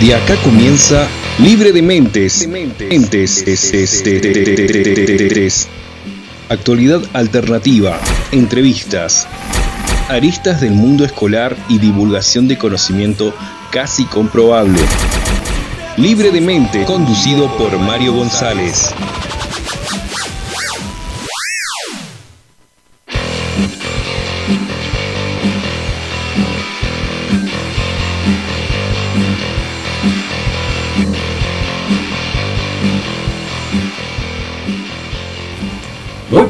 De acá comienza Libre de Mentes. Actualidad alternativa, entrevistas, aristas del mundo escolar y divulgación de conocimiento casi comprobable. Libre de Mente, conducido por Mario González.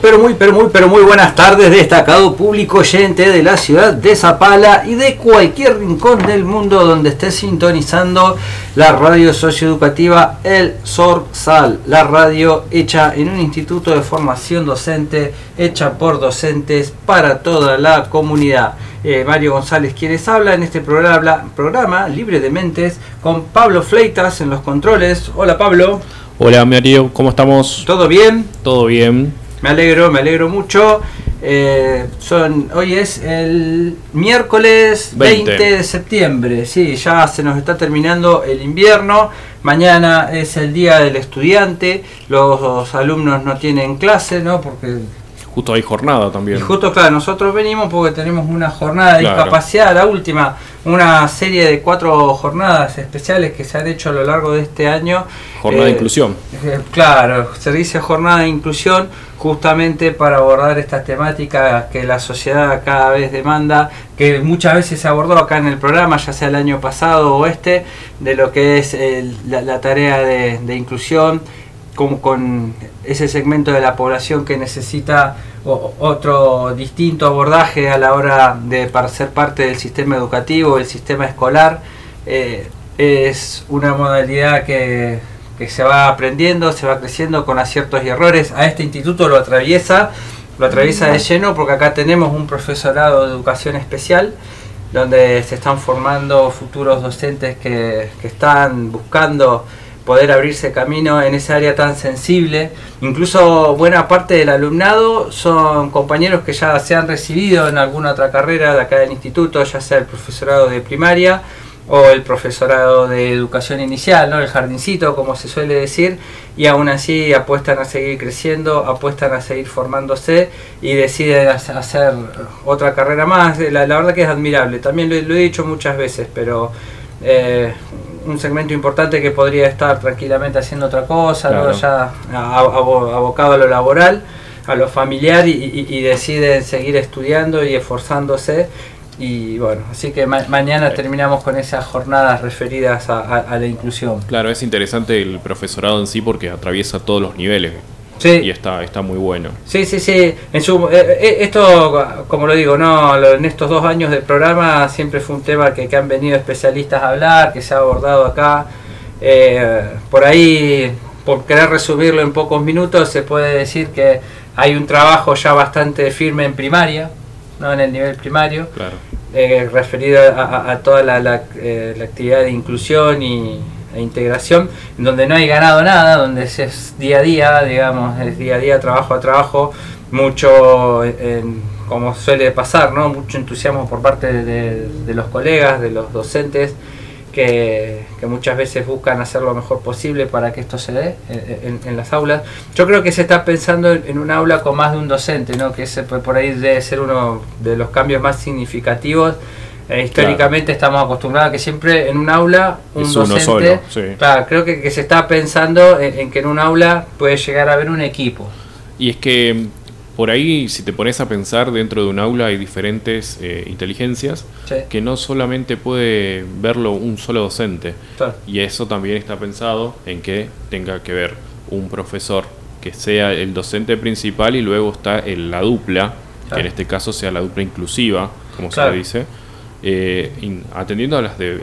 Pero muy pero muy pero muy buenas tardes destacado público oyente de la ciudad de Zapala y de cualquier rincón del mundo donde esté sintonizando la radio socioeducativa El Sorsal, la radio hecha en un instituto de formación docente, hecha por docentes para toda la comunidad. Eh, Mario González quienes habla en este programa, programa Libre de Mentes con Pablo Fleitas en los controles. Hola Pablo. Hola Mario, ¿cómo estamos? ¿Todo bien? Todo bien. Me alegro, me alegro mucho. Eh, son, hoy es el miércoles 20. de septiembre. Sí, ya se nos está terminando el invierno. Mañana es el día del estudiante. Los, alumnos no tienen clase, ¿no? Porque justo hay jornada también. Y justo, claro, nosotros venimos porque tenemos una jornada de discapacidad, la última, una serie de cuatro jornadas especiales que se han hecho a lo largo de este año. Jornada de eh, inclusión. Eh, claro, se dice jornada de inclusión justamente para abordar estas temáticas que la sociedad cada vez demanda, que muchas veces se abordó acá en el programa, ya sea el año pasado o este, de lo que es la, tarea de, inclusión, como con ese segmento de la población que necesita otro distinto abordaje a la hora de ser parte del sistema educativo, el sistema escolar. Eh, es una modalidad que que se va aprendiendo, se va creciendo con aciertos y errores. A este instituto lo atraviesa, lo atraviesa de lleno porque acá tenemos un profesorado de educación especial donde se están formando futuros docentes que, están buscando poder abrirse camino en esa área tan sensible. Incluso buena parte del alumnado son compañeros que ya se han recibido en alguna otra carrera de acá del instituto, ya sea el profesorado de primaria o el profesorado de educación inicial, ¿no? el jardincito, como se suele decir, y aún así apuestan a seguir creciendo, apuestan a seguir formándose y deciden hacer otra carrera más. La, verdad que es admirable, también lo, he dicho muchas veces, pero eh, un segmento importante que podría estar tranquilamente haciendo otra cosa, ¿no? ya abocado a lo laboral a lo familiar y, y, deciden seguir estudiando y esforzándose y bueno, así que mañana terminamos con esas jornadas referidas a, la inclusión. Claro, es interesante el profesorado en sí porque atraviesa todos los niveles. Sí. Y está, está muy bueno. Sí, sí, sí. En su, eh, eh, esto, como lo digo, no en estos dos años del programa siempre fue un tema que, han venido especialistas a hablar, que se ha abordado acá. Eh, por ahí, por querer resumirlo en pocos minutos, se puede decir que hay un trabajo ya bastante firme en primaria, ¿no? en el nivel primario, eh, referido a, toda la, la, actividad de inclusión y, e integración, donde no hay ganado nada, donde es, día a día, digamos, es día a día, trabajo a trabajo, mucho, como suele pasar, ¿no? mucho entusiasmo por parte de los colegas, de los docentes que, muchas veces buscan hacer lo mejor posible para que esto se dé en, las aulas. Yo creo que se está pensando en, un aula con más de un docente, ¿no? que ese, por ahí debe ser uno de los cambios más significativos. Eh, históricamente estamos acostumbrados a que siempre en un aula un docente. creo que, se está pensando en que en un aula puede llegar a haber un equipo. Y es que por ahí, si te pones a pensar, dentro de un aula hay diferentes eh, inteligencias que no solamente puede verlo un solo docente. Y eso también está pensado en que tenga que ver un profesor que sea el docente principal y luego está el, la dupla, que en este caso sea la dupla inclusiva, como se le dice, eh, atendiendo a las, de,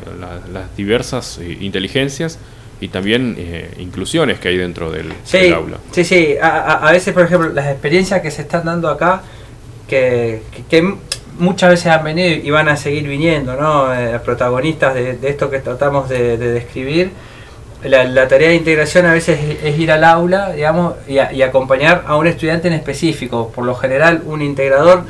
las diversas eh, inteligencias y también eh, inclusiones que hay dentro del, aula. Sí, sí, a, veces, por ejemplo, las experiencias que se están dando acá, que, que, muchas veces han venido y van a seguir viniendo, ¿no? Eh, protagonistas de, esto que tratamos de, describir. La, tarea de integración a veces es, ir al aula, digamos, y, y, acompañar a un estudiante en específico. Por lo general, un integrador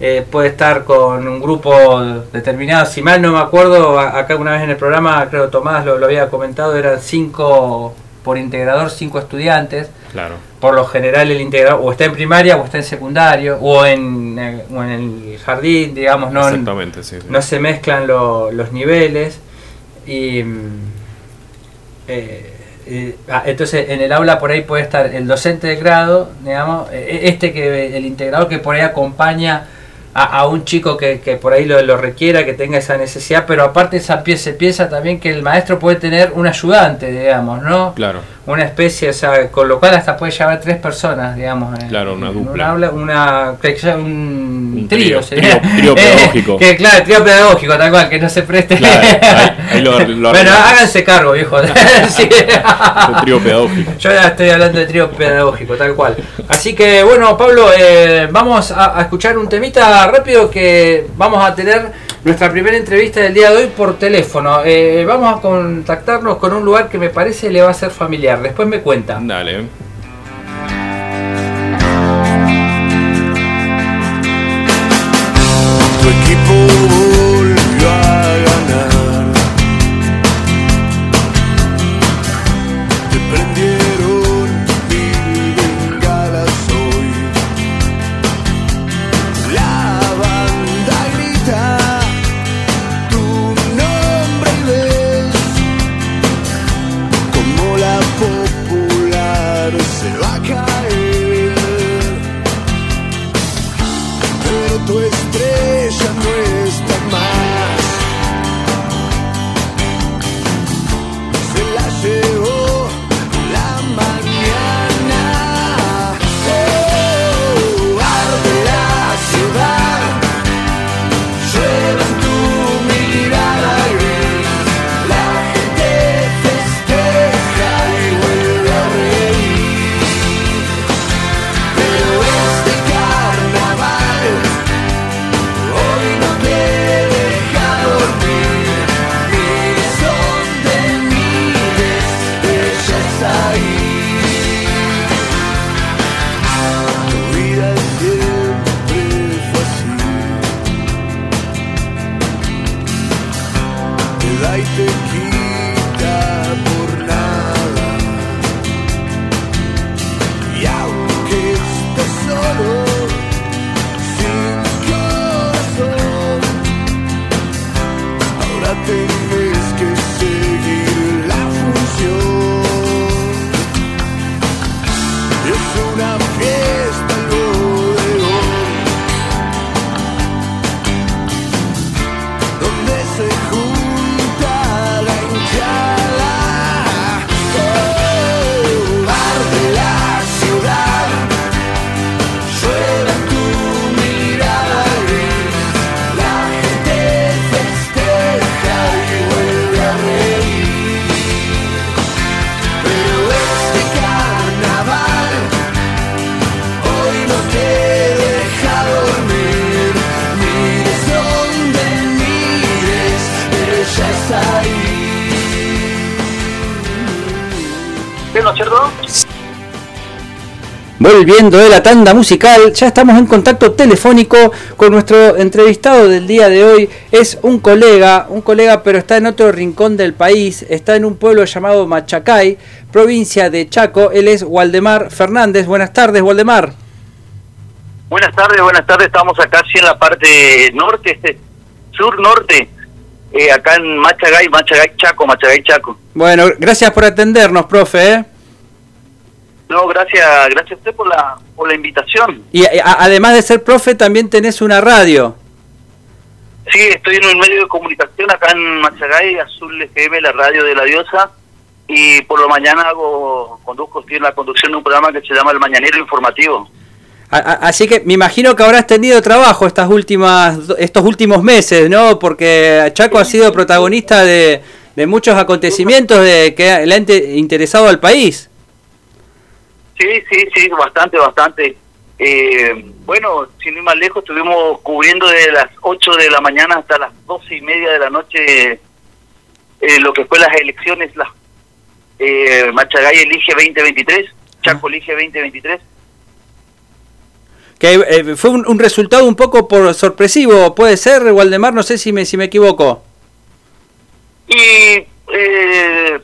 eh, puede estar con un grupo determinado. Si mal no me acuerdo, acá una vez en el programa, creo Tomás lo, había comentado, eran cinco por integrador, cinco estudiantes. Claro. Por lo general el integrador o está en primaria o está en secundario o en, eh, en el jardín, digamos, no, Exactamente, no se mezclan los niveles. Y, mm, eh, ah, entonces en el aula por ahí puede estar el docente de grado, digamos, este que el integrador que por ahí acompaña a, un chico que, que por ahí lo, requiera, que tenga esa necesidad, pero aparte esa pieza, se piensa también que el maestro puede tener un ayudante, digamos, ¿no? Claro. Una especie, o sea, con lo cual hasta puede llevar tres personas, digamos. Claro, una dupla. Una, una, un, trío, trío, trío, pedagógico. que, claro, trío pedagógico, tal cual, que no se preste. ahí, lo, bueno, háganse cargo, viejo. sí. trío pedagógico. Yo ya estoy hablando de trío pedagógico, tal cual. Así que, bueno, Pablo, eh, vamos a, a escuchar un temita rápido que vamos a tener nuestra primera entrevista del día de hoy por teléfono. Eh, vamos a contactarnos con un lugar que me parece le va a ser familiar. Después me cuenta. Dale. Volviendo de la tanda musical, ya estamos en contacto telefónico con nuestro entrevistado del día de hoy. Es un colega, un colega pero está en otro rincón del país, está en un pueblo llamado Machacay, provincia de Chaco. Él es Waldemar Fernández. Buenas tardes, Waldemar. Buenas tardes, buenas tardes. Estamos acá sí en la parte norte, este, sur-norte, eh, acá en Machagay, Machagay Chaco, Machagay Chaco. Bueno, gracias por atendernos, profe. ¿eh? No, gracias, gracias a usted por la, por la invitación. Y además de ser profe, también tenés una radio. Sí, estoy en un medio de comunicación acá en Machagay, Azul FM, la radio de la diosa, y por la mañana hago, conduzco, estoy en la conducción de un programa que se llama El Mañanero Informativo. Así que me imagino que habrás tenido trabajo estas últimas, estos últimos meses, ¿no? Porque Chaco ha sido protagonista de, de muchos acontecimientos de que le han interesado al país. Sí, sí, sí, bastante, bastante. Eh, bueno, sin ir más lejos, estuvimos cubriendo desde las 8 de la mañana hasta las 12 y media de la noche eh, lo que fue las elecciones, la eh, Machagay elige 2023, Chaco ah. elige 2023. Que fue un, resultado un poco por sorpresivo, puede ser, Waldemar, no sé si me, si me equivoco. Y eh,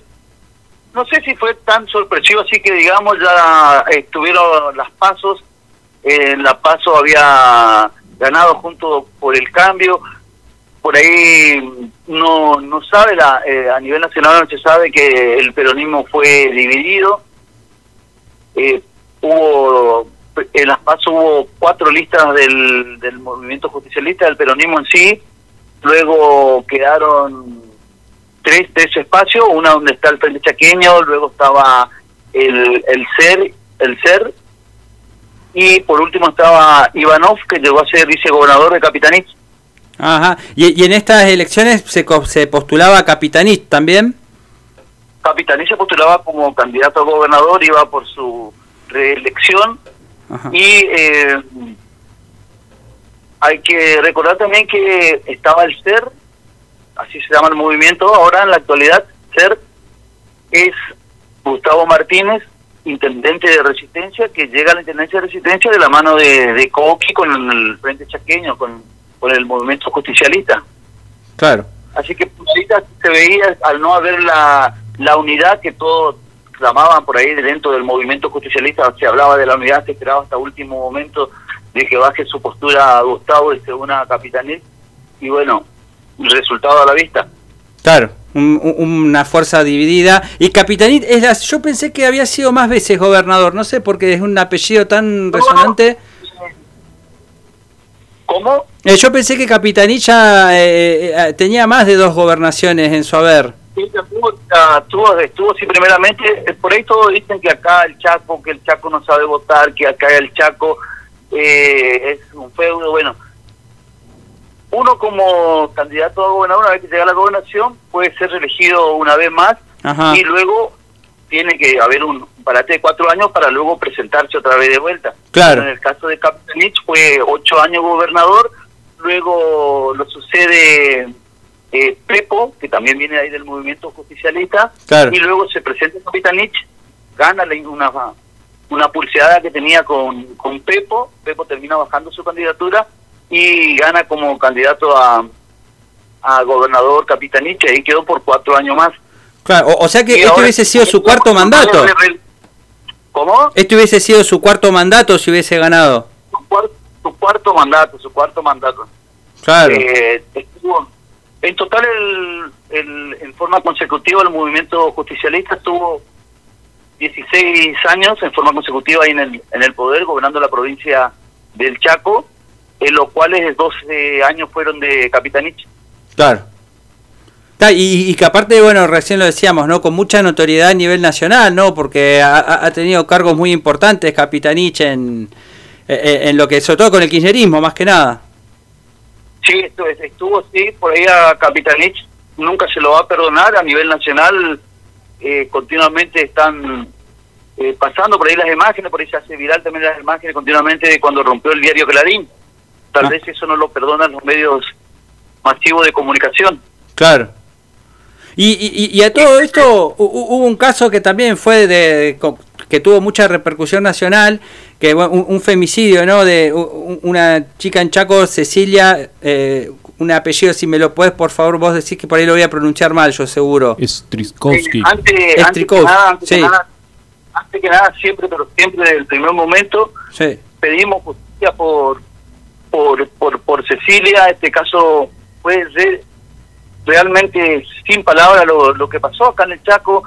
no sé si fue tan sorpresivo, así que digamos ya estuvieron las pasos, en la paso había ganado junto por el cambio, por ahí no no sabe la, eh, a nivel nacional no se sabe que el peronismo fue dividido. Eh, hubo en las pasos hubo cuatro listas del, del movimiento justicialista del peronismo en sí. Luego quedaron tres tres espacios una donde está el frente chaqueño luego estaba el el ser el ser y por último estaba Ivanov que llegó a ser vicegobernador de Capitanich Ajá. ¿Y, en estas elecciones se, se postulaba Capitanich también? Capitanich se postulaba como candidato a gobernador, iba por su reelección. Y eh, hay que recordar también que estaba el CER, así se llama el movimiento ahora en la actualidad, CER es Gustavo Martínez, intendente de Resistencia, que llega a la intendencia de Resistencia de la mano de, de Coqui con el Frente Chaqueño, con con el movimiento justicialista. Claro. Así que se veía, al no haber la, la unidad que todos clamaban por ahí dentro del movimiento justicialista, se hablaba de la unidad, se esperaba hasta último momento de que baje su postura a Gustavo y se una a Capitanil, y bueno, resultado a la vista. Claro, una fuerza dividida. Y Capitanit, es la, yo pensé que había sido más veces gobernador, no sé, porque es un apellido tan resonante. ¿Cómo? Eh, yo pensé que Capitanilla eh, eh, tenía más de dos gobernaciones en su haber. Sí, estuvo, estuvo, sí, primeramente, por ahí todos dicen que acá el Chaco, que el Chaco no sabe votar, que acá el Chaco es un feudo, bueno. Uno como candidato a gobernador, una vez que llega a la gobernación, puede ser elegido una vez más y luego tiene que haber un parate de cuatro años para luego presentarse otra vez de vuelta. Claro. en el caso de Capitanich fue ocho años gobernador, luego lo sucede eh, Pepo, que también viene ahí del movimiento justicialista, y luego se presenta Capitanich, gana una, una pulseada que tenía con, con Pepo, Pepo termina bajando su candidatura y gana como candidato a, a gobernador Capitanich, y quedó por cuatro años más. Claro, o, sea que este hubiese sido su cuarto mandato. ¿Cómo? Este hubiese sido su cuarto mandato si hubiese ganado. Su, cuarto, mandato, su cuarto mandato. Claro. Eh, en total, el, en forma consecutiva, el movimiento justicialista estuvo 16 años en forma consecutiva ahí en el, en el poder, gobernando la provincia del Chaco, en los cuales 12 años fueron de Capitanich. Claro. Y, que aparte, bueno, recién lo decíamos, ¿no? Con mucha notoriedad a nivel nacional, ¿no? Porque ha, tenido cargos muy importantes Capitanich en, en, lo que, sobre todo con el kirchnerismo, más que nada. Sí, estuvo, estuvo sí, por ahí a Capitanich nunca se lo va a perdonar a nivel nacional. Eh, continuamente están eh, pasando por ahí las imágenes, por ahí se hace viral también las imágenes continuamente de cuando rompió el diario Clarín. Tal ah. vez eso no lo perdonan los medios masivos de comunicación. Claro. Y, y, a todo esto hubo un caso que también fue de que tuvo mucha repercusión nacional, que un, femicidio, ¿no? De una chica en Chaco, Cecilia, eh, un apellido, si me lo puedes, por favor, vos decís que por ahí lo voy a pronunciar mal, yo seguro. Striskovsky. antes, antes, que nada, antes, que nada, antes que nada, siempre, pero siempre desde el primer momento, pedimos justicia por, por, por, por Cecilia, este caso puede ser realmente sin palabras lo, lo que pasó acá en el Chaco.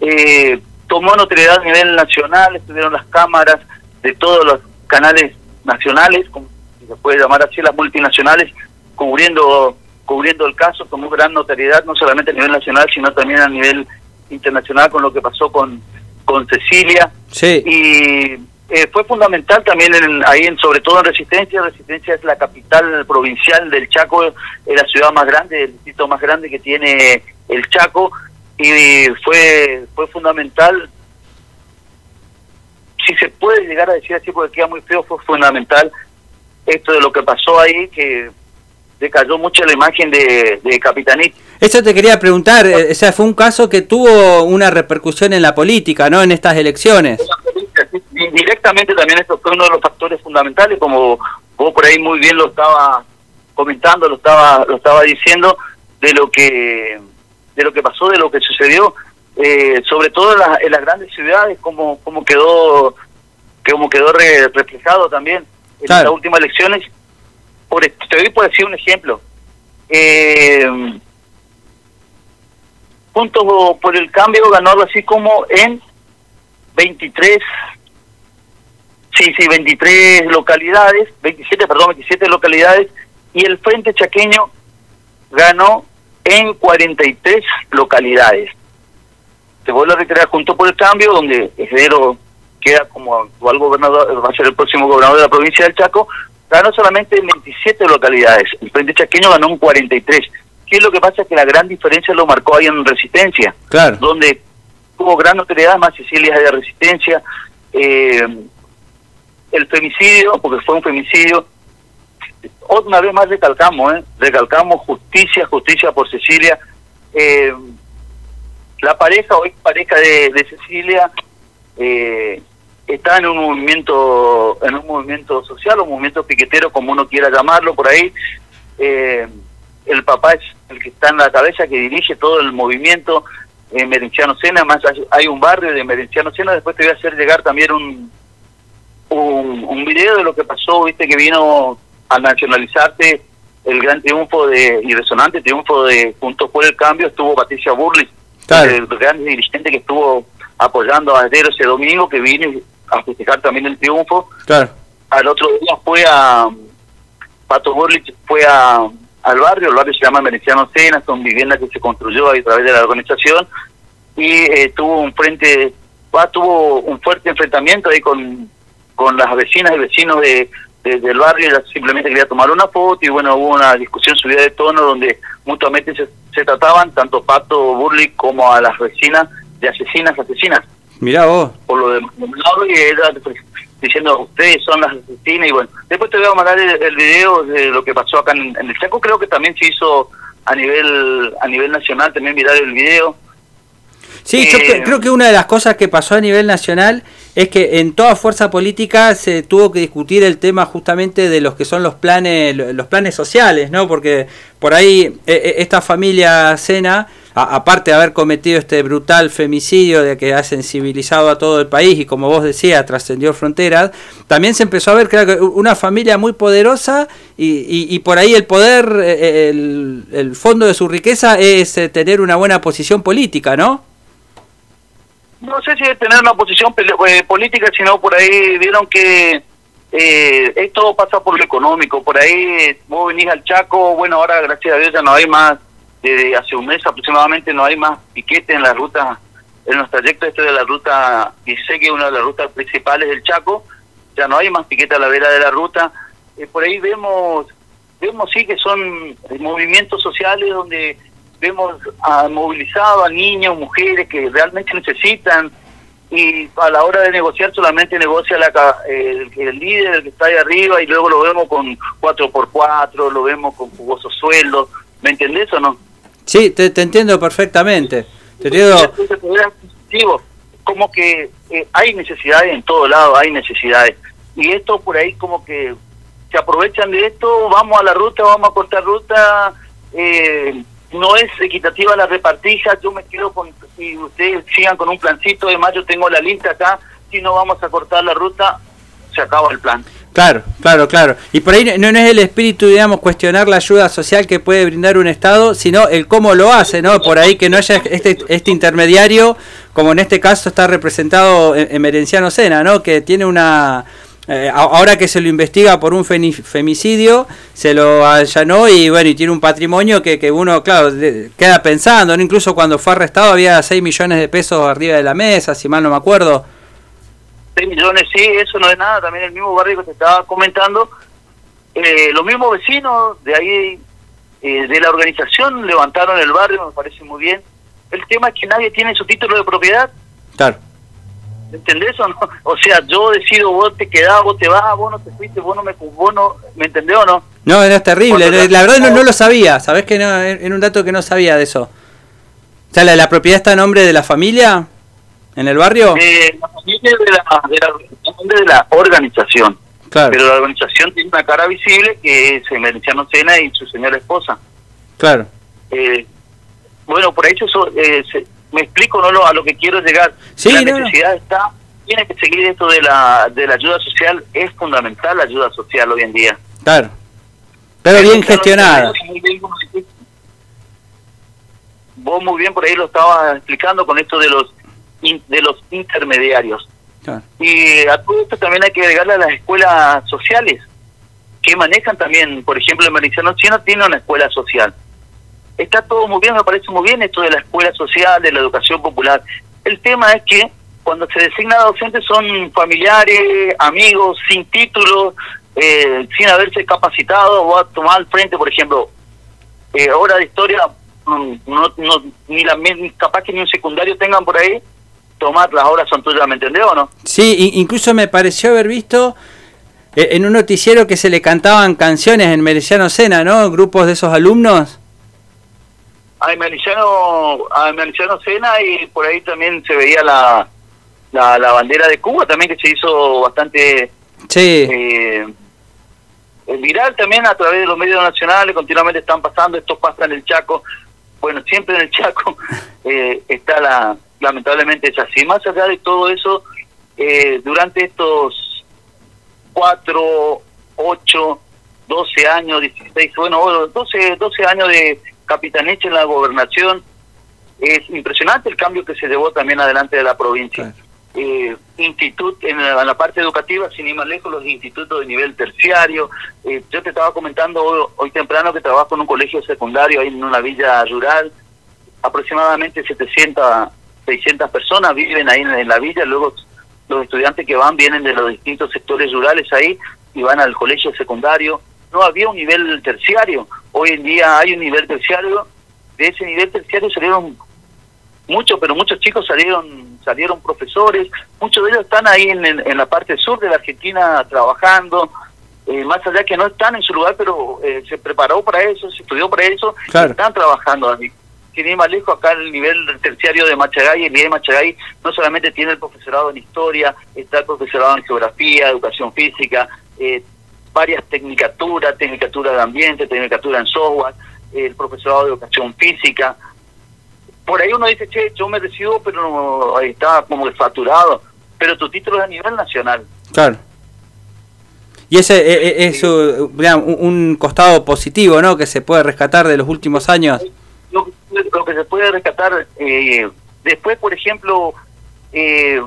Eh, tomó notoriedad a nivel nacional, estuvieron las cámaras de todos los canales nacionales, como se puede llamar así, las multinacionales, cubriendo cubriendo el caso, tomó gran notoriedad, no solamente a nivel nacional, sino también a nivel internacional con lo que pasó con, con Cecilia. Sí. Y eh, fue fundamental también en, ahí, en, sobre todo en Resistencia. Resistencia es la capital provincial del Chaco, es la ciudad más grande, el distrito más grande que tiene el Chaco, y fue fue fundamental. Si se puede llegar a decir así, porque queda muy feo, fue fundamental esto de lo que pasó ahí, que decayó mucho la imagen de, de Capitanit. Eso te quería preguntar, eh, o sea, fue un caso que tuvo una repercusión en la política, ¿no? En estas elecciones. Directamente también esto fue uno de los factores fundamentales, como vos por ahí muy bien lo estaba comentando, lo estaba lo estaba diciendo de lo que de lo que pasó, de lo que sucedió, eh, sobre todo en, en, las grandes ciudades, como como quedó como quedó reflejado también en las últimas elecciones. Por, te doy por decir un ejemplo. Eh, Juntos por el Cambio ganó algo así como en 23, sí, sí, 23 localidades, 27, perdón, 27 localidades, y el Frente Chaqueño ganó en 43 localidades. Se vuelve a retirar junto por el cambio, donde Esdero queda como actual gobernador, va a ser el próximo gobernador de la provincia del Chaco, ganó solamente en 27 localidades. El Frente Chaqueño ganó en 43. ¿Qué es lo que pasa? Que la gran diferencia lo marcó ahí en Resistencia, claro. donde tuvo gran notoriedad, más Cecilia de Resistencia, eh, el femicidio, porque fue un femicidio. Una vez más recalcamos, ¿eh? recalcamos justicia, justicia por Cecilia. Eh, la pareja, hoy pareja de, de Cecilia, eh, está en un movimiento, en un movimiento social, un movimiento piquetero, como uno quiera llamarlo por ahí. Eh, el papá es el que está en la cabeza, que dirige todo el movimiento en Merenciano Sena, más hay un barrio de Merenciano Sena, después te voy a hacer llegar también un, un, un video de lo que pasó, viste, que vino a nacionalizarte el gran triunfo de y resonante triunfo de Juntos por el Cambio, estuvo Patricia Burley, el gran dirigente que estuvo apoyando a Adero ese domingo, que vino a festejar también el triunfo. Claro. Al otro día fue a, Pato Burlich fue a al barrio, el barrio se llama Veneciano Cena, son viviendas que se construyó a través de la organización y eh, tuvo un frente, tuvo un fuerte enfrentamiento ahí con, con las vecinas y vecinos de, del barrio, ella simplemente quería tomar una foto y bueno, hubo una discusión subida de tono donde mutuamente se, se trataban tanto Pato Burley como a las vecinas de asesinas, asesinas. Mirá vos. Por lo de y ella diciendo ustedes son las asesinas y bueno, después te voy a mandar el, video de lo que pasó acá en, el Chaco, creo que también se hizo a nivel a nivel nacional también mirar el video. Sí, yo eh, creo que una de las cosas que pasó a nivel nacional es que en toda fuerza política se tuvo que discutir el tema justamente de los que son los planes los planes sociales, ¿no? Porque por ahí e, e, esta familia Sena aparte de haber cometido este brutal femicidio de que ha sensibilizado a todo el país y como vos decías, trascendió fronteras, también se empezó a ver que una familia muy poderosa y, y, por ahí el poder, eh, el, el, fondo de su riqueza es eh, tener una buena posición política, ¿no? No sé si es tener una posición eh, política, sino por ahí vieron que eh, esto pasa por lo económico. Por ahí vos venís al Chaco, bueno, ahora gracias a Dios ya no hay más desde hace un mes aproximadamente no hay más piquete en la ruta, en los trayectos este de la ruta, y sé que una de las rutas principales del Chaco, ya no hay más piquete a la vera de la ruta. Eh, por ahí vemos, vemos sí que son movimientos sociales donde vemos a, movilizado a niños, mujeres que realmente necesitan y a la hora de negociar solamente negocia la, el, el, líder, el que está ahí arriba y luego lo vemos con 4x4, lo vemos con jugosos sueldos, ¿me entendés o no? Sí, te, entiendo perfectamente. Te entiendo. Como que eh, hay necesidades en todo lado, hay necesidades. Y esto por ahí como que se aprovechan de esto, vamos a la ruta, vamos a cortar ruta, eh, no es equitativa la repartija, yo me quedo con, si ustedes sigan con un plancito, además yo tengo la lista acá, si no vamos a cortar la ruta, se acaba el plan. Claro, claro, claro. Y por ahí no, es el espíritu, digamos, cuestionar la ayuda social que puede brindar un Estado, sino el cómo lo hace, ¿no? Por ahí que no haya este, este intermediario, como en este caso está representado en, Merenciano Sena, ¿no? Que tiene una... Eh, ahora que se lo investiga por un femicidio, se lo allanó y bueno, y tiene un patrimonio que, que uno, claro, queda pensando, ¿no? Incluso cuando fue arrestado había 6 millones de pesos arriba de la mesa, si mal no me acuerdo. 6 millones, sí, eso no es nada. También el mismo barrio que te estaba comentando, eh, los mismos vecinos de ahí, eh, de la organización, levantaron el barrio, me parece muy bien. El tema es que nadie tiene su título de propiedad. Claro. ¿Entendés o no? O sea, yo decido, vos te quedás, vos te vas, vos no te fuiste, vos no me, vos no, ¿me entendés o no? No, es terrible. La, verdad no, no, lo sabía, ¿sabés que no? Era un dato que no sabía de eso. O sea, la, la propiedad está a nombre de la familia. ¿En el barrio? Eh, la familia de la, de la, de la organización. Claro. Pero la organización tiene una cara visible que es Meliciano Sena y su señora esposa. Claro. Eh, bueno, por eso eh, me explico no lo, a lo que quiero llegar. Sí, la necesidad está, tiene que seguir esto de la, de la ayuda social, es fundamental la ayuda social hoy en día. Claro. Pero bien gestionada. Vos muy bien por ahí lo estabas explicando con esto de los de los intermediarios. Y a todo esto también hay que agregarle a las escuelas sociales, que manejan también, por ejemplo, el Mericiano no tiene una escuela social. Está todo muy bien, me parece muy bien esto de la escuela social, de la educación popular. El tema es que cuando se designa docentes son familiares, amigos, sin título, eh, sin haberse capacitado o a tomar al frente, por ejemplo, eh, de historia, mm, no, ni la capaz que ni un secundario tengan por ahí, tomar las horas son tuyas, ¿me entendés o no? Sí, incluso me pareció haber visto eh, en un noticiero que se le cantaban canciones en Mereciano Sena, ¿no? Grupos de esos alumnos. Hay Mereciano, Mereciano Sena y por ahí también se veía la, la, bandera de Cuba también que se hizo bastante sí. eh, viral también a través de los medios nacionales, continuamente están pasando, esto pasa en el Chaco, bueno, siempre en el Chaco eh, está la, lamentablemente es así. Más allá de todo eso, eh, durante estos cuatro, ocho, doce años, 16, bueno, 12, 12 años de capitaneche en la gobernación, es impresionante el cambio que se llevó también adelante de la provincia. Eh, institut, en la, parte educativa, sin ir más lejos, los institutos de nivel terciario. Eh, yo te estaba comentando hoy, temprano que trabajo en un colegio secundario ahí en una villa rural, aproximadamente 700 600 personas viven ahí en, la villa, luego los estudiantes que van vienen de los distintos sectores rurales ahí y van al colegio secundario. No había un nivel terciario, hoy en día hay un nivel terciario, de ese nivel terciario salieron muchos, pero muchos chicos salieron salieron profesores, muchos de ellos están ahí en, en, la parte sur de la Argentina trabajando, eh, más allá que no están en su lugar, pero eh, se preparó para eso, se estudió para eso, están trabajando ahí sin ir más lejos, acá el nivel terciario de Machagay, el nivel de Machagay no solamente tiene el profesorado en historia, está el profesorado en geografía, educación física, eh, varias tecnicaturas, tecnicatura de ambiente, tecnicatura en software, el profesorado de educación física. Por ahí uno dice, che, yo me recibo, pero no, está como saturado, pero tu título es a nivel nacional. Claro. Y ese eh, eh, es, un costado positivo, ¿no? Que se puede rescatar de los últimos años lo, que se puede rescatar eh, después, por ejemplo, eh,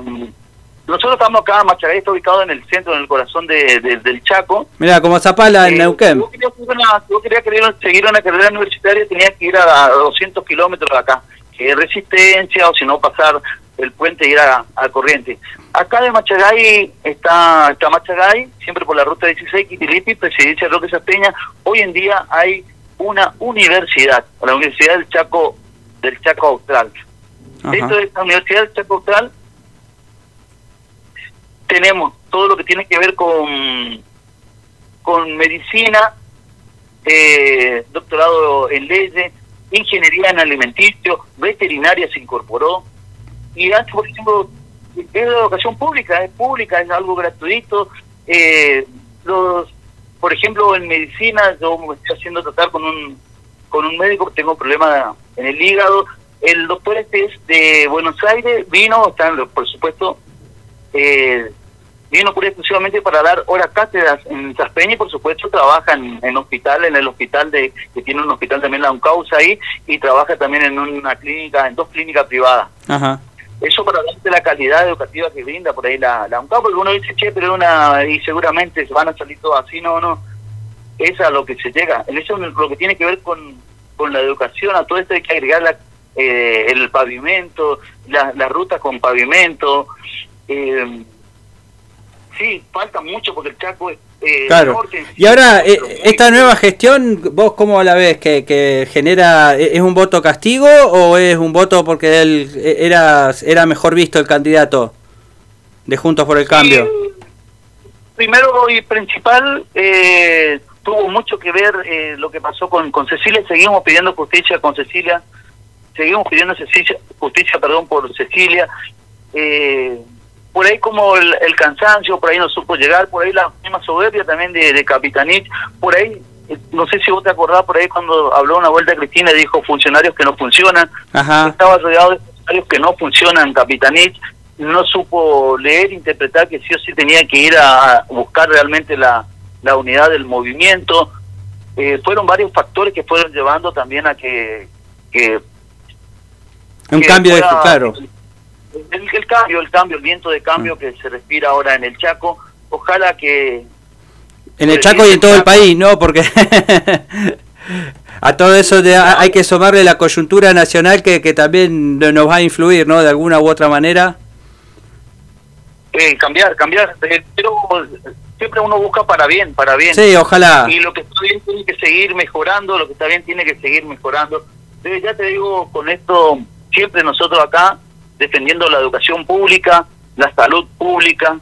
nosotros estamos acá, Macharé está ubicado en el centro, en el corazón de, del Chaco. Mira, como Zapala en eh, Neuquén. Si vos querías, seguir una carrera universitaria, tenías que ir a, 200 kilómetros de acá. Que resistencia, o si no, pasar el puente y ir a, corriente. Acá de Machagay está, está Machagay, siempre por la ruta 16, Quitilipi, presidencia de Roque Peña. Hoy en día hay una universidad, la Universidad del Chaco del Chaco Austral. Dentro de esta Universidad del Chaco Austral tenemos todo lo que tiene que ver con con medicina, eh, doctorado en leyes, ingeniería en alimenticio, veterinaria se incorporó y antes, por ejemplo, es educación pública, es pública, es algo gratuito. Eh, los por ejemplo, en medicina yo me estoy haciendo tratar con un con un médico que tengo problemas en el hígado. El doctor este es de Buenos Aires, vino, está, por supuesto, eh, vino pura exclusivamente para dar horas cátedras en Saspeña y por supuesto trabaja en, en, hospital, en el hospital de que tiene un hospital también la UNCAUSA ahí y trabaja también en una clínica, en dos clínicas privadas. Ajá. Eso para darte la calidad educativa que brinda por ahí la, la UNCAP, porque uno dice, che, pero una, y seguramente se van a salir todo así, no, no. Es a lo que se llega. En eso lo que tiene que ver con, con la educación, a todo esto hay que agregar la, eh, el pavimento, la, la ruta con pavimento. Eh, sí, falta mucho porque el Chaco es eh, claro. y ahora, eh, esta nueva gestión, ¿vos cómo la ves? ¿Que, que genera, e, es un voto castigo o es un voto porque él e, era, era mejor visto el candidato de Juntos por el Cambio? primero y principal, eh, tuvo mucho que ver lo que pasó con, con Cecilia, seguimos pidiendo justicia con Cecilia, seguimos pidiendo justicia, justicia perdón, por Cecilia, eh, por ahí como el, cansancio, por ahí no supo llegar, por ahí la misma soberbia también de, de Capitanich, por ahí, eh, no sé si vos te acordás por ahí cuando habló una vuelta Cristina y dijo funcionarios que no funcionan, estaba rodeado de funcionarios que no funcionan, Capitanich no supo leer, interpretar que sí o sí tenía que ir a buscar realmente la, la unidad del movimiento, eh, fueron varios factores que fueron llevando también a que... que un cambio, de, claro el, cambio, el cambio, el viento de cambio mm. que se respira ahora en el Chaco, ojalá que... En el Chaco y en todo el país, ¿no? Porque a todo eso hay que sumarle la coyuntura nacional que, que también nos va a influir, ¿no? De alguna u otra manera. Eh, cambiar, cambiar, eh, pero siempre uno busca para bien, para bien. Sí, ojalá. Y lo que está bien tiene que seguir mejorando, lo que está bien tiene que seguir mejorando. Entonces, ya te digo, con esto, siempre nosotros acá defendiendo la educación pública, la salud pública,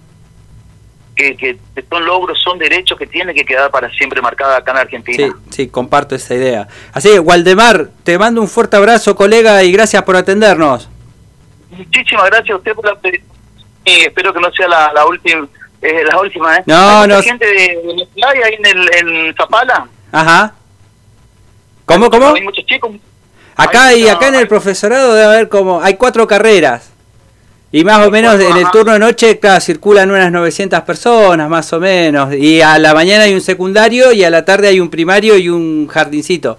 que, que son logros, son derechos que tienen que quedar para siempre marcada acá en Argentina. Sí, sí, comparto esa idea. Así que, Waldemar, te mando un fuerte abrazo, colega, y gracias por atendernos. Muchísimas gracias a usted por la y espero que no sea la, la última. Eh, la última, ¿eh? No, no. gente de, ahí en, el, en Zapala? Ajá. ¿Cómo, cómo? Hay muchos chicos, Acá y acá en el profesorado debe haber como, hay cuatro carreras. Y más o menos en el turno de noche circulan unas 900 personas, más o menos. Y a la mañana hay un secundario y a la tarde hay un primario y un jardincito.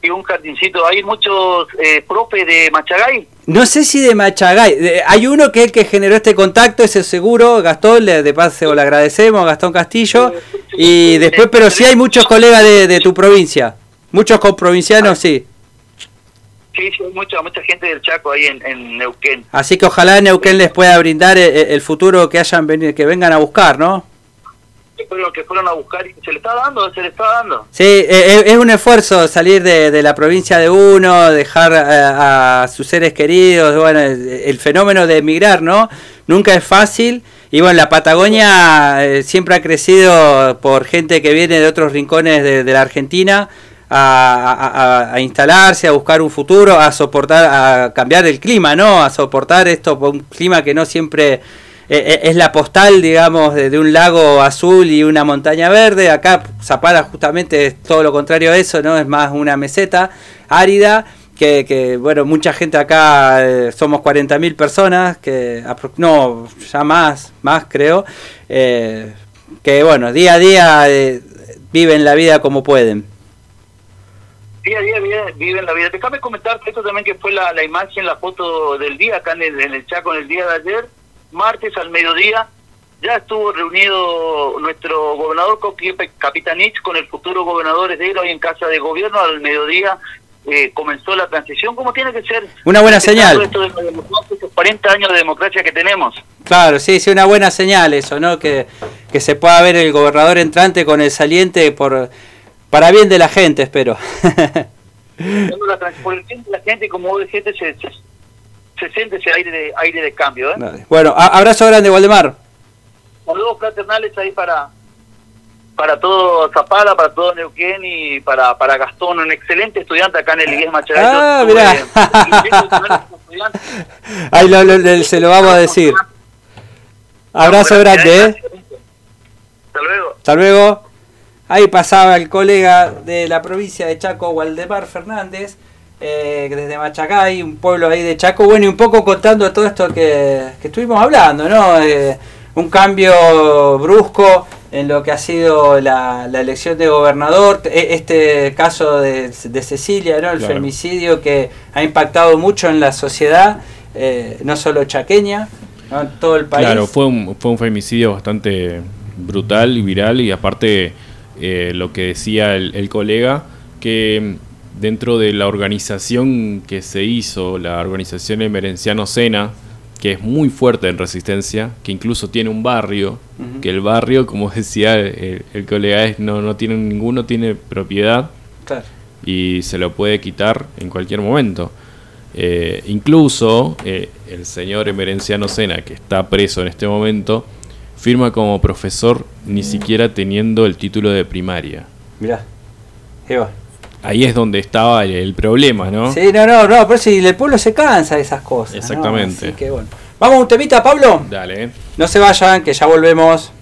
Y un jardincito. ¿Hay muchos eh, profes de Machagay? No sé si de Machagay. hay uno que es el que generó este contacto, ese seguro. Gastón, le, de paso le agradecemos, Gastón Castillo. Y después, pero sí hay muchos colegas de, de tu provincia. Muchos comprovincianos, sí. Sí, sí, mucha, mucha gente del Chaco ahí en, Neuquén. Así que ojalá Neuquén les pueda brindar el, eh, eh, el futuro que hayan venido, que vengan a buscar, ¿no? que fueron a buscar y se le está dando, se le está dando. Sí, eh, es, un esfuerzo salir de, la provincia de uno, dejar a, sus seres queridos, bueno, el, fenómeno de emigrar, ¿no? Nunca es fácil. Y bueno, la Patagonia siempre ha crecido por gente que viene de otros rincones de, de la Argentina a, instalarse, a buscar un futuro, a soportar, a cambiar el clima, ¿no? A soportar esto, un clima que no siempre eh, eh, es la postal, digamos, de, un lago azul y una montaña verde. Acá Zapala justamente es todo lo contrario a eso, ¿no? Es más una meseta árida. Que, que bueno, mucha gente acá, eh, somos 40.000 personas, que no, ya más, más creo, que bueno, día a día viven la vida como pueden día a día viven la vida. Déjame comentarte esto también que fue la, la imagen, la foto del día acá en el, en el Chaco en el día de ayer, martes al mediodía. Ya estuvo reunido nuestro gobernador Capitanich con el futuro gobernador de hoy en casa de gobierno al mediodía. Eh, comenzó la transición como tiene que ser. Una buena señal. Esto de los 40 años de democracia que tenemos. Claro, sí, sí, una buena señal eso, ¿no? Que, que se pueda ver el gobernador entrante con el saliente por para bien de la gente, espero. Por el bien de la gente, como vos dijiste, se, se, siente ese aire de, aire de cambio. ¿eh? Bueno, abrazo grande, Waldemar. Saludos fraternales ahí para para todo Zapala, para todo Neuquén y para, para Gastón, un excelente estudiante acá en el Igués Machado. Ah, mirá. Ahí lo, se lo vamos a decir. Abrazo grande, ¿eh? Hasta luego. Hasta luego. Ahí pasaba el colega de la provincia de Chaco, Waldemar Fernández, eh, desde Machacay, un pueblo ahí de Chaco, bueno, y un poco contando todo esto que, estuvimos hablando, ¿no? Eh, un cambio brusco en lo que ha sido la, elección de gobernador, e, este caso de, Cecilia, ¿no? El femicidio que ha impactado mucho en la sociedad, eh, no solo chaqueña, en todo el país. Claro, fue un, fue un femicidio bastante brutal y viral y aparte eh, lo que decía el, colega, que dentro de la organización que se hizo, la organización Emerenciano Sena, que es muy fuerte en resistencia, que incluso tiene un barrio, que el barrio, como decía el, colega, es, no, no tiene ninguno tiene propiedad y se lo puede quitar en cualquier momento. Eh, incluso eh, el señor Emerenciano Sena, que está preso en este momento, firma como profesor ni siquiera teniendo el título de primaria. Mirá, Eva. ahí es donde estaba el, problema, ¿no? Sí, no, no, no, pero si el pueblo se cansa de esas cosas. Exactamente. Así bueno. Vamos un temita, Pablo. Dale. No se vayan, que ya volvemos.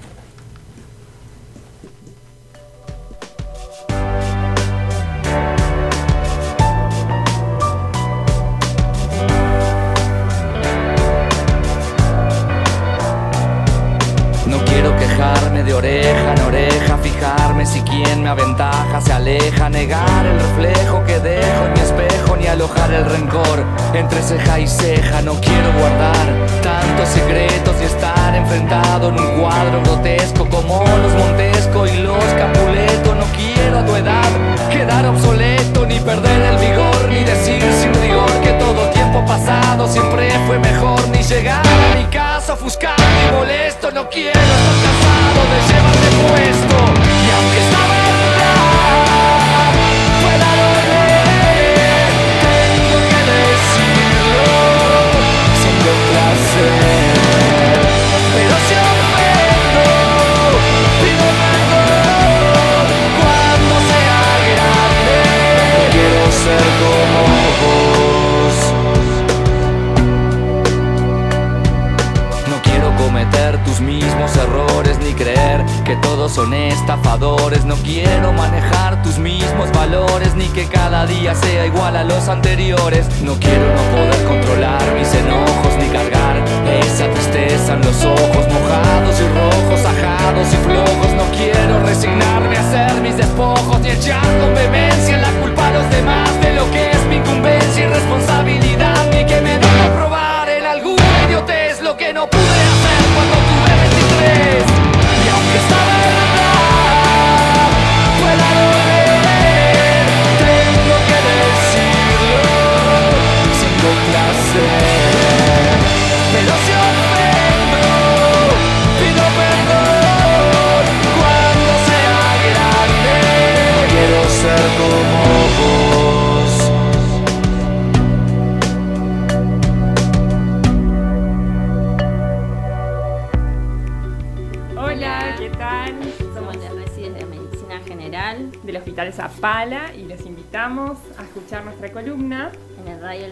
Me aventaja, se aleja, negar el reflejo que dejo en mi espejo, ni alojar el rencor entre ceja y ceja. No quiero guardar tantos secretos y estar enfrentado en un cuadro grotesco como los Montesco y los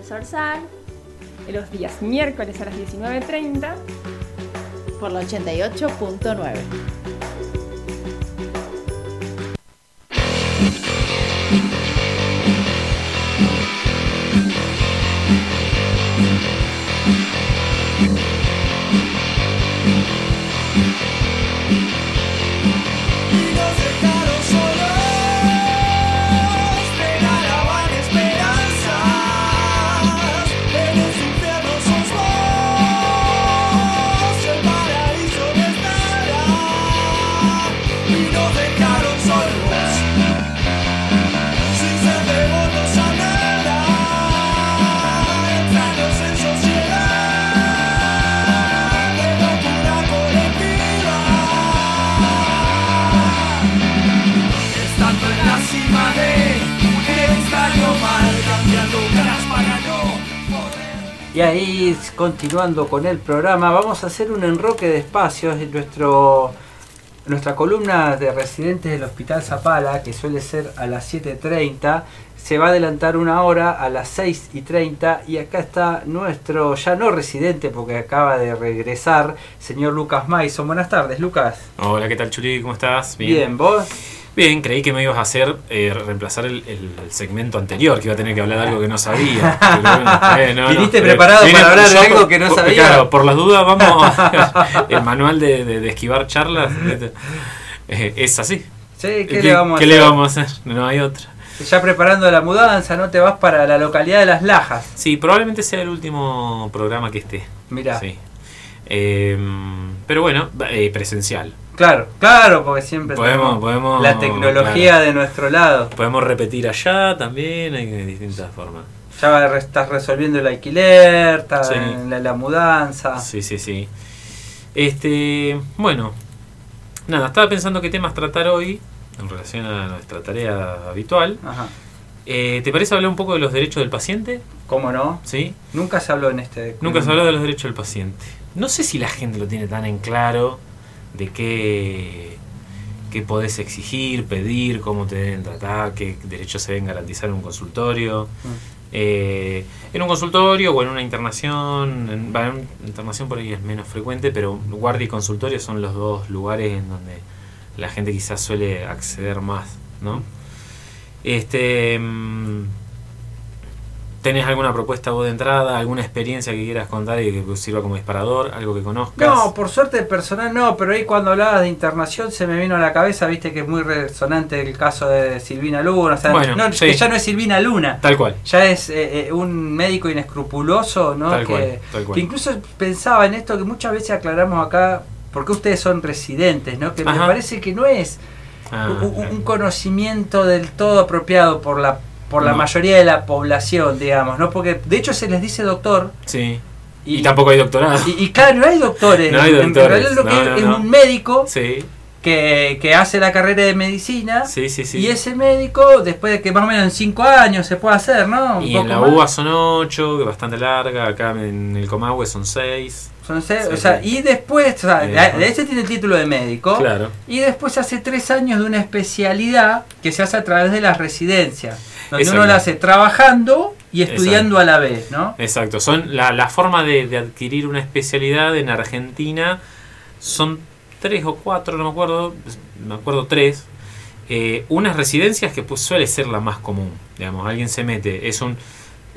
el Sorsal los días miércoles a las 19.30 por la 88.9. Y ahí, continuando con el programa, vamos a hacer un enroque de espacios en nuestro, nuestra columna de residentes del Hospital Zapala, que suele ser a las 7.30, se va a adelantar una hora a las 6.30 y acá está nuestro, ya no residente porque acaba de regresar, señor Lucas Maison. Buenas tardes, Lucas. Hola, ¿qué tal, Chuli? ¿Cómo estás? Bien, ¿vos? Bien, creí que me ibas a hacer eh, reemplazar el, segmento anterior, que iba a tener que hablar de algo que no sabía. Viniste preparado para hablar de algo que no sabía. Claro, por las dudas vamos el manual de, esquivar charlas. Eh, es así. Sí, ¿qué, le vamos a hacer? le vamos a hacer? No hay otra. Ya preparando la mudanza, ¿no? Te vas para la localidad de Las Lajas. Sí, probablemente sea el último programa que esté. Mira. Sí. Em, pero bueno, eh, presencial. Claro, claro, porque siempre podemos, podemos la tecnología de nuestro lado. Podemos repetir allá también, hay distintas formas. Ya estás resolviendo el alquiler, estás la, mudanza. Sí, sí, sí. Este, bueno, nada, estaba pensando qué temas tratar hoy en relación a nuestra tarea habitual. Ajá. Eh, ¿Te parece hablar un poco de los derechos del paciente? ¿Cómo no? Sí. Nunca se habló en este. Nunca se habló de los derechos del paciente. No sé si la gente lo tiene tan en claro de qué, qué podés exigir, pedir, cómo te deben tratar, qué derechos se deben garantizar en un consultorio. Mm. Eh, en un consultorio o en una internación, en, en, internación por ahí es menos frecuente, pero guardia y consultorio son los dos lugares en donde la gente quizás suele acceder más, ¿no? Este, mm, ¿Tenés alguna propuesta vos de entrada, alguna experiencia que quieras contar y que sirva como disparador, algo que conozcas? No, por suerte personal no, pero ahí cuando hablabas de internación se me vino a la cabeza, viste que es muy resonante el caso de Silvina Luna, o sea, que ya no es Silvina Luna, tal cual, ya es eh, eh, un médico inescrupuloso, ¿no? que, incluso pensaba en esto que muchas veces aclaramos acá, porque ustedes son residentes, ¿no? Que me parece que no es ah, un conocimiento del todo apropiado por la por la mayoría de la población, digamos, ¿no? Porque de hecho se les dice doctor. Sí. Y, tampoco hay doctorado. Y, claro, no hay doctores. no hay doctores. En realidad lo que es, un médico sí. que, que, hace la carrera de medicina. Sí, sí, sí. Y ese médico, después de que más o menos en 5 años se puede hacer, ¿no? y en la UBA son 8, que es bastante larga. Acá en el Comahue son 6. Son seis, o sea, y después, o sea, de ese tiene el título de médico. Claro. Y después hace 3 años de una especialidad que se hace a través de las residencias donde uno la hace trabajando y estudiando a la vez, ¿no? Exacto. Son la, la forma de, adquirir una especialidad en Argentina son tres o cuatro, no me acuerdo, me acuerdo tres. Eh, unas residencias que pues, suele ser la más común, digamos, alguien se mete, es un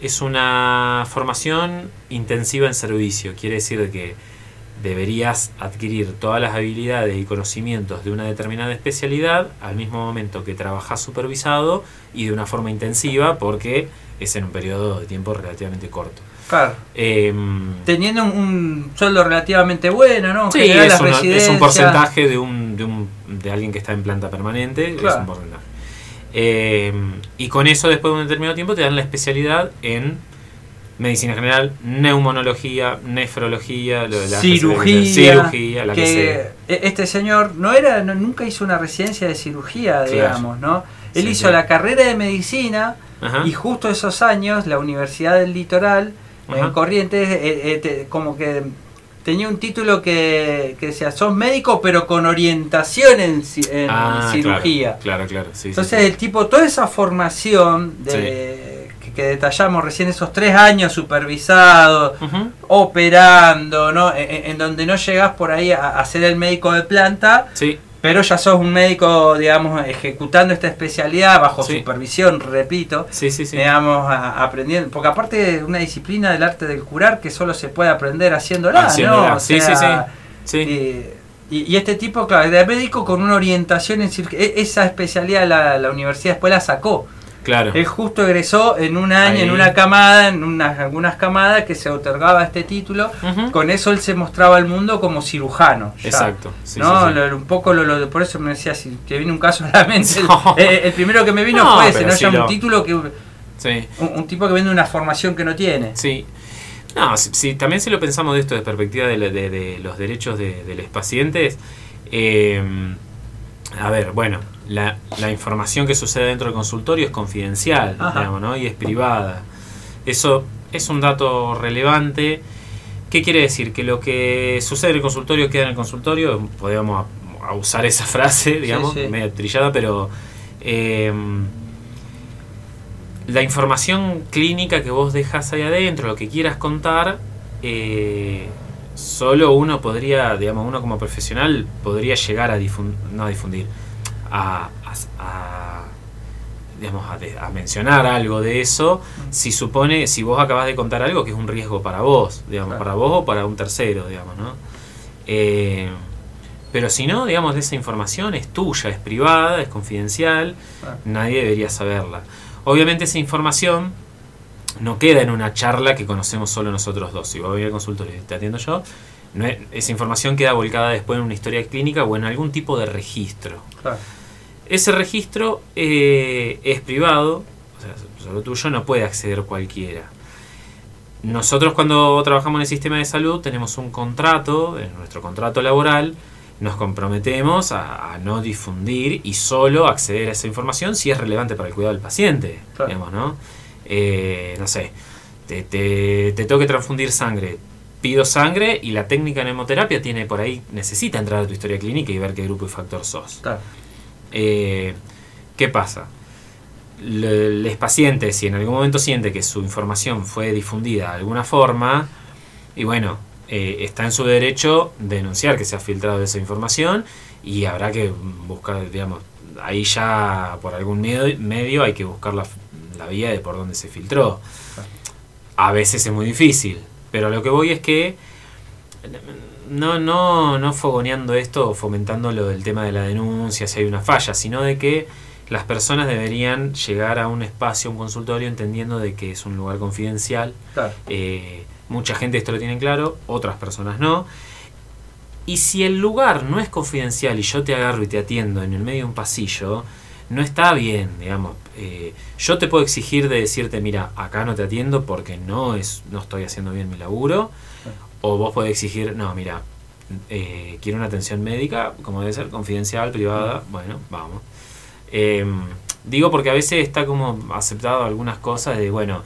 es una formación intensiva en servicio, quiere decir que deberías adquirir todas las habilidades y conocimientos de una determinada especialidad al mismo momento que trabajas supervisado y de una forma intensiva porque es en un periodo de tiempo relativamente corto. Claro. Em, Teniendo un, sueldo relativamente bueno, ¿no? Sí, es, un porcentaje de, un, de, un, de alguien que está en planta permanente, es un porcentaje. Em, y con eso, después de un determinado tiempo, te dan la especialidad en medicina general, neumonología, nefrología, lo de la cirugía, cirugía, la que, e, Este señor no era, nunca hizo una residencia de cirugía, digamos, ¿no? Él hizo la carrera de medicina y justo esos años la Universidad del Litoral en Corrientes eh, eh, como que tenía un título que, que decía, sos médico pero con orientación en, ah, cirugía. Claro, claro, Entonces el tipo, toda esa formación de que detallamos recién esos tres años supervisados, operando, ¿no? E, e, en, donde no llegas por ahí a, ser el médico de planta, sí. pero ya sos un médico, digamos, ejecutando esta especialidad bajo supervisión, repito, sí, sí, digamos, aprendiendo, porque aparte es una disciplina del arte del curar que solo se puede aprender haciéndola, ¿no? sí, sí, sí. y, este tipo, claro, de médico con una orientación en e, esa especialidad la, la universidad después la sacó. Claro. Él justo egresó en un año, en una camada, en unas, algunas camadas que se otorgaba este título. Con eso él se mostraba al mundo como cirujano. Exacto. ¿no? un poco lo, por eso me decía, si te viene un caso a la mente. El, primero que me vino fue ese, ¿no? Ya un título que. Un, tipo que vende una formación que no tiene. Sí. No, si, también si lo pensamos de esto desde perspectiva de, los derechos de, los pacientes, eh, a ver, bueno, la, la, información que sucede dentro del consultorio es confidencial, digamos, ¿no? Y es privada. Eso es un dato relevante. ¿Qué quiere decir? Que lo que sucede en el consultorio queda en el consultorio. Podríamos usar esa frase, digamos, medio trillada, pero em, la información clínica que vos dejas ahí adentro, lo que quieras contar, eh, solo uno podría, digamos, uno como profesional podría llegar a difundir, no a difundir, a, digamos, a, mencionar algo de eso si supone, si vos acabas de contar algo que es un riesgo para vos, digamos, para vos o para un tercero, digamos, ¿no? Eh, pero si no, digamos, esa información es tuya, es privada, es confidencial, nadie debería saberla. Obviamente esa información no queda en una charla que conocemos solo nosotros dos. Si voy al consultorio y te atiendo yo, esa información queda volcada después en una historia clínica o en algún tipo de registro. Ese registro eh, es privado, o sea, solo tuyo no puede acceder cualquiera. Nosotros cuando trabajamos en el sistema de salud tenemos un contrato, en nuestro contrato laboral, nos comprometemos a, no difundir y solo acceder a esa información si es relevante para el cuidado del paciente. ¿no? Eh, no sé, te, te, te tengo que transfundir sangre pido sangre y la técnica en hemoterapia tiene por ahí, necesita entrar a tu historia clínica y ver qué grupo y factor sos. Eh, ¿Qué pasa? Los pacientes, si en algún momento siente que su información fue difundida de alguna forma, y bueno, eh, está en su derecho denunciar que se ha filtrado esa información y habrá que buscar, digamos, ahí ya por algún medio, medio hay que buscar la, la vía de por dónde se filtró. A veces es muy difícil, pero lo que voy es que no, no, no fogoneando esto o fomentando lo del tema de la denuncia si hay una falla, sino de que las personas deberían llegar a un espacio, un consultorio, entendiendo de que es un lugar confidencial. Eh, mucha gente esto lo tiene claro, otras personas no. Y si el lugar no es confidencial y yo te agarro y te atiendo en el medio de un pasillo, no está bien, digamos. Eh, yo te puedo exigir de decirte, mira, acá no te atiendo porque no, es, no estoy haciendo bien mi laburo. O vos podés exigir, no, mira, eh, quiero una atención médica, como debe ser, confidencial, privada, bueno, vamos. Em, digo porque a veces está como aceptado algunas cosas de, bueno,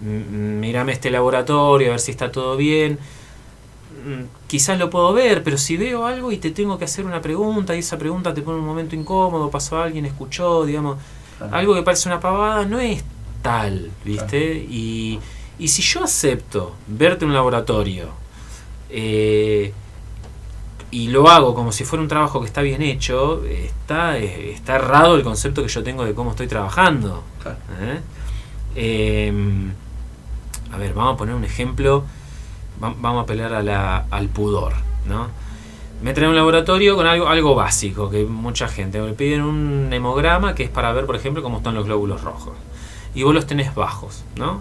mírame este laboratorio, a ver si está todo bien. Mm, quizás lo puedo ver, pero si veo algo y te tengo que hacer una pregunta y esa pregunta te pone un momento incómodo, pasó alguien, escuchó, digamos, algo que parece una pavada, no es tal, ¿viste? Y, y si yo acepto verte en un laboratorio, eh, y lo hago como si fuera un trabajo que está bien hecho, está, está errado el concepto que yo tengo de cómo estoy trabajando. ¿eh? Em, a ver, vamos a poner un ejemplo, vamos a pelear al pudor. ¿no? Me traen un laboratorio con algo, algo básico, que mucha gente me piden un hemograma que es para ver, por ejemplo, cómo están los glóbulos rojos. Y vos los tenés bajos, ¿no?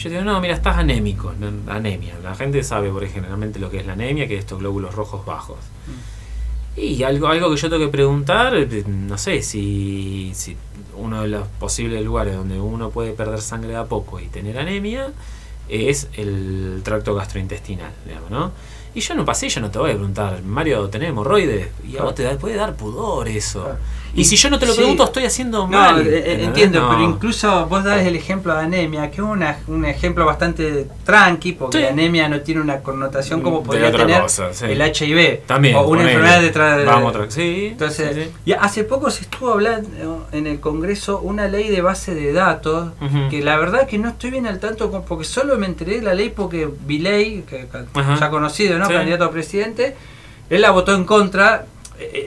Yo digo, no, mira, estás anémico, anemia. La gente sabe, por generalmente, lo que es la anemia, que es estos glóbulos rojos bajos. Mm. Y algo, algo que yo tengo que preguntar, eh, no sé, si, si uno de los posibles lugares donde uno puede perder sangre a poco y tener anemia es el tracto gastrointestinal, digamos, ¿no? Y yo en un pasillo no te voy a preguntar, Mario, ¿tenés hemorroides? Y a vos te puede dar pudor eso. Y, si yo no te lo pregunto, estoy haciendo mal. Eh, eh, entiendo, pero incluso vos das el ejemplo de anemia, que es un ejemplo bastante tranqui, porque anemia no tiene una connotación como podría tener el HIV. También. O una enfermedad detrás de. Vamos otra. Sí. Entonces, y hace poco se estuvo hablando en el Congreso una ley de base de datos, que la verdad que no estoy bien al tanto, porque solo me enteré de la ley porque Viley, que ya conocido, ¿no? Candidato a presidente, él la votó en contra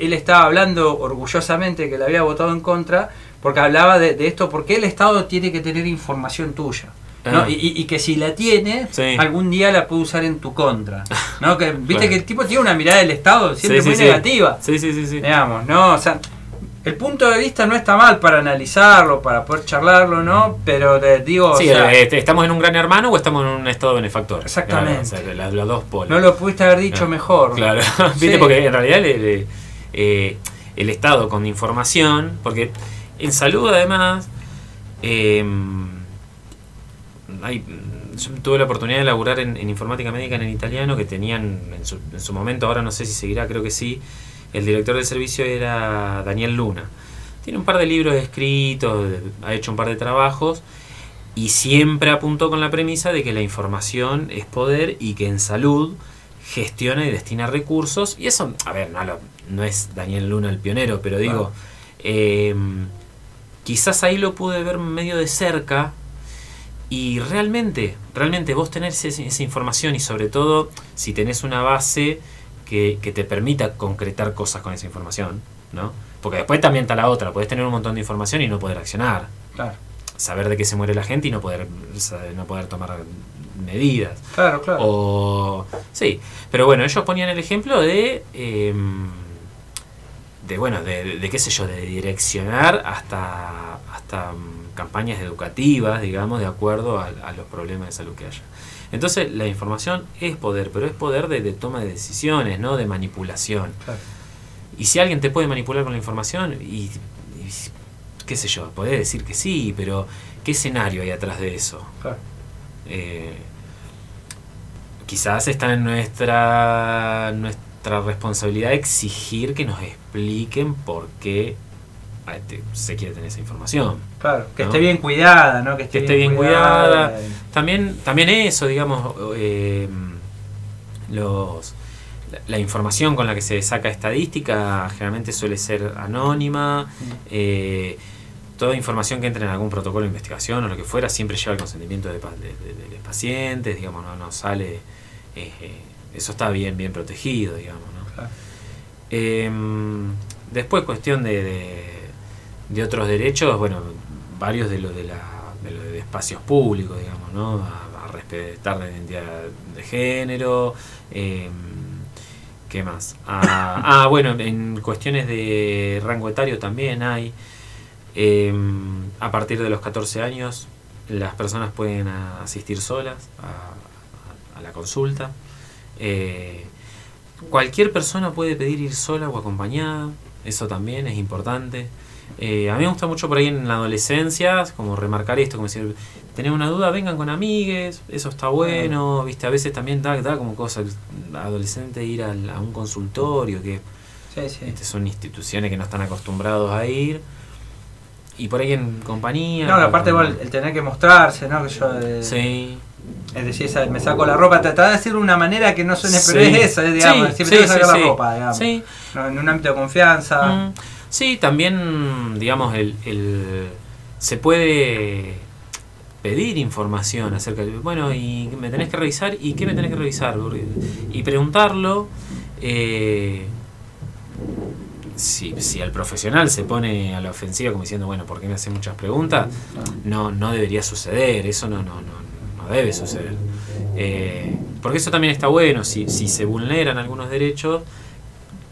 él estaba hablando orgullosamente que le había votado en contra porque hablaba de, esto, porque el Estado tiene que tener información tuya. Ah. Y, que si la tiene, algún día la puede usar en tu contra. ¿no? Que, Viste que el tipo tiene una mirada del Estado siempre muy negativa. Sí, sí, sí. Digamos, ¿no? O sea, el punto de vista no está mal para analizarlo, para poder charlarlo, ¿no? Pero te digo. Sí, este, ¿estamos en un gran hermano o estamos en un estado benefactor? Exactamente. los dos polos. No lo pudiste haber dicho mejor. Claro, ¿viste? Porque en realidad le eh, el Estado con información, porque en salud además, em, yo tuve la oportunidad de laburar en, informática médica en italiano, que tenían en su, en su, momento, ahora no sé si seguirá, creo que sí, el director del servicio era Daniel Luna. Tiene un par de libros escritos, ha hecho un par de trabajos y siempre apuntó con la premisa de que la información es poder y que en salud gestiona y destina recursos. Y eso, a ver, no, no es Daniel Luna el pionero, pero digo, em, quizás ahí lo pude ver medio de cerca. Y realmente, realmente vos tenés esa, información y sobre todo si tenés una base que, te permita concretar cosas con esa información, ¿no? Porque después también está la otra, podés tener un montón de información y no poder accionar. Saber de qué se muere la gente y no poder, no poder tomar medidas. Claro, claro. O, sí, pero bueno, ellos ponían el ejemplo de, em, de bueno, de, qué sé yo, de direccionar hasta, hasta mm, campañas educativas, digamos, de acuerdo a, los problemas de salud que haya. Entonces, la información es poder, pero es poder de, toma de decisiones, no de manipulación. Y si alguien te puede manipular con la información, y, qué sé yo, podés decir que sí, pero ¿qué escenario hay atrás de eso? Claro. Eh, quizás está en nuestra, nuestra responsabilidad exigir que nos expliquen por qué este, se quiere tener esa información. Claro, que esté bien cuidada, ¿no? Que esté, bien, cuidada. También, también eso, digamos, eh, los la información con la que se saca estadística generalmente suele ser anónima. Eh, toda información que entre en algún protocolo de investigación o lo que fuera siempre lleva el consentimiento de, los pacientes, digamos, no, no sale. Eh, eso está bien, bien protegido, digamos. ¿no? Em, después, cuestión de, de, otros derechos, bueno, varios de los de, la, de, espacios públicos, digamos, ¿no? A, respetar la identidad de género. Eh, ¿Qué más? Ah, ah, bueno, en cuestiones de rango etario también hay. Em, a partir de los 14 años, las personas pueden asistir solas a, la consulta. Eh, cualquier persona puede pedir ir sola o acompañada, eso también es importante. Eh, a mí me gusta mucho por ahí en la adolescencia, como remarcar esto, como decir, tener una duda, vengan con amigues, eso está bueno, viste, a veces también da, da como cosa adolescente ir a un consultorio, que son instituciones que no están acostumbrados a ir. Y por ahí en compañía. No, aparte igual el tener que mostrarse, ¿no? Que yo, eh, sí. Es decir, me saco la ropa, tratar de decir de una manera que no suene, pero es eso, digamos, siempre tengo que sacar la ropa, digamos. en un ámbito de confianza. Mm. Sí, también, digamos, el, el, se puede pedir información acerca de, bueno, y me tenés que revisar, ¿y qué me tenés que revisar? Y preguntarlo, eh, si, si el profesional se pone a la ofensiva como diciendo, bueno, ¿por qué me hace muchas preguntas? No, no debería suceder, eso no, no, no, no debe suceder. Eh, porque eso también está bueno, si, si se vulneran algunos derechos,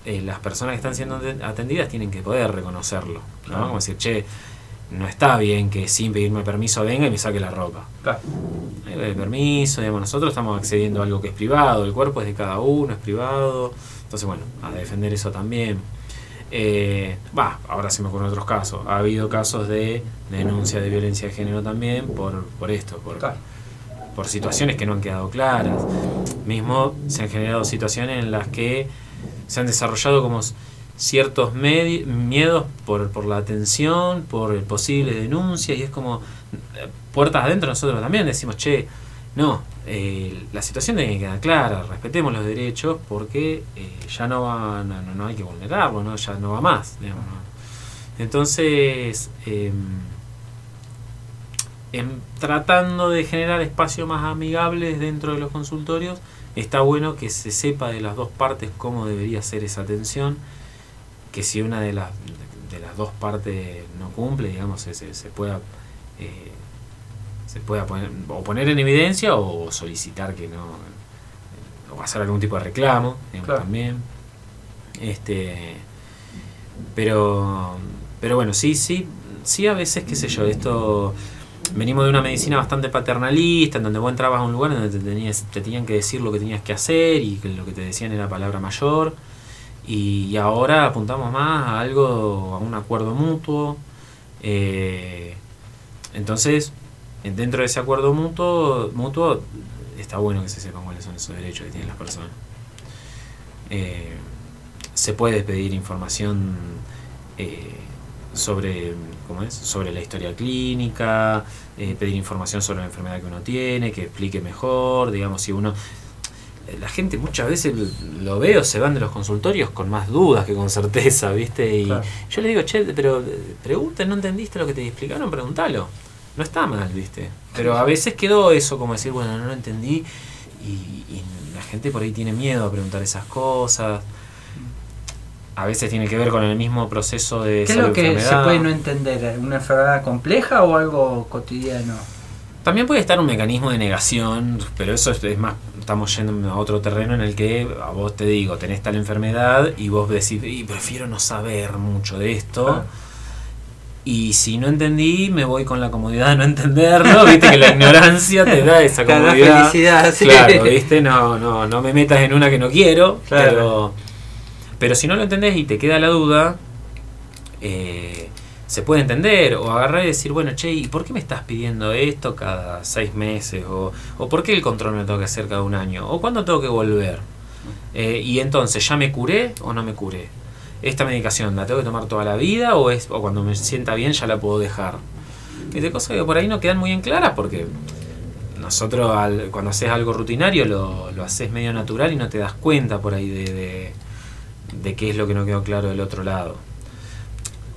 eh, las personas que están siendo atendidas tienen que poder reconocerlo. ¿no? Como decir, che, no está bien que sin pedirme permiso venga y me saque la ropa. Claro. permiso, digamos, nosotros estamos accediendo a algo que es privado, el cuerpo es de cada uno, es privado. Entonces, bueno, a defender eso también. Eh, va, ahora se me ocurren otros casos. Ha habido casos de denuncia de violencia de género también por, por esto, por, por situaciones que no han quedado claras. Mismo se han generado situaciones en las que se han desarrollado como ciertos miedos por, por, la atención, por el posible denuncia, y es como eh, puertas adentro nosotros también decimos, che, no, eh, la situación tiene que quedar clara, respetemos los derechos porque eh, ya no, va, no, no, hay que vulnerarlo, ¿no? ya no va más. Entonces, em, em, tratando de generar espacios más amigables dentro de los consultorios, está bueno que se sepa de las dos partes cómo debería ser esa atención, que si una de las, de las dos partes no cumple, digamos, se, se pueda... Eh, se pueda poner, o poner en evidencia o solicitar que no o hacer algún tipo de reclamo también este pero pero bueno sí sí sí a veces qué sé yo esto venimos de una medicina bastante paternalista, en donde vos entrabas a un lugar donde te, tenías, te tenían que decir lo que tenías que hacer y que lo que te decían era palabra mayor. Y, ahora apuntamos más a algo, a un acuerdo mutuo. Eh, entonces, dentro de ese acuerdo mutuo, mutuo, está bueno que se sepan cuáles son esos derechos que tienen las personas. Eh, se puede pedir información eh, sobre ¿cómo es? sobre la historia clínica, eh, pedir información sobre la enfermedad que uno tiene, que explique mejor, digamos, si uno... La gente muchas veces lo veo, se van de los consultorios con más dudas que con certeza, ¿viste? Y yo le digo, che, pero pregunten, ¿no entendiste lo que te explicaron? Pregúntalo. No está mal, ¿viste? Pero a veces quedó eso como decir, bueno, no lo entendí y la gente por ahí tiene miedo a preguntar esas cosas a veces tiene que ver con el mismo proceso de ¿Qué es lo que se puede no entender? ¿Una enfermedad compleja o algo cotidiano? También puede estar un mecanismo de negación, pero eso es, más, estamos yendo a otro terreno en el que a vos te digo, tenés tal enfermedad y vos decís, y prefiero no saber mucho de esto. Y si no entendí, me voy con la comodidad de no entenderlo, viste que la ignorancia te da esa comodidad. felicidad, sí. Claro, viste, no, no, no me metas en una que no quiero, pero pero si no lo entendés y te queda la duda, eh, se puede entender o agarrar y decir, bueno, che, ¿y por qué me estás pidiendo esto cada seis meses? ¿O, o por qué el control me tengo que hacer cada un año? ¿O cuándo tengo que volver? Eh, y entonces, ¿ya me curé o no me curé? ¿Esta medicación la tengo que tomar toda la vida o, es, o cuando me sienta bien ya la puedo dejar? Y de cosas que por ahí no quedan muy en claras porque nosotros al, cuando haces algo rutinario lo, lo haces medio natural y no te das cuenta por ahí de, de, qué es lo que no quedó claro del otro lado.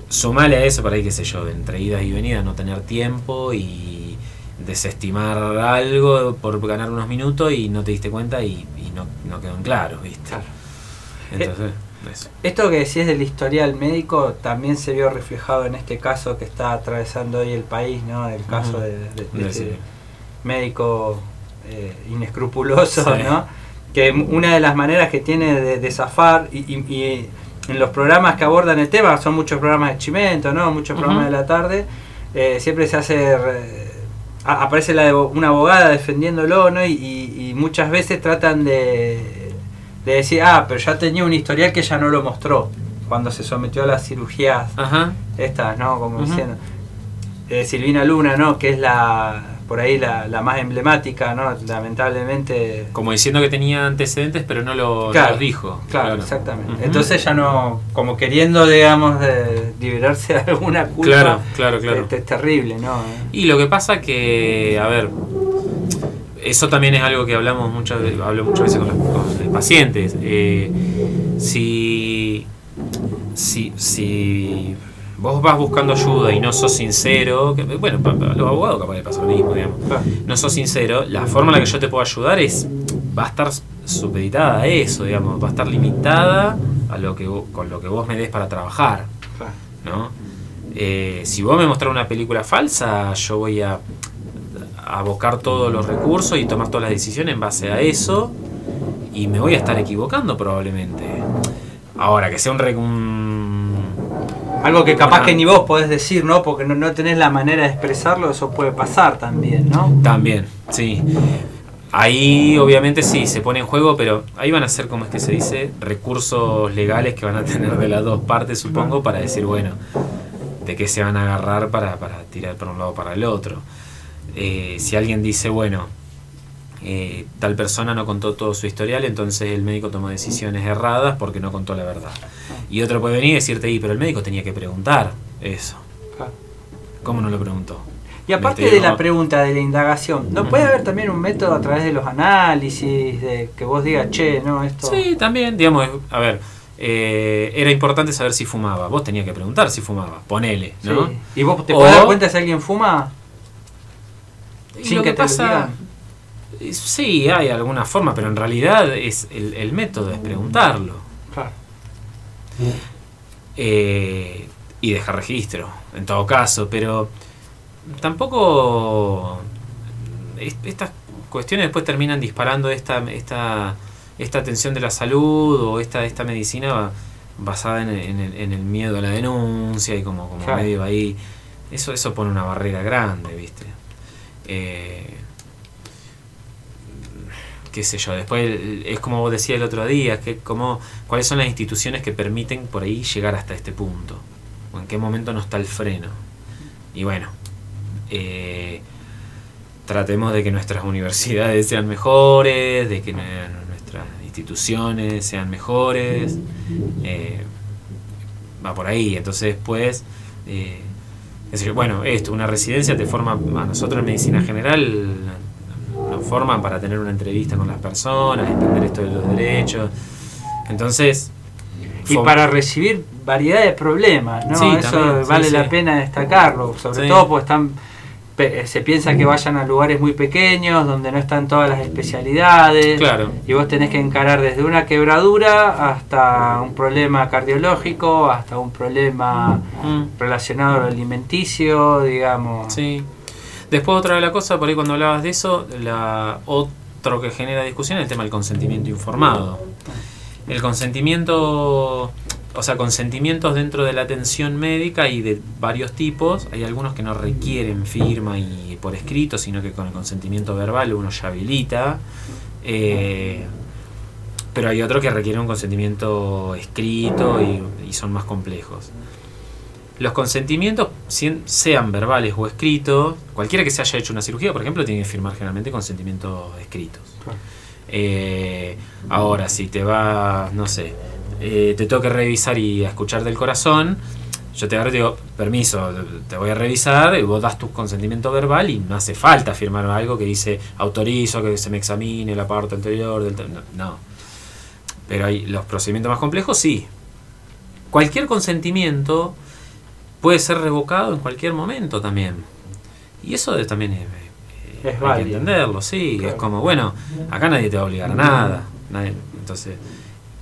Sumale a eso por ahí, qué sé yo, entre idas y venidas, no tener tiempo y desestimar algo por ganar unos minutos y no te diste cuenta y, no, no, quedó en claro, ¿viste? Entonces, Esto que decís del historial médico también se vio reflejado en este caso que está atravesando hoy el país, ¿no? El caso de, este médico eh, inescrupuloso, ¿no? Que una de las maneras que tiene de, zafar y, en los programas que abordan el tema, son muchos programas de Chimento, ¿no? Muchos programas de la tarde, eh, siempre se hace aparece la, una abogada defendiéndolo, ¿no? Y, muchas veces tratan de, de, decir, ah, pero ya tenía un historial que ya no lo mostró cuando se sometió a las cirugías estas, ¿no? Como diciendo. Eh, Silvina Luna, ¿no? Que es la por ahí la, la, más emblemática, ¿no? Lamentablemente. Como diciendo que tenía antecedentes, pero no lo, dijo. Claro, exactamente. Entonces ya no, como queriendo, digamos, de liberarse de alguna culpa. Claro, claro, claro. Es, terrible, ¿no? Y lo que pasa que, a ver, eso también es algo que hablamos muchas hablo muchas veces con los, pacientes. Eh, si, si, si vos vas buscando ayuda y no sos sincero, que, bueno, para, los abogados capaz de pasar lo mismo, digamos, no sos sincero, la forma en la que yo te puedo ayudar es, va a estar supeditada a eso, digamos, va a estar limitada a lo que con lo que vos me des para trabajar, ¿no? Eh, si vos me mostrás una película falsa, yo voy a abocar todos los recursos y tomar todas las decisiones en base a eso y me voy a estar equivocando probablemente. Ahora, que sea un, un algo que capaz que ni vos podés decir, ¿no? Porque no, no tenés la manera de expresarlo, eso puede pasar también, ¿no? También, sí. Ahí obviamente sí, se pone en juego, pero ahí van a ser, como es que se dice, recursos legales que van a tener de las dos partes, supongo, para decir, bueno, de qué se van a agarrar para, para tirar por un lado o para el otro. Eh, si alguien dice, bueno, eh, tal persona no contó todo su historial, entonces el médico tomó decisiones erradas porque no contó la verdad. Y otro puede venir y decirte, y, pero el médico tenía que preguntar eso. ¿Cómo no lo preguntó? Y aparte de la pregunta, de la indagación, ¿no puede haber también un método a través de los análisis, de que vos digas, che, no, esto... Sí, también, digamos, a ver, eh, era importante saber si fumaba. Vos tenías que preguntar si fumaba, ponele, ¿no? ¿Y vos te podés dar cuenta si alguien fuma? Sin que, te pasa, Sí, hay alguna forma, pero en realidad es el, método es preguntarlo. Eh, y dejar registro, en todo caso, pero tampoco estas cuestiones después terminan disparando esta, esta, esta atención de la salud o esta, esta medicina basada en, el, miedo a la denuncia y como, como medio ahí. Eso, eso pone una barrera grande, ¿viste? Eh, qué sé yo, después es como vos decías el otro día, que como, cuáles son las instituciones que permiten por ahí llegar hasta este punto, o en qué momento no está el freno. Y bueno, eh, tratemos de que nuestras universidades sean mejores, de que nuestras instituciones sean mejores, eh, va por ahí, entonces. Eh, bueno, esto, una residencia te forma, a nosotros en medicina general nos forman para tener una entrevista con las personas, entender esto de los derechos. Entonces... Y para recibir variedad de problemas, ¿no? Eso vale la pena destacarlo, sobre todo porque están se piensa que vayan a lugares muy pequeños donde no están todas las especialidades claro. y vos tenés que encarar desde una quebradura hasta un problema cardiológico hasta un problema mm. relacionado al alimenticio digamos sí Después otra de la cosa, por ahí cuando hablabas de eso, la otro que genera discusión es el tema del consentimiento informado. El consentimiento, o sea, consentimientos dentro de la atención médica y de varios tipos. Hay algunos que no requieren firma y por escrito, sino que con el consentimiento verbal uno ya habilita. Eh, pero hay otros que requieren un consentimiento escrito y son más complejos. Los consentimientos, sean verbales o escritos, cualquiera que se haya hecho una cirugía, por ejemplo, tiene que firmar generalmente consentimientos escritos. Eh, ahora, si te va, no sé, eh, te toca revisar y escuchar del corazón, yo te agarro y te digo, permiso, te voy a revisar, y vos das tu consentimiento verbal y no hace falta firmar algo que dice autorizo que se me examine la parte anterior del... No, no. Pero hay los procedimientos más complejos, sí. Cualquier consentimiento puede ser revocado en cualquier momento también. Y eso también es, es hay que entenderlo, sí. Es como, bueno, acá nadie te va a obligar a nada. entonces,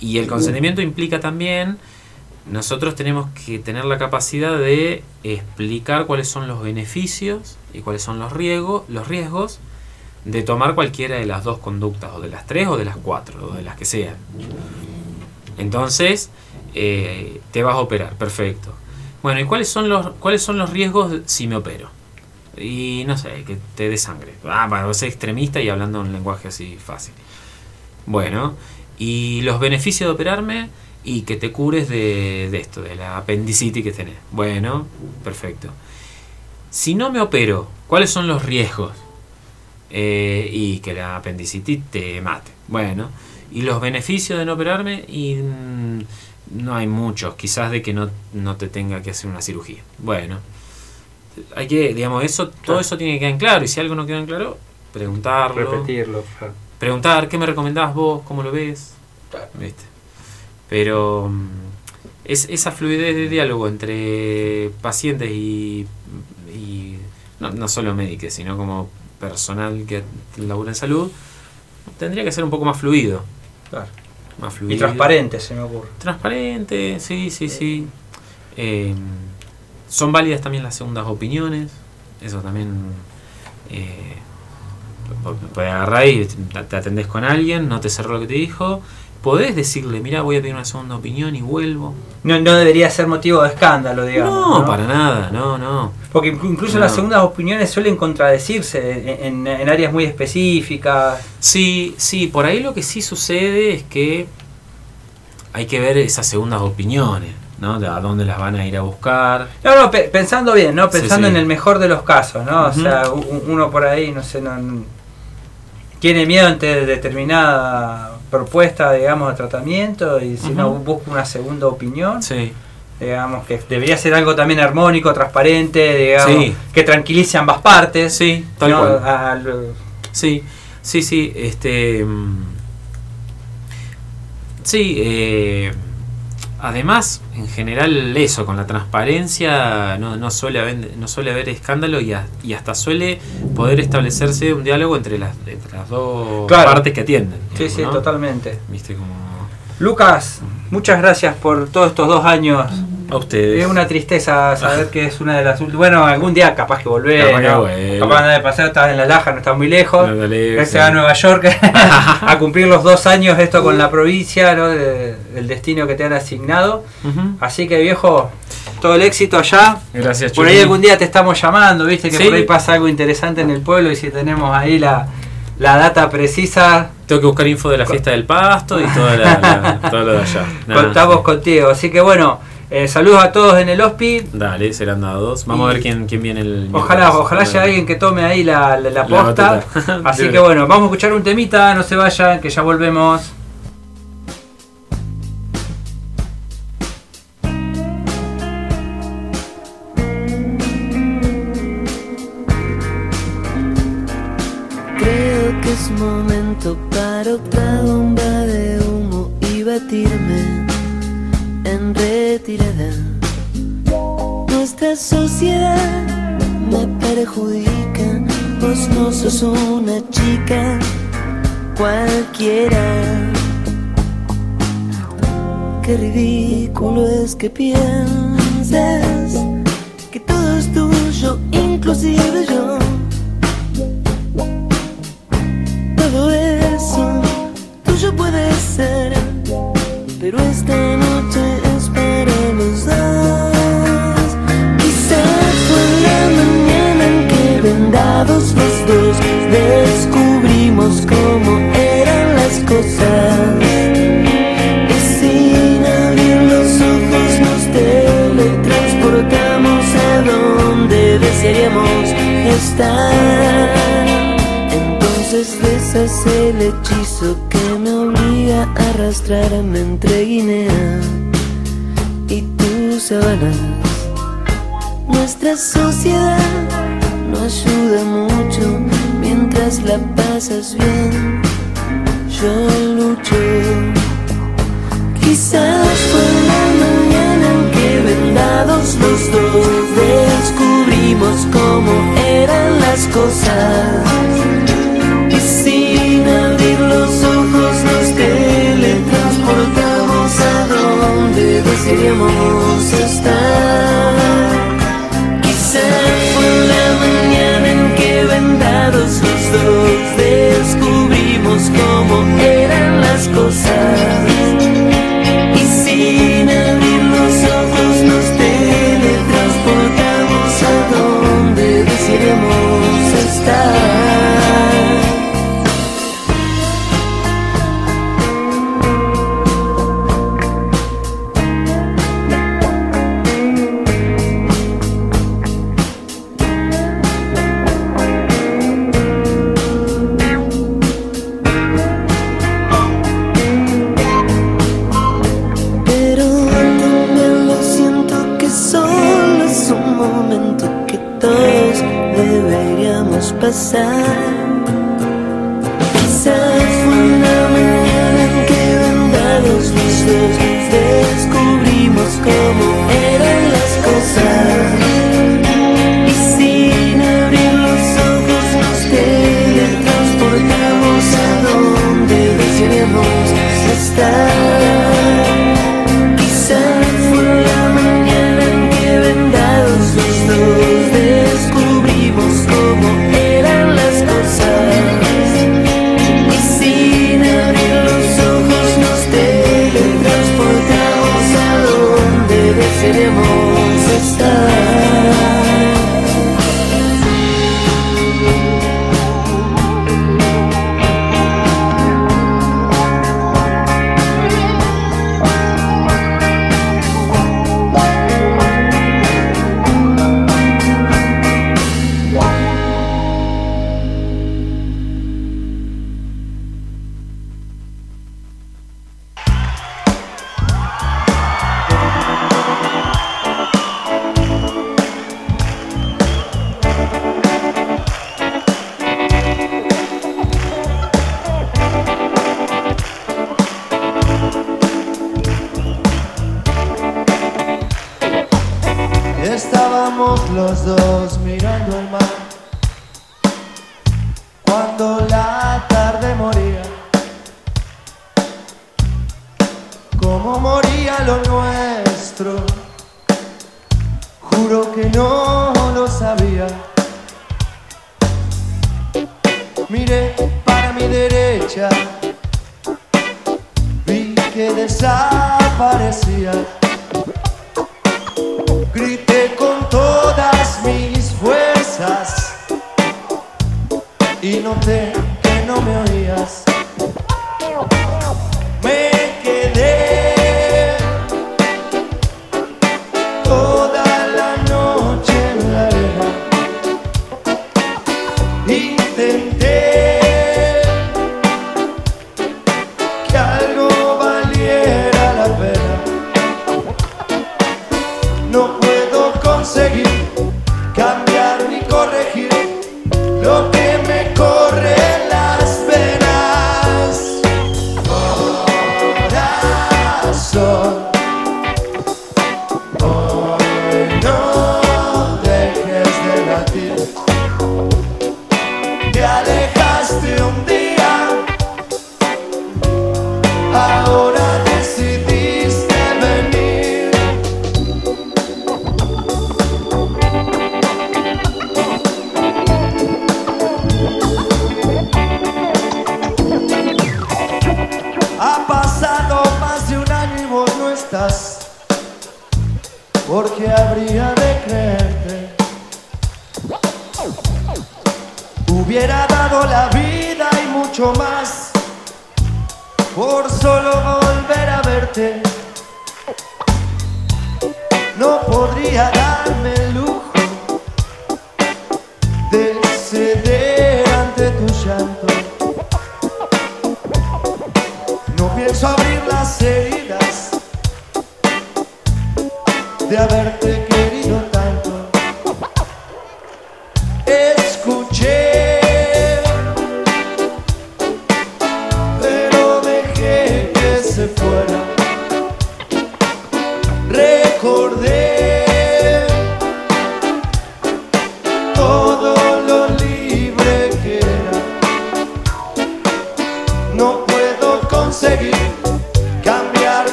y el consentimiento implica también nosotros tenemos que tener la capacidad de explicar cuáles son los beneficios y cuáles son los riesgos, los riesgos de tomar cualquiera de las dos conductas, o de las tres o de las cuatro, o de las que sean. Entonces, eh, te vas a operar, perfecto. Bueno, ¿y cuáles son los, cuáles son los riesgos si me opero? Y no sé, que te dé sangre. Ah, para ser extremista y hablando un lenguaje así fácil. Bueno, ¿y los beneficios de operarme? y que te cures de, esto, de la apendicitis que tenés. Bueno, perfecto. Si no me opero, ¿cuáles son los riesgos? Eh, y que la apendicitis te mate. Bueno, ¿y los beneficios de no operarme? Y mm, no hay muchos, quizás de que no, no, te tenga que hacer una cirugía. Bueno, hay que, digamos, eso, todo eso tiene que quedar en claro. Y si algo no queda en claro, preguntarlo. Repetirlo. Preguntar, ¿qué me recomendás vos? ¿Cómo lo ves? ¿Viste? Pero mm, es esa fluidez de diálogo entre pacientes y, no, no, solo médicos, sino como personal que labura en salud, tendría que ser un poco más fluido. Claro. Más fluido. Y transparente, se me ocurre. Transparente, sí, sí, sí. Eh, son válidas también las segundas opiniones. Eso también. Eh, puede agarrar y te atendés con alguien, no te cerró lo que te dijo, podés decirle, mira, voy a pedir una segunda opinión y vuelvo. No, no debería ser motivo de escándalo, digamos. No, para nada, no, no. Porque incluso las segundas opiniones suelen contradecirse en, áreas muy específicas. Sí, sí, por ahí lo que sí sucede es que hay que ver esas segundas opiniones. ¿no? De a dónde las van a ir a buscar. No, no, pensando bien, ¿no? Pensando en el mejor de los casos, ¿no? O sea, uno por ahí, no sé, no, tiene miedo ante determinada propuesta, digamos, de tratamiento y si no busca una segunda opinión. Sí. Digamos que debería ser algo también armónico, transparente, digamos, que tranquilice ambas partes. Sí, tal cual. Sí, sí, sí, este... Mm, sí, eh, Además, en general eso, con la transparencia no, no, suele, haber, no suele haber escándalo y, y, hasta suele poder establecerse un diálogo entre las, entre las dos partes que atienden. sí, sí, totalmente. Lucas, muchas gracias por todos estos dos años a ustedes. Es una tristeza saber que es una de las últimas. Bueno, algún día capaz que volver. Capaz, de pasar, estás en La Laja, no estás muy lejos. se va a Nueva York a cumplir los dos años esto con la provincia, ¿no? el destino que te han asignado. Así que viejo, todo el éxito allá. Gracias, Por ahí algún día te estamos llamando, viste que por ahí pasa algo interesante en el pueblo y si tenemos ahí la, la data precisa. Tengo que buscar info de la fiesta del pasto y toda la, todo lo de allá. Contamos contigo. Así que bueno. Eh, saludos a todos en el hospi. Dale, serán dados. Vamos a ver quién, quién viene el. Ojalá, ojalá haya alguien que tome ahí la, la, posta. Así que bueno, vamos a escuchar un temita, no se vayan, que ya volvemos. Creo que es momento para sos una chica cualquiera. Qué ridículo es que piensas que todo es tuyo, inclusive yo. Todo eso tuyo puede ser, pero esta noche los dos descubrimos cómo eran las cosas. Y sin abrir los ojos nos teletransportamos a donde desearíamos estar. Entonces deshace el hechizo que me obliga a arrastrarme entre Guinea y tus sabanas. Nuestra sociedad ayuda mucho mientras la pasas bien. Yo luché, quizás fue la mañana en que vendados los dos descubrimos cómo eran las cosas. Y sin abrir los ojos nos teletransportamos a donde deseamos estar. Quizás los dos descubrimos cómo eran las cosas. Tuesday's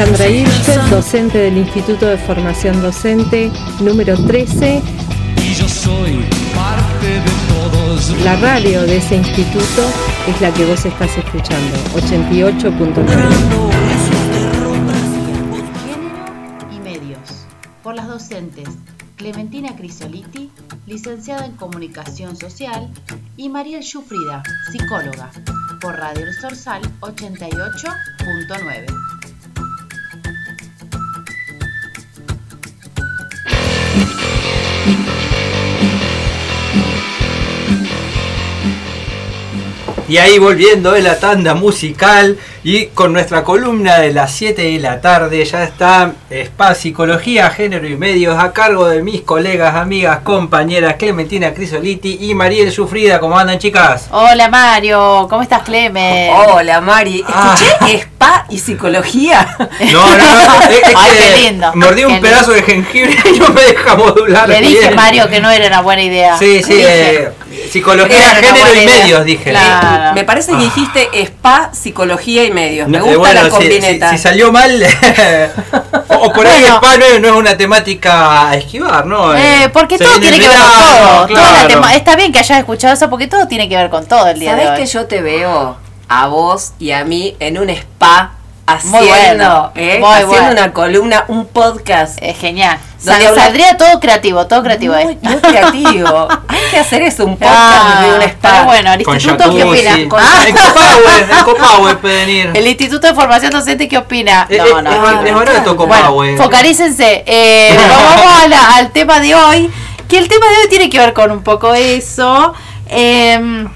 Alejandra Ilchet, docente del Instituto de Formación Docente número 13. Y yo soy parte de todos La radio de ese instituto es la que vos estás escuchando, 88.9. y medios. Por las docentes Clementina Crisoliti, licenciada en Comunicación Social, y Mariel Yufrida, psicóloga. Por Radio El Sorsal 88.9. Y ahí volviendo de la tanda musical y con nuestra columna de las 7 de la tarde ya está Spa Psicología, Género y Medios a cargo de mis colegas, amigas, compañeras Clementina Crisoliti y Mariel Sufrida. ¿Cómo andan chicas? Hola Mario, ¿cómo estás Clemen? Hola Mari, escuché spa y psicología. No, no, no, es, es Ay, que qué lindo. Mordí un Qué pedazo de jengibre y no me deja modular. Le dije bien. Mario que no era una buena idea. Sí, sí, Le dije. eh, Psicología, género y medios, dije. Me parece que Ah. dijiste spa, psicología y medios. Me gusta eh, bueno, la combineta. Si, si salió mal, o, por ahí Bueno. spa no, es- no es una temática a esquivar, ¿no? Eh, porque Se todo tiene que ver con todo. Toda la claro. tema- Está bien que hayas escuchado eso porque todo tiene que ver con todo el día de ¿Sabés hoy. que yo te veo a vos y a mí en un spa Muy haciendo, bueno, ¿eh? muy haciendo bueno. una columna, un podcast? Es genial. Donde Sal- saldría todo creativo, todo creativo ahí. Muy creativo. Hay que hacer eso, un podcast Ah, de un spa. pero bueno, el Con instituto, ¿qué opina? Con- Ah. El Copahue, el Copahue pueden ir. El Instituto de Formación Docente, ¿qué opina? Eh, No, eh, no, es- no, es no. barato Bueno, focarícense. Eh, nos vamos a la- al tema de hoy. Que el tema de hoy tiene que ver con un poco eso. Eh,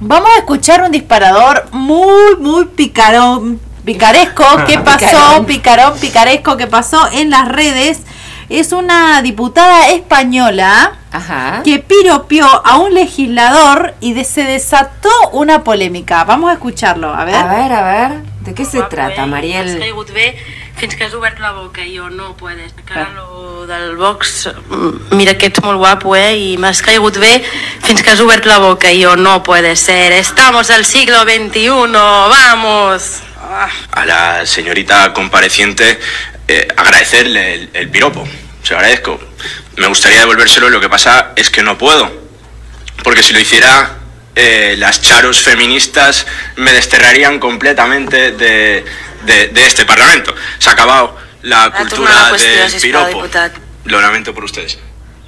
vamos a escuchar un disparador muy, muy picarón, picaresco. ¿Qué pasó? Picarón. Picarón, picaresco que pasó en las redes. Es una diputada española Ajá. que piropió a un legislador y de- se desató una polémica. Vamos a escucharlo, a ver. A ver, a ver. ¿De qué se trata, Mariel? fins que has obert la boca i jo no puedes. Cara, lo del box, mm, mira que ets molt guapo, eh? I m'has caigut bé fins que has obert la boca i jo no puede ser. Estamos al siglo XXI, vamos. Ah. a la señorita compareciente eh, agradecerle el, el piropo. Se lo agradezco. Me gustaría devolvérselo, lo que pasa es que no puedo. Porque si lo hiciera, eh, las charos feministas me desterrarían completamente de, de- de este parlamento. Se ha acabado la cultura del piropo. Lo lamento por ustedes.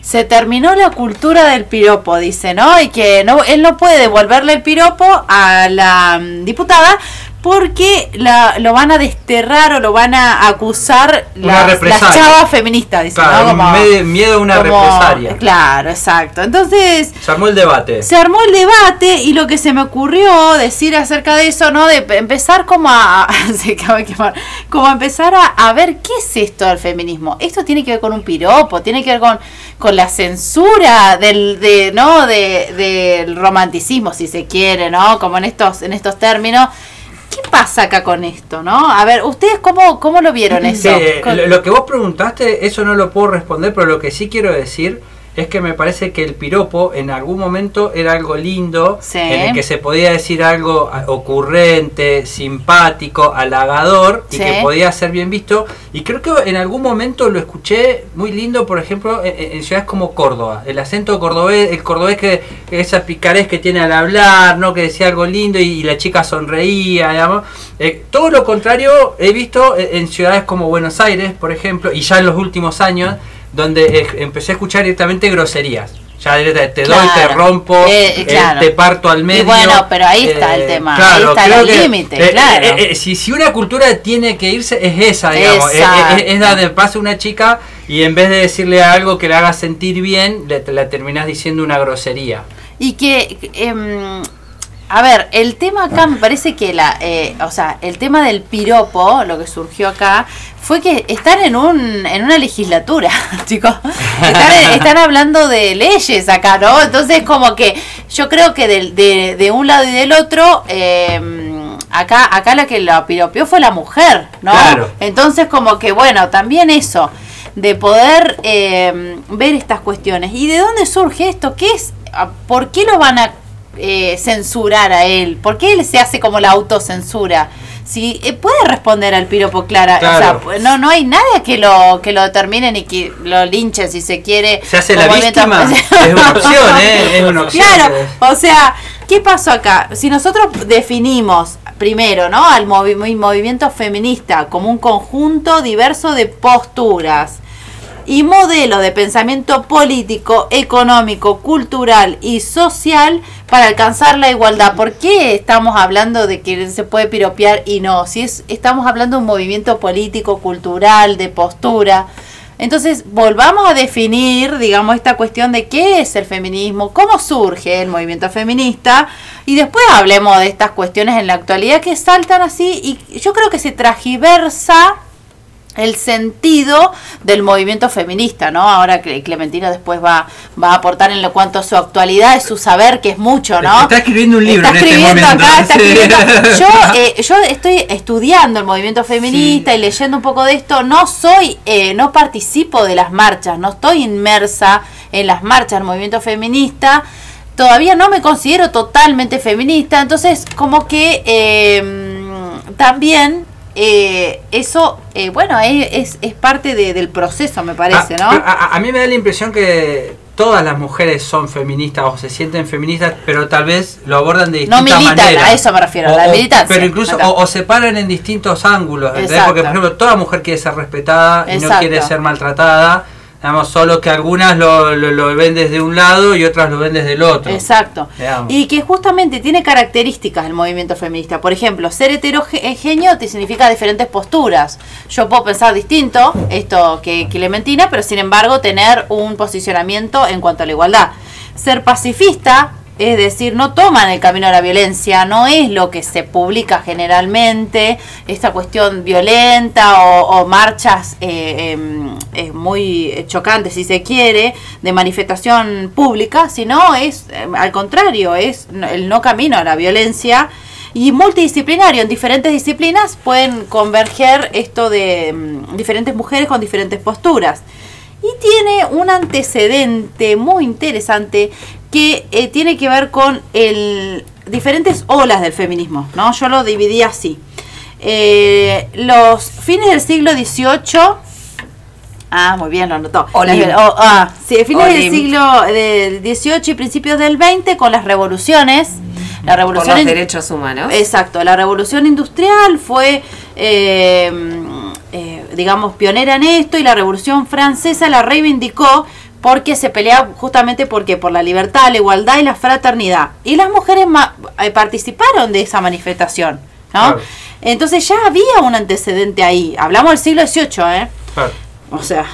Se terminó la cultura del piropo, dice, ¿no? Y que no, él no puede devolverle el piropo a la mm, diputada porque la, lo van a desterrar o lo van a acusar Una las, chavas feministas, dice, Claro, ¿no? Como- me- miedo a una como- represalia. Claro, exacto. Entonces, Se armó el debate. se armó el debate y lo que se me ocurrió decir acerca de eso, ¿no? De pe- empezar como a... se acaba de quemar. Como a empezar a, a ver qué es esto del feminismo. Esto tiene que ver con un piropo, tiene que ver con, con la censura del, de, ¿no? De, del romanticismo, si se quiere, ¿no? Como en estos, en estos términos. ¿Qué pasa acá con esto, no? A ver, ¿ustedes cómo, cómo lo vieron eso? Sí, lo que vos preguntaste, eso no lo puedo responder, pero lo que sí quiero decir es que me parece que el piropo en algún momento era algo lindo, Sí. en el que se podía decir algo ocurrente, simpático, halagador y Sí. que podía ser bien visto. Y creo que en algún momento lo escuché muy lindo, por ejemplo, en, en ciudades como Córdoba. El acento cordobés, el cordobés que, que esa picarez que tiene al hablar, ¿no? Que decía algo lindo y, y la chica sonreía, digamos. Eh, todo lo contrario he visto en, en ciudades como Buenos Aires, por ejemplo, y ya en los últimos años, donde empecé a escuchar directamente groserías. Ya te doy, te rompo, Eh, eh, te parto al Y medio. bueno, pero ahí está el Eh, tema, claro, ahí está el límite, claro. si, si una cultura tiene que irse, es esa, digamos. Es, Exacto. es- es la de pasa una chica y en vez de decirle algo que le haga sentir bien, le, te la terminás diciendo una grosería. Y que, em, a ver, el tema acá me parece que la, eh, o sea, el tema del piropo, lo que surgió acá, fue que están en un, en una legislatura, chicos. Están, están hablando de leyes acá, ¿no? Entonces como que yo creo que del- de, de un lado y del otro, em, acá, acá la que lo piropió fue la mujer, ¿no? Claro. Entonces como que bueno, también eso, de poder eh, ver estas cuestiones. ¿Y de dónde surge esto? ¿Qué es? ¿Por qué lo van a eh, censurar a él? ¿Por qué él se hace como la autocensura? Si eh, puede responder al piropo Clara, Claro. o sea, pues, no, no hay nada que lo que lo determine ni que lo linchen si se quiere. Se hace la víctima. Es una opción, ¿eh? Es una opción. Claro, o sea, ¿qué pasó acá? Si nosotros definimos primero, ¿no? Al movi- mi- movimiento feminista como un conjunto diverso de posturas y modelo de pensamiento político, económico, cultural y social para alcanzar la igualdad. ¿Por qué estamos hablando de que se puede piropear y no? Si es, estamos hablando de un movimiento político, cultural, de postura. Entonces, volvamos a definir, digamos, esta cuestión de qué es el feminismo, cómo surge el movimiento feminista, y después hablemos de estas cuestiones en la actualidad que saltan así, y yo creo que se tragiversa el sentido del movimiento feminista, ¿no? Ahora que Clementina después va, va a aportar en lo cuanto a su actualidad, es su saber, que es mucho, ¿no? Está escribiendo un libro Está en este escribiendo acá, está escribiendo. Yo, eh, yo estoy estudiando el movimiento feminista y leyendo un poco de esto. No soy, eh, no participo de las marchas, no estoy inmersa en las marchas del movimiento feminista. todavía no me considero totalmente feminista, entonces como que em, también eh, eso, eh, bueno, es, es parte del proceso, me parece, ¿no? A, mí me da la impresión que todas las mujeres son feministas o se sienten feministas, pero tal vez lo abordan de distintas no militan, a eso me refiero, a la militancia. Pero incluso, o, se paran en distintos ángulos, porque por ejemplo, toda mujer quiere ser respetada y no quiere ser maltratada Digamos, solo que algunas lo, lo, ven desde un lado y otras lo ven desde el otro. Exacto. Y que justamente tiene características el movimiento feminista. Por ejemplo, ser heterogéneo te significa diferentes posturas. Yo puedo pensar distinto, esto que Clementina, pero sin embargo tener un posicionamiento en cuanto a la igualdad. Ser pacifista es decir, no toman el camino a la violencia, no es lo que se publica generalmente, esta cuestión violenta o, marchas eh, em, muy chocantes, si se quiere, de manifestación pública, sino es em, al contrario, es el no camino a la violencia y multidisciplinario. En diferentes disciplinas pueden converger esto de em, diferentes mujeres con diferentes posturas. Y tiene un antecedente muy interesante que eh, tiene que ver con el diferentes olas del feminismo, ¿no? Yo lo dividí así. Eh, los fines del siglo XVIII Ah, muy bien, lo anotó. Oh, ah, sí, fines del siglo XVIII y principios del XX con las revoluciones. La revolución Por los derechos humanos. Exacto, la revolución industrial fue, eh, digamos, pionera en esto y la revolución francesa la reivindicó porque se pelea justamente porque por la libertad, la igualdad y la fraternidad. Y las mujeres eh, participaron de esa manifestación, ¿no? Entonces ya había un antecedente ahí. Hablamos del siglo XVIII, ¿eh? O sea,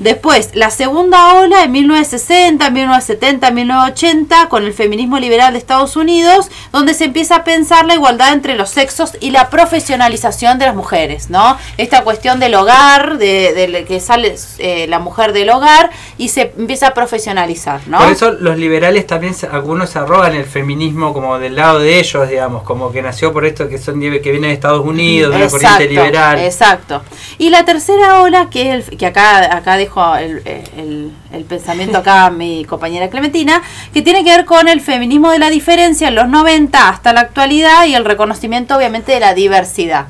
Después, la segunda ola en 1960, 1970, 1980, con el feminismo liberal de Estados Unidos, donde se empieza a pensar la igualdad entre los sexos y la profesionalización de las mujeres, ¿no? Esta cuestión del hogar, de, que sale eh, la mujer del hogar y se empieza a profesionalizar, ¿no? Por eso los liberales también, algunos se arrogan el feminismo como del lado de ellos, digamos, como que nació por esto que son que viene de Estados Unidos, de una corriente liberal. Exacto. Y la tercera ola, que es el que acá, acá dejo el, el, pensamiento acá mi compañera Clementina, que tiene que ver con el feminismo de la diferencia en los 90 hasta la actualidad y el reconocimiento obviamente de la diversidad.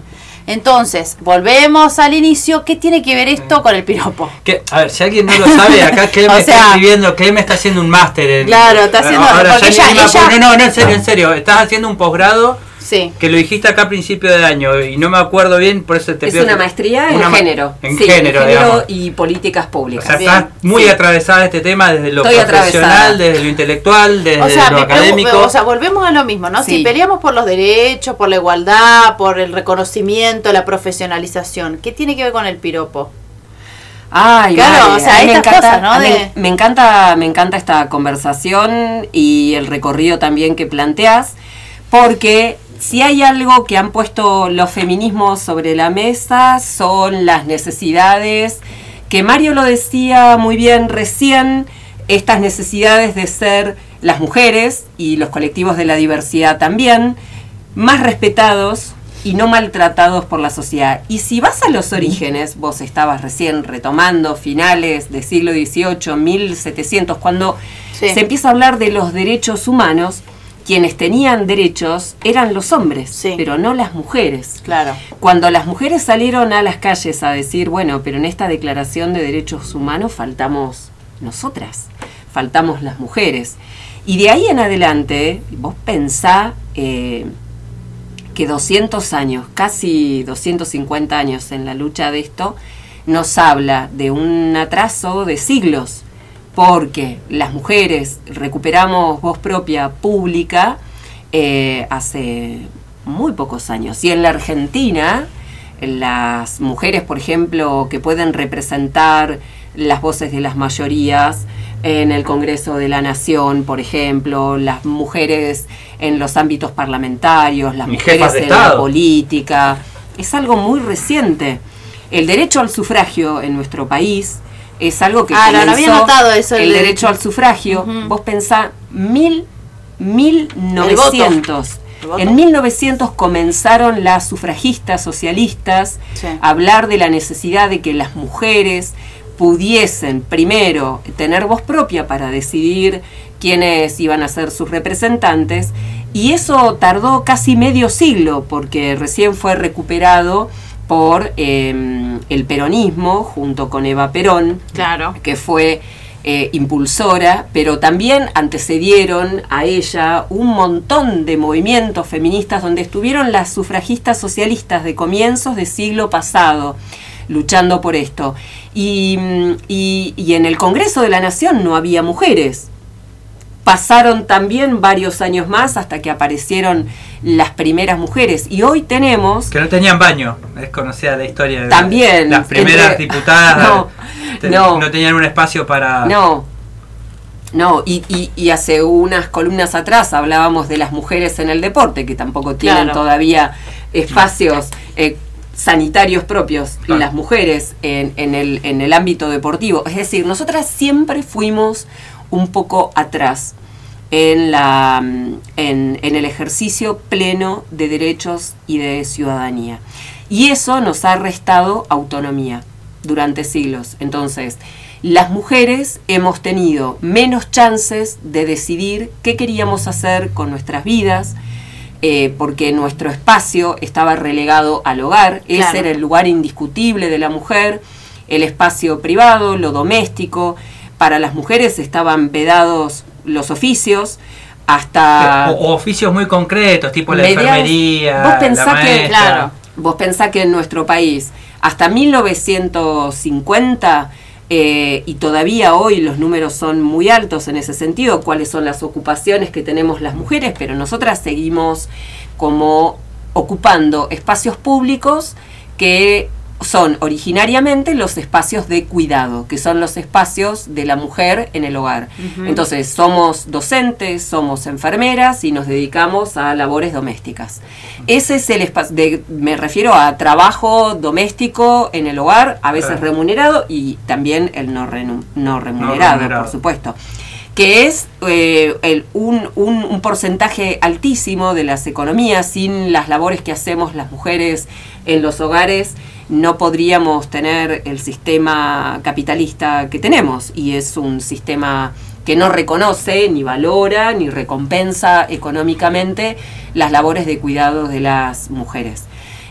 Entonces, volvemos al inicio. ¿Qué tiene que ver esto con el piropo? Que, a ver, si alguien no lo sabe, acá Clem está escribiendo, Clem está haciendo un máster. Claro, está haciendo... no, no, no, en serio, en serio. Estás haciendo un posgrado que lo dijiste acá a principio de año y no me acuerdo bien, por eso te Es una maestría en género. En género, y políticas públicas. O sea, muy atravesada este tema desde lo profesional, desde lo intelectual, desde lo académico. O sea, volvemos a lo mismo, ¿no? Si peleamos por los derechos, por la igualdad, por el reconocimiento, la profesionalización, ¿qué tiene que ver con el piropo? Ay, claro, o sea, me encanta, ¿no? me, encanta, me encanta esta conversación y el recorrido también que planteas, porque si hay algo que han puesto los feminismos sobre la mesa son las necesidades, que Mario lo decía muy bien recién, estas necesidades de ser las mujeres y los colectivos de la diversidad también, más respetados y no maltratados por la sociedad. Y si vas a los orígenes, vos estabas recién retomando finales del siglo XVIII, 1700, cuando se empieza a hablar de los derechos humanos, quienes tenían derechos eran los hombres, pero no las mujeres. Claro. Cuando las mujeres salieron a las calles a decir, bueno, pero en esta declaración de derechos humanos faltamos nosotras, faltamos las mujeres. Y de ahí en adelante, vos pensá eh, que 200 años, casi 250 años en la lucha de esto, nos habla de un atraso de siglos porque las mujeres recuperamos voz propia pública eh, hace muy pocos años. Y en la Argentina, las mujeres, por ejemplo, que pueden representar las voces de las mayorías en el Congreso de la Nación, por ejemplo, las mujeres en los ámbitos parlamentarios, las mujeres en la política, es algo muy reciente. El derecho al sufragio en nuestro país es algo que ah, no, había notado eso el, derecho al sufragio. Vos pensá, mil, 1900. En 1900 comenzaron las sufragistas socialistas a hablar de la necesidad de que las mujeres pudiesen primero tener voz propia para decidir quiénes iban a ser sus representantes. Y eso tardó casi medio siglo porque recién fue recuperado por em, el peronismo junto con Eva Perón, claro. que fue eh, impulsora, pero también antecedieron a ella un montón de movimientos feministas donde estuvieron las sufragistas socialistas de comienzos del siglo pasado luchando por esto. Y, y, en el Congreso de la Nación no había mujeres. Pasaron también varios años más hasta que aparecieron las primeras mujeres. Y hoy tenemos... Que no tenían baño, es conocida la historia. De también. Las primeras diputadas no, no, tenían un espacio para... No, no, y, y, hace unas columnas atrás hablábamos de las mujeres en el deporte, que tampoco tienen todavía espacios eh, sanitarios propios las mujeres en, en, el, en el ámbito deportivo. Es decir, nosotras siempre fuimos un poco atrás en, la, en, en el ejercicio pleno de derechos y de ciudadanía. Y eso nos ha restado autonomía durante siglos. Entonces, las mujeres hemos tenido menos chances de decidir qué queríamos hacer con nuestras vidas, eh, porque nuestro espacio estaba relegado al hogar, ese era el lugar indiscutible de la mujer, el espacio privado, lo doméstico, para las mujeres estaban vedados los oficios, hasta... O, oficios muy concretos, tipo la enfermería, vos pensás que, claro, vos pensás que en nuestro país, hasta 1950 eh, y todavía hoy los números son muy altos en ese sentido, cuáles son las ocupaciones que tenemos las mujeres, pero nosotras seguimos como ocupando espacios públicos que son originariamente los espacios de cuidado, que son los espacios de la mujer en el hogar. Entonces, somos docentes, somos enfermeras y nos dedicamos a labores domésticas. Ese es el espacio, me refiero a trabajo doméstico en el hogar, a veces remunerado y también el no, no, remunerado, por supuesto que es eh, un, un, porcentaje altísimo de las economías sin las labores que hacemos las mujeres en los hogares no podríamos tener el sistema capitalista que tenemos y es un sistema que no reconoce, ni valora, ni recompensa económicamente las labores de cuidado de las mujeres.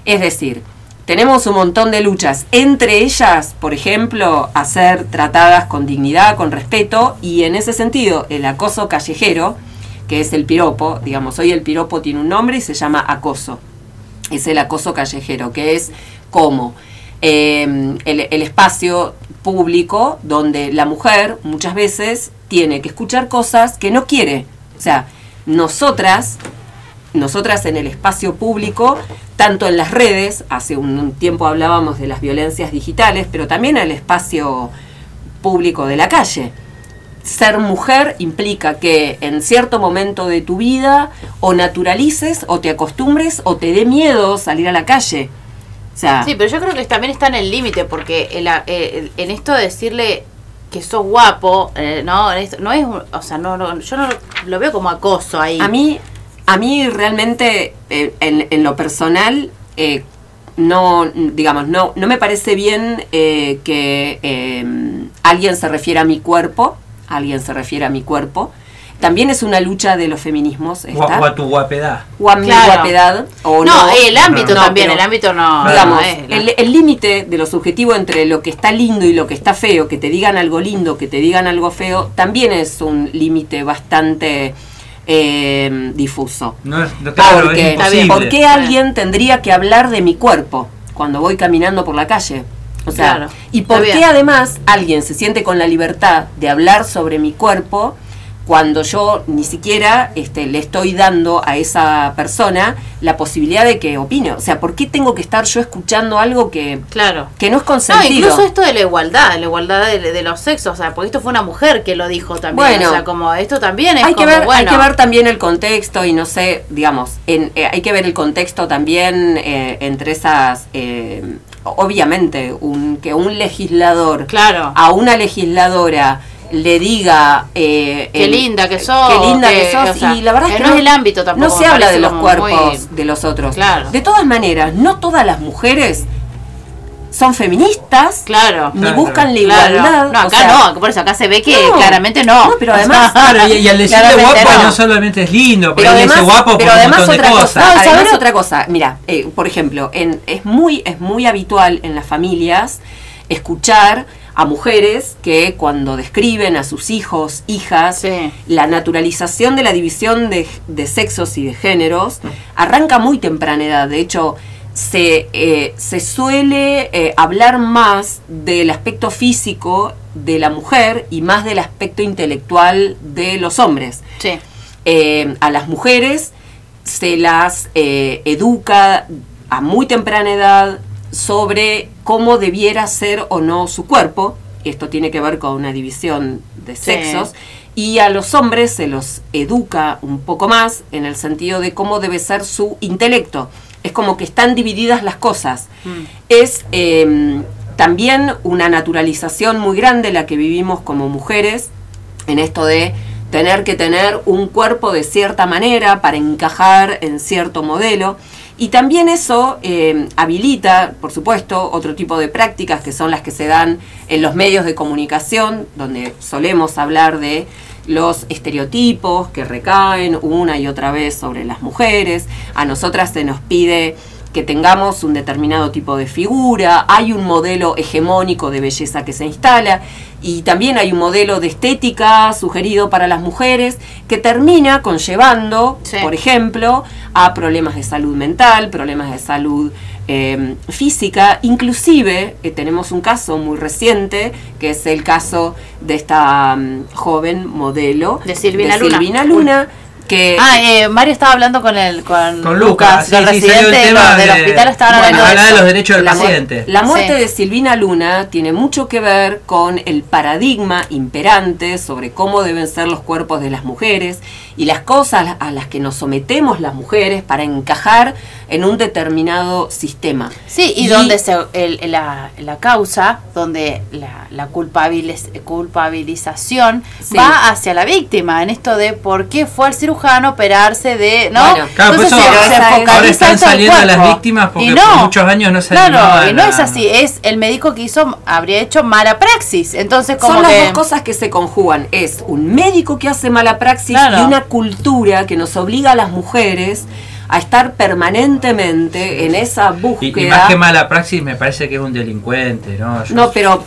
Es decir, tenemos un montón de luchas, entre ellas, por ejemplo, a ser tratadas con dignidad, con respeto, y en ese sentido, el acoso callejero, que es el piropo, digamos, hoy el piropo tiene un nombre y se llama acoso. Es el acoso callejero, que es como em, el, espacio público donde la mujer muchas veces tiene que escuchar cosas que no quiere. O sea, nosotras, nosotras en el espacio público, tanto en las redes, hace un tiempo hablábamos de las violencias digitales, pero también en el espacio público de la calle. Ser mujer implica que en cierto momento de tu vida o naturalices o te acostumbres o te dé miedo salir a la calle. Sí, pero yo creo que también está en el límite, porque eh, en esto de decirle que sos guapo, eh, no, no es, o sea, no, no, yo no lo veo como acoso ahí. A mí, a mí realmente, eh, en, lo personal, no, digamos, no, no me parece bien que alguien se refiera a mi cuerpo, alguien se refiere a mi cuerpo, también es una lucha de los feminismos. Esta. O a tu guapedad. O a mi guapedad. O no, el ámbito también, el ámbito no. Digamos, el límite de lo subjetivo entre lo que está lindo y lo que está feo, que te digan algo lindo, que te digan algo feo, también es un límite bastante eh, difuso. No es, claro, Porque, ¿Por qué alguien tendría que hablar de mi cuerpo cuando voy caminando por la calle? O sea, ¿y por qué además alguien se siente con la libertad de hablar sobre mi cuerpo? cuando yo ni siquiera este, le estoy dando a esa persona la posibilidad de que opine. O sea, ¿por qué tengo que estar yo escuchando algo que, claro. que no es consentido? No, incluso esto de la igualdad, la igualdad de, los sexos, o sea, porque esto fue una mujer que lo dijo también. Bueno, o sea, como esto también es hay que ver, bueno. Hay que ver también el contexto y no sé, digamos, en, eh, hay que ver el contexto también eh, entre esas... Eh, obviamente, un, que un legislador claro. a una legisladora le diga eh, qué linda que sos qué linda que, sos y la verdad es que no, es el ámbito tampoco no se habla de los cuerpos de los otros de todas maneras no todas las mujeres son feministas, claro, ni buscan la igualdad. No, acá no, por eso acá se ve que claramente no. pero además, y, al decirle guapo no. solamente es lindo, pero, además, guapo pero además un otra cosa. además otra cosa, mira, eh, por ejemplo, en, es muy es muy habitual en las familias escuchar a mujeres que cuando describen a sus hijos, hijas, la naturalización de la división de, de, sexos y de géneros arranca muy temprana edad. De hecho, se, eh, se suele eh, hablar más del aspecto físico de la mujer y más del aspecto intelectual de los hombres. Eh, a las mujeres se las educa a muy temprana edad sobre cómo debiera ser o no su cuerpo. Esto tiene que ver con una división de sexos. Y a los hombres se los educa un poco más en el sentido de cómo debe ser su intelecto es como que están divididas las cosas. Mm. Es em, también una naturalización muy grande la que vivimos como mujeres en esto de tener que tener un cuerpo de cierta manera para encajar en cierto modelo. Y también eso em, habilita, por supuesto, otro tipo de prácticas que son las que se dan en los medios de comunicación, donde solemos hablar de los estereotipos que recaen una y otra vez sobre las mujeres. A nosotras se nos pide que tengamos un determinado tipo de figura, hay un modelo hegemónico de belleza que se instala. Y también hay un modelo de estética sugerido para las mujeres que termina conllevando, por ejemplo, a problemas de salud mental, problemas de salud Em, física. Inclusive eh, tenemos un caso muy reciente, que es el caso de esta mm, joven modelo de Silvina Luna ah, eh, Mario estaba hablando con el con, Lucas, del residente del hospital estaba hablando de, los derechos del paciente. La muerte de Silvina Luna tiene mucho que ver con el paradigma imperante sobre cómo deben ser los cuerpos de las mujeres y las cosas a las que nos sometemos las mujeres para encajar en un determinado sistema. Sí, y, donde se, la, la, causa, donde la, la culpabilización va hacia la víctima, en esto de por qué fue el cirujano operarse de. ¿no? claro, Entonces, eso, se, ahora están saliendo las víctimas porque por muchos años no se Claro, y no es así, es el médico que hizo, habría hecho mala praxis. Entonces, como Son las dos cosas que se conjugan: es un médico que hace mala praxis y una cultura que nos obliga a las mujeres a estar permanentemente en esa búsqueda. Y, más que mala praxis me parece que es un delincuente, ¿no? no, pero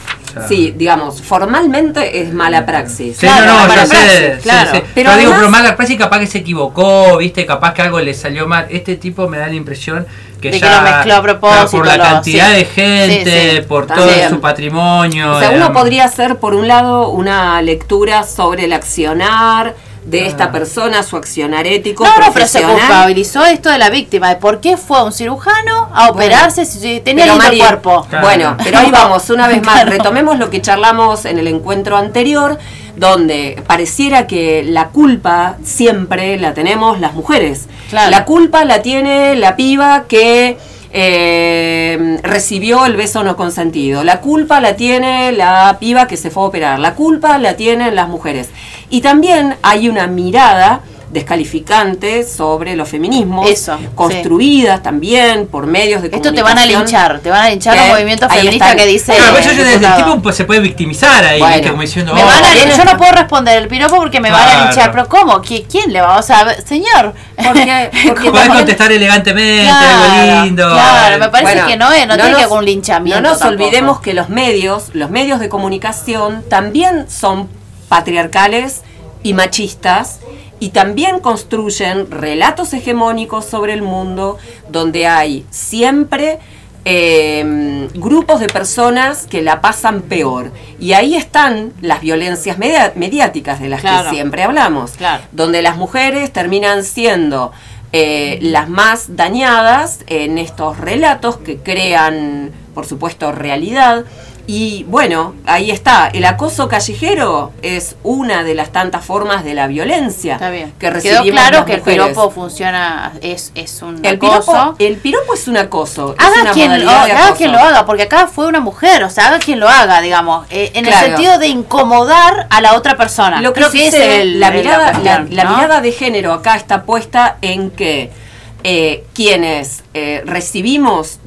sí, digamos, formalmente es mala praxis. Sí, no, no, ya sé, claro. Pero, digo, pero mala praxis capaz que se equivocó, viste, capaz que algo le salió mal. Este tipo me da la impresión que de ya que lo mezcló a propósito, por la cantidad de gente, por todo su patrimonio. O sea, uno podría hacer, por un lado, una lectura sobre el accionar, de esta persona, su accionar ético. No, no, pero se culpabilizó esto de la víctima, de por qué fue un cirujano a operarse si tenía el cuerpo. Bueno, pero ahí vamos, una vez más, retomemos lo que charlamos en el encuentro anterior, donde pareciera que la culpa siempre la tenemos las mujeres. La culpa la tiene la piba que eh, recibió el beso no consentido. La culpa la tiene la piba que se fue a operar. La culpa la tienen las mujeres. Y también hay una mirada descalificante sobre los feminismos, Eso, construidas también por medios de Esto te van a linchar, te van a linchar los movimientos feministas que dicen... Claro, yo desde el tipo pues, se puede victimizar ahí, como diciendo... Me van a, oh, yo no puedo responder el piropo porque me van a linchar, pero ¿cómo? ¿Quién le va? O sea, señor... Porque, porque Podés contestar elegantemente, algo lindo. Claro, me parece que no es, no, tiene que haber un linchamiento No nos olvidemos que los medios, los medios de comunicación también son patriarcales y machistas y también construyen relatos hegemónicos sobre el mundo donde hay siempre em, grupos de personas que la pasan peor. Y ahí están las violencias mediáticas de las que siempre hablamos, donde las mujeres terminan siendo eh, las más dañadas en estos relatos que crean, por supuesto, realidad y bueno, ahí está. El acoso callejero es una de las tantas formas de la violencia está bien. que recibimos Quedó claro que el piropo funciona, es, es un el acoso. Piropo, el piropo es un acoso. Haga, quien, lo, haga quien lo haga, porque acá fue una mujer, o sea, haga quien lo haga, digamos, eh, en el sentido de incomodar a la otra persona. Lo Creo que es la, mirada, la, mirada de género acá está puesta en que eh, quienes eh, recibimos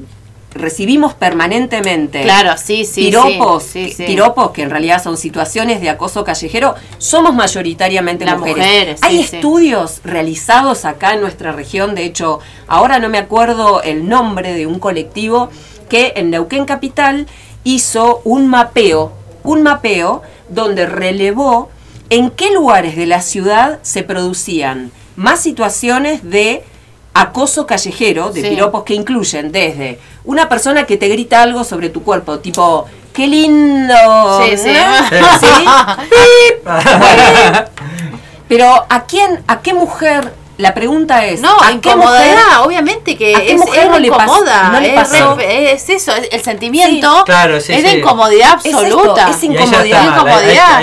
recibimos permanentemente claro, sí, sí, piropos, piropos que en realidad son situaciones de acoso callejero, somos mayoritariamente Las mujeres. Hay estudios realizados acá en nuestra región, de hecho, ahora no me acuerdo el nombre de un colectivo que en Neuquén Capital hizo un mapeo, un mapeo donde relevó en qué lugares de la ciudad se producían más situaciones de acoso callejero, de piropos que incluyen desde una persona que te grita algo sobre tu cuerpo, tipo, qué lindo. Sí, sí. Pero ¿a quién, a qué mujer la pregunta es, no, ¿a incomodidad, obviamente que es, mujer no incomoda, no le es, eso, el sentimiento es de incomodidad absoluta. Es, incomodidad. incomodidad.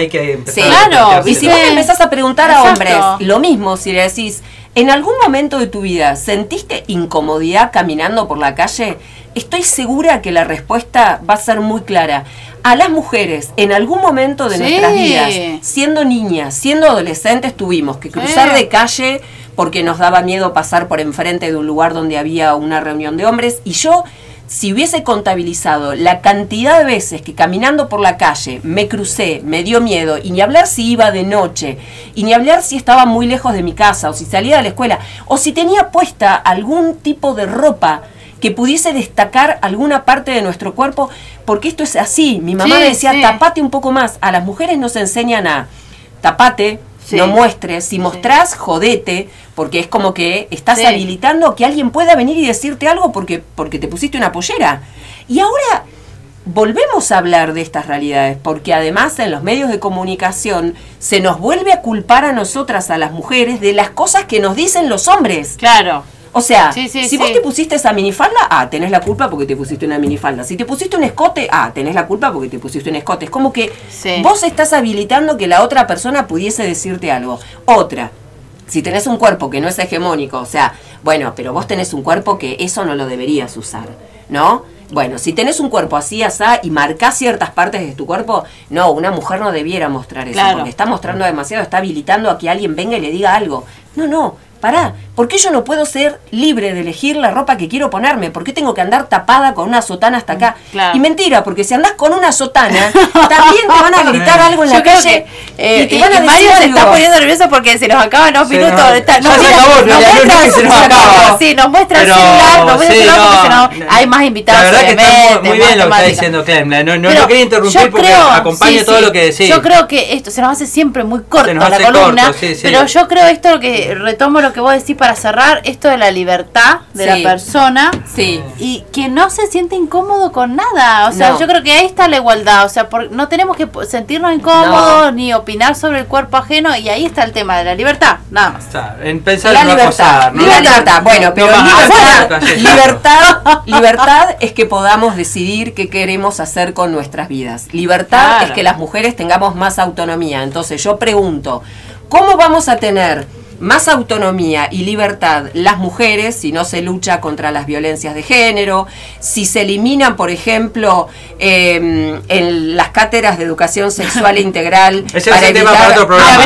claro, y si vos empezás a preguntar a hombres, lo mismo si le decís, ¿en algún momento de tu vida sentiste incomodidad caminando por la calle? Estoy segura que la respuesta va a ser muy clara. A las mujeres, en algún momento de nuestras vidas, siendo niñas, siendo adolescentes, tuvimos que cruzar de calle porque nos daba miedo pasar por enfrente de un lugar donde había una reunión de hombres. Y yo, si hubiese contabilizado la cantidad de veces que caminando por la calle me crucé, me dio miedo, y ni hablar si iba de noche, y ni hablar si estaba muy lejos de mi casa, o si salía de la escuela, o si tenía puesta algún tipo de ropa que pudiese destacar alguna parte de nuestro cuerpo, porque esto es así. Mi mamá me decía, tapate un poco más. A las mujeres nos enseñan a tapate, no muestres, si mostrás, jodete, porque es como que estás habilitando que alguien pueda venir y decirte algo porque, porque te pusiste una pollera. Y ahora volvemos a hablar de estas realidades, porque además en los medios de comunicación se nos vuelve a culpar a nosotras, a las mujeres, de las cosas que nos dicen los hombres. Claro. O sea, si vos te pusiste esa minifalda, ah, tenés la culpa porque te pusiste una minifalda. Si te pusiste un escote, ah, tenés la culpa porque te pusiste un escote. Es como que vos estás habilitando que la otra persona pudiese decirte algo. Otra, si tenés un cuerpo que no es hegemónico, o sea, bueno, pero vos tenés un cuerpo que eso no lo deberías usar, ¿no? Bueno, si tenés un cuerpo así, asá, y marcás ciertas partes de tu cuerpo, no, una mujer no debiera mostrar eso, porque está mostrando demasiado, está habilitando a que alguien venga y le diga algo. No, no, pará, ¿por qué yo no puedo ser libre de elegir la ropa que quiero ponerme? ¿Por qué tengo que andar tapada con una sotana hasta acá? Y mentira, porque si andás con una sotana, también te van a gritar algo en la calle. y te van a Mario se está poniendo nervioso porque se nos acaban los minutos. No, está, no, se acabó, no, muestra, se nos acaba. Sí, nos muestra el celular, nos muestra el celular porque hay más invitados. La verdad que está muy, bien lo que está diciendo Clem. No, no, no quería interrumpir porque acompaña todo lo que decís. Yo creo que esto se nos hace siempre muy corto la columna, pero yo creo esto lo que retomo lo que vos decís para cerrar, esto de la libertad de la persona. Sí. Y que no se siente incómodo con nada. O sea, yo creo que ahí está la igualdad. O sea, no tenemos que sentirnos incómodos ni opinar sobre el cuerpo ajeno. Y ahí está el tema de la libertad, nada más. en pensar la libertad. libertad. Bueno, pero libertad, libertad, es que podamos decidir qué queremos hacer con nuestras vidas. Libertad es que las mujeres tengamos más autonomía. Entonces yo pregunto, ¿cómo vamos a tener más autonomía y libertad las mujeres si no se lucha contra las violencias de género, si se eliminan, por ejemplo, em, en las cátedras de educación sexual integral. Ese para es el tema para otro programa.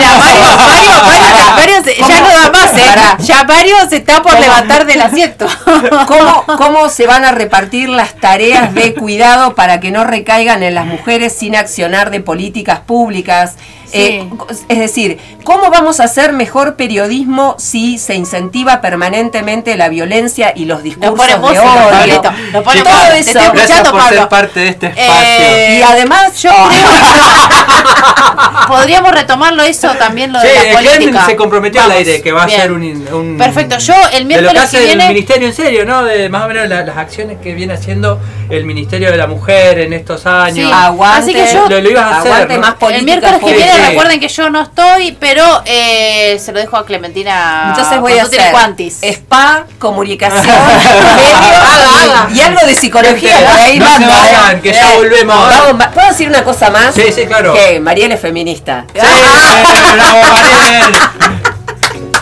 ya no da más, ¿eh? Ya varios se está por levantar del asiento. ¿Cómo, ¿Cómo se van a repartir las tareas de cuidado para que no recaigan en las mujeres sin accionar de políticas públicas? Eh, es decir, ¿cómo vamos a hacer mejor periodismo si se incentiva permanentemente la violencia y los discursos de odio? Todo eso. Gracias por ser parte de este espacio. Eh, y además yo podríamos retomarlo eso también lo de la política. se comprometió al aire que va a ser un, perfecto. Yo el miércoles de lo que, hace el ministerio en serio, ¿no? De más o menos las acciones que viene haciendo el ministerio de la mujer en estos años. Aguante, Así que yo lo, ibas a hacer. Más el miércoles que viene recuerden que yo no estoy, pero eh, se lo dejo a Clementina. Entonces voy a hacer cuantis. spa, comunicación, y algo de psicología. no se vayan, que ya volvemos. ¿Puedo decir una cosa más? Sí, sí, claro. Que Mariel es feminista. Sí, bravo, Mariel.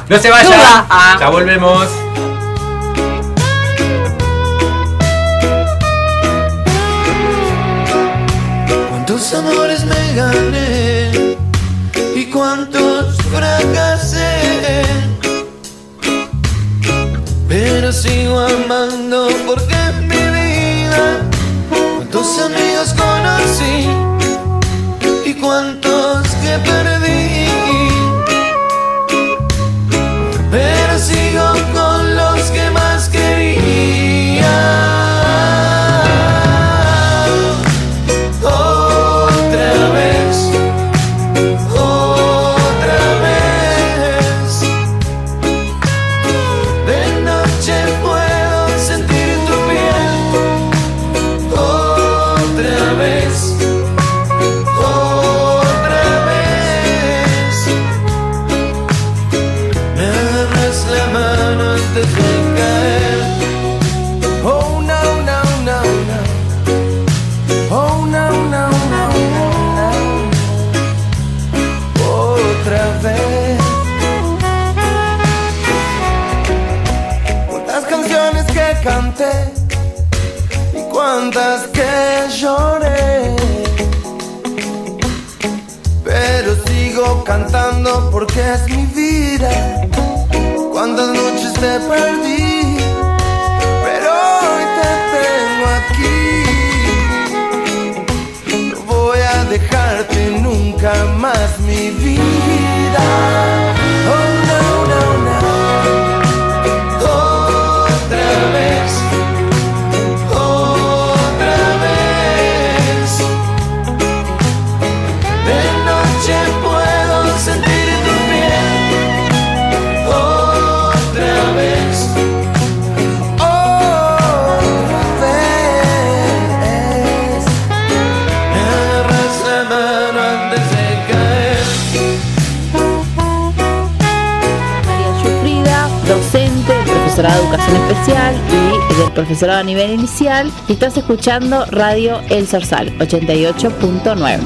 No se vayan, ya volvemos. ¿Cuántos amores me gané? Cuántos fracasé. Pero sigo amando porque profesorado a nivel inicial. Y estás escuchando Radio El Sorsal 88.9.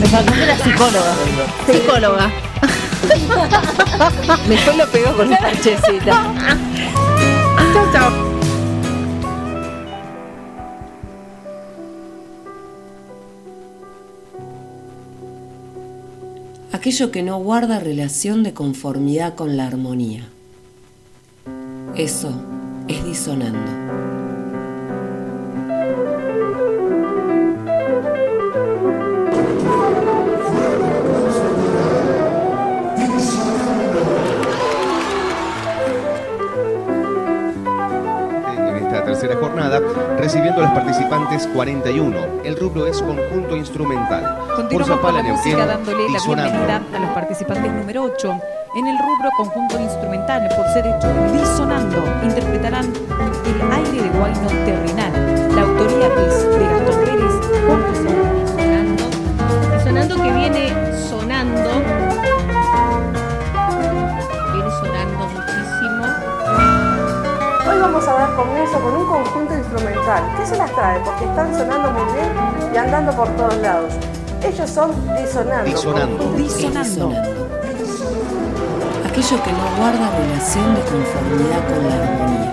Me faltó la psicóloga. Psicóloga. Después lo pegó con la parchecita. Chao, chao. Aquello que no guarda relación de conformidad con la armonía. Eso es disonando. en esta tercera jornada, recibiendo a los participantes 41. El rubro es conjunto instrumental. Continuamos con Zapala, la música Neuquén, dándole la bienvenida a los participantes número 8 en el rubro conjunto instrumental por ser hecho disonando. Interpretarán El aire de Guayno Terrenal. La autoría es de Gastón Pérez. junto a Disonando. Disonando que viene sonando. Viene sonando muchísimo. Hoy vamos a dar comienzo con un conjunto instrumental. ¿Qué se las trae? Porque están sonando muy bien y andando por todos lados. Ellos son disonando. Disonando. conjunto Disonando. Aquello que no guarda relación de conformidad con la armonía.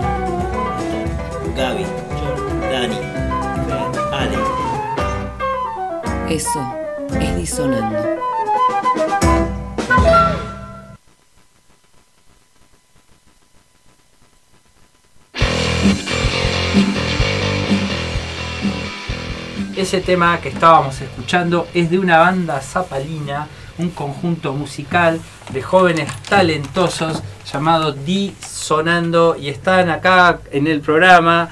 Gaby, John, Dani, Ale. Eso es disonando. Ese tema que estábamos escuchando es de una banda zapalina, un conjunto musical de jóvenes talentosos llamado Disonando y están acá en el programa.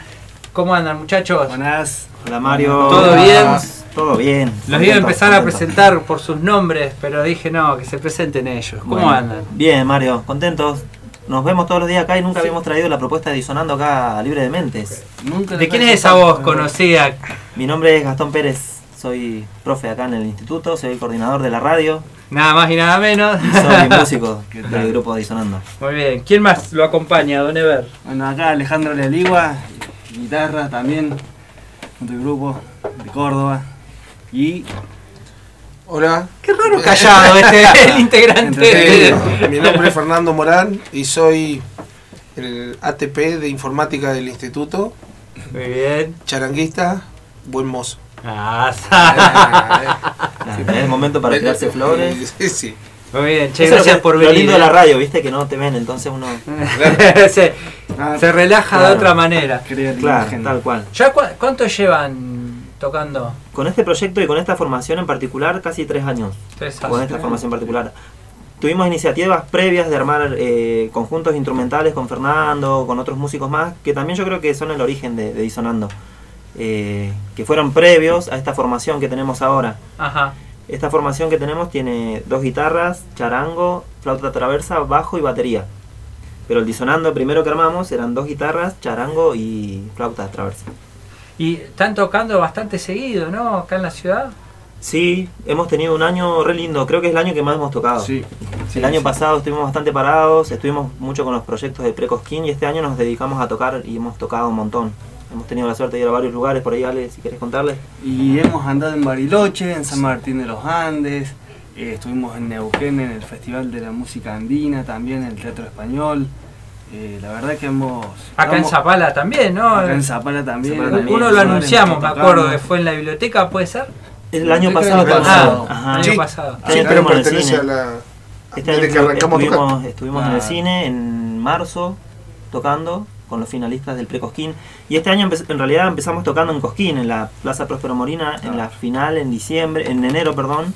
¿Cómo andan muchachos? Buenas. Hola Mario. ¿Todo bien? Todo bien. Los iba a Contento, empezar a presentar por sus nombres, pero dije no, que se presenten ellos. ¿Cómo Bueno, andan? Bien, Mario, contentos. Nos vemos todos los días acá y nunca habíamos traído la propuesta de Disonando acá a Libre de Mentes. ¿De quién es esa voz conocida? Mi nombre es Gastón Pérez, soy profe acá en el instituto, soy el coordinador de la radio. Nada más y nada menos. Y soy músico del grupo Disonando. Muy bien. ¿Quién más lo acompaña, Don Ever? Bueno, acá Alejandro Leligua, guitarra también, junto al grupo de Córdoba. Y. Hola. Qué raro callado este, el integrante. Mi nombre es Fernando Morán y soy el ATP de informática del instituto. Muy bien. Charanguista, buen mozo. Ah, Es el momento para tirarse flores. Sí, sí. Muy bien, che, Eso es lo gracias que- por lo venir. lindo de eh. la radio, viste, que no te ven, entonces uno... se, se relaja de Claro. otra manera. Claro, tal cual. ¿Ya cua- cuánto llevan tocando? Con este proyecto y con esta formación en particular, casi tres años. Tres Con esta formación en particular. Tuvimos iniciativas previas de armar eh, conjuntos instrumentales con Fernando, con otros músicos más, que también yo creo que son el origen de, de Disonando. Eh, que fueron previos a esta formación que tenemos ahora. Ajá. Esta formación que tenemos tiene dos guitarras, charango, flauta traversa, bajo y batería. Pero el disonando primero que armamos eran dos guitarras, charango y flauta traversa. Y están tocando bastante seguido, ¿no? Acá en la ciudad. Sí, hemos tenido un año re lindo, creo que es el año que más hemos tocado. Sí. el año pasado estuvimos bastante parados, estuvimos mucho con los proyectos de Precosquín y este año nos dedicamos a tocar y hemos tocado un montón. Hemos tenido la suerte de ir a varios lugares por ahí, Ale, si querés contarles. Y hemos andado en Bariloche, en San Martín de los Andes, eh, estuvimos en Neuquén en el Festival de la Música Andina, también en el Teatro Español. Eh, la verdad que hemos... Acá en Zapala también, ¿no? Acá en Zapala también. Zapala también, Uno lo anunciamos, me acuerdo, que fue en la biblioteca, ¿puede ser? El año pasado el año pasado. pasado. Ajá. El Sí. año pasado. Sí, pertenece cine. a la. Este año que arrancamos a estuvimos, estuvimos en el Ah. cine en marzo tocando con los finalistas del Precosquín. Y este año en realidad empezamos tocando en Cosquín, en la Plaza Próspero Morina, en la final en diciembre, en enero, perdón.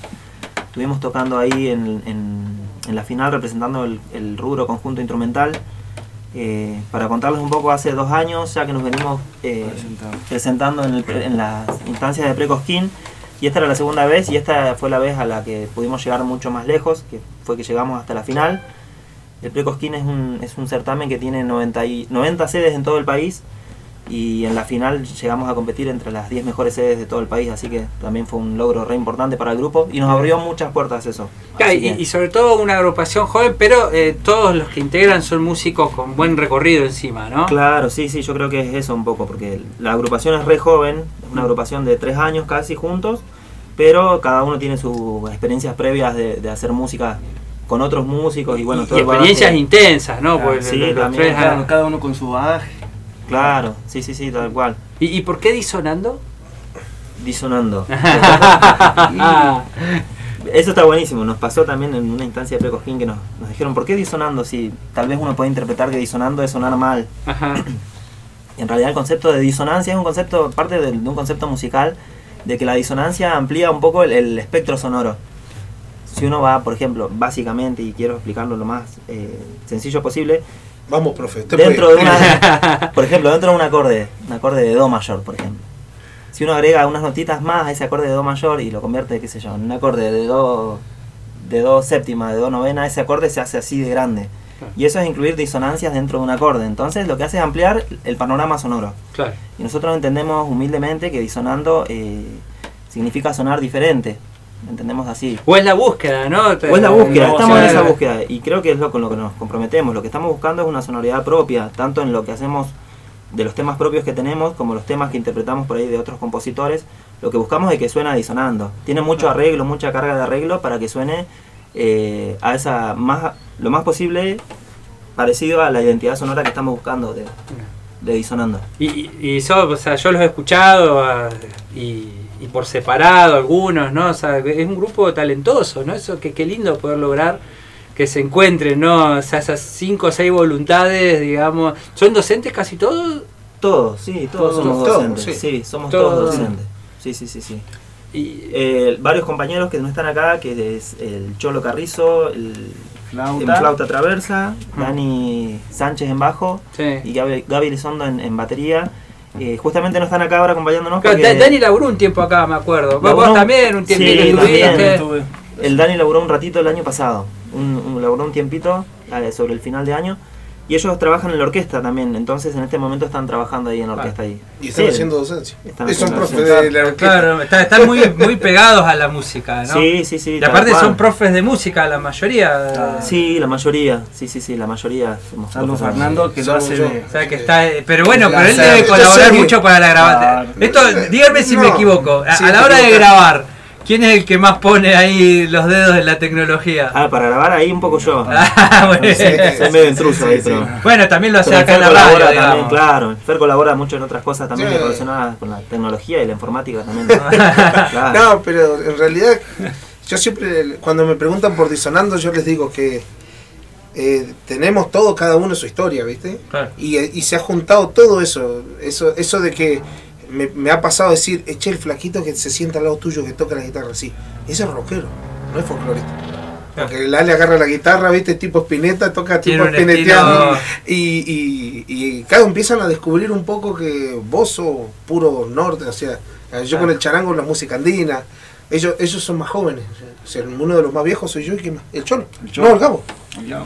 Estuvimos tocando ahí en, en- en la final representando el, el rubro conjunto instrumental. Eh, para contarles un poco, hace dos años ya que nos venimos eh, presentando en, el en las instancias de Precosquín y esta era la segunda vez y esta fue la vez a la que pudimos llegar mucho más lejos, que fue que llegamos hasta la final. El Precosquín es un, es un certamen que tiene 90, y, 90 sedes en todo el país y en la final llegamos a competir entre las 10 mejores sedes de todo el país, así que también fue un logro re importante para el grupo y nos abrió muchas puertas eso. Claro, y, sobre todo una agrupación joven, pero eh, todos los que integran son músicos con buen recorrido encima, ¿no? Claro, sí, sí, yo creo que es eso un poco, porque la agrupación es re joven, es una agrupación de tres años casi juntos, pero cada uno tiene sus experiencias previas de, de hacer música con otros músicos y bueno, Y todo el experiencias bagaje- intensas, ¿no? Claro, Porque sí, los- tres claro, han- Cada uno con su bagaje. Claro, sí, sí, sí, tal cual. ¿Y, y por qué disonando? Disonando. Eso está buenísimo. Nos pasó también en una instancia de Precosquín que nos, nos dijeron, ¿por qué disonando? Si tal vez uno puede interpretar que disonando es sonar mal. En realidad el concepto de disonancia es un concepto, parte de, de un concepto musical, de que la disonancia amplía un poco el, el espectro sonoro. Si uno va, por ejemplo, básicamente, y quiero explicarlo lo más eh, sencillo posible, Vamos, profe. usted dentro puede. de una, por ejemplo, dentro de un acorde, un acorde de do mayor, por ejemplo. Si uno agrega unas notitas más a ese acorde de do mayor y lo convierte, qué sé yo, en un acorde de do de do séptima, de do novena, ese acorde se hace así de grande. Y eso es incluir disonancias dentro de un acorde. Entonces lo que hace es ampliar el panorama sonoro. Claro. Y nosotros entendemos humildemente que disonando eh, significa sonar diferente. Entendemos así. O es la búsqueda, ¿no? O es la búsqueda, estamos en esa búsqueda y creo que es lo con lo que nos comprometemos. Lo que estamos buscando es una sonoridad propia, tanto en lo que hacemos de los temas propios que tenemos como los temas que interpretamos por ahí de otros compositores. Lo que buscamos es que suena disonando. Tiene mucho arreglo, mucha carga de arreglo para que suene eh, a esa más lo más posible parecido a la identidad sonora que estamos buscando de, de disonando. Y, y, o sea, yo los he escuchado ah, y, y por separado algunos, ¿no? O sea, es un grupo talentoso, ¿no? Eso que qué lindo poder lograr que se encuentren, ¿no? O sea, esas cinco o seis voluntades, digamos. ¿Son docentes casi todos? Todos, sí, todos, somos Todos, docentes. sí. Sí, somos Todos. todos, docentes. Sí, sí, sí, sí. Eh, varios compañeros que no están acá, que es el Cholo Carrizo, el Flauta. en flauta traversa, Dani Sánchez en bajo y Gaby, Gaby Elizondo en, en batería. Eh, justamente no están acá ahora acompañándonos. Claro, porque- Da- Dani laburó un tiempo acá, me acuerdo. Vos, también un tiempito Sí, estuviste. también. El Dani laburó un ratito el año pasado, un, un- laburó un tiempito eh, sobre el final de año. Y ellos trabajan en la orquesta también, entonces en este momento están trabajando ahí en la orquesta. Ahí. Y están Sí, haciendo docencia. están Y son haciendo profes docencia. de la orquesta. Claro, está- están muy, muy pegados a la música, ¿no? Sí, sí, sí, Y aparte cual. son profes de música, la mayoría. Sí, la mayoría, sí, sí, sí, la mayoría. somos Salvo. Fernando, que lo hace de- O sea, que está, eh, pero bueno, pero él debe colaborar mucho para la grabación. Claro. Esto, díganme si me equivoco. A, Sí, a la hora de grabar, ¿quién es el que más pone ahí los dedos en la tecnología? Ah, para grabar ahí un poco yo. Ah, bueno. Soy medio intruso ahí, pero. Bueno, también lo hace Pero acá en Fer la radio, colabora también, claro. Fer colabora mucho en otras cosas también Sí. relacionadas con la tecnología y la informática también. Claro. No, pero en realidad, yo siempre, cuando me preguntan por disonando, yo les digo que eh, tenemos todo, cada uno su historia, ¿viste? Claro. Y, y se ha juntado todo eso, eso, eso de que me, me ha pasado decir, eche el flaquito que se sienta al lado tuyo que toca la guitarra así. Ese es rockero, no es folclorista. Porque el Ale agarra la guitarra, viste, tipo espineta, toca tipo espineteando. Y, y, y claro, empiezan a descubrir un poco que vos sos puro norte, o sea, yo con el charango la música andina. Ellos, ellos son más jóvenes. O sea, uno de los más viejos soy yo y quién más? El Cholo. No, el Gabo.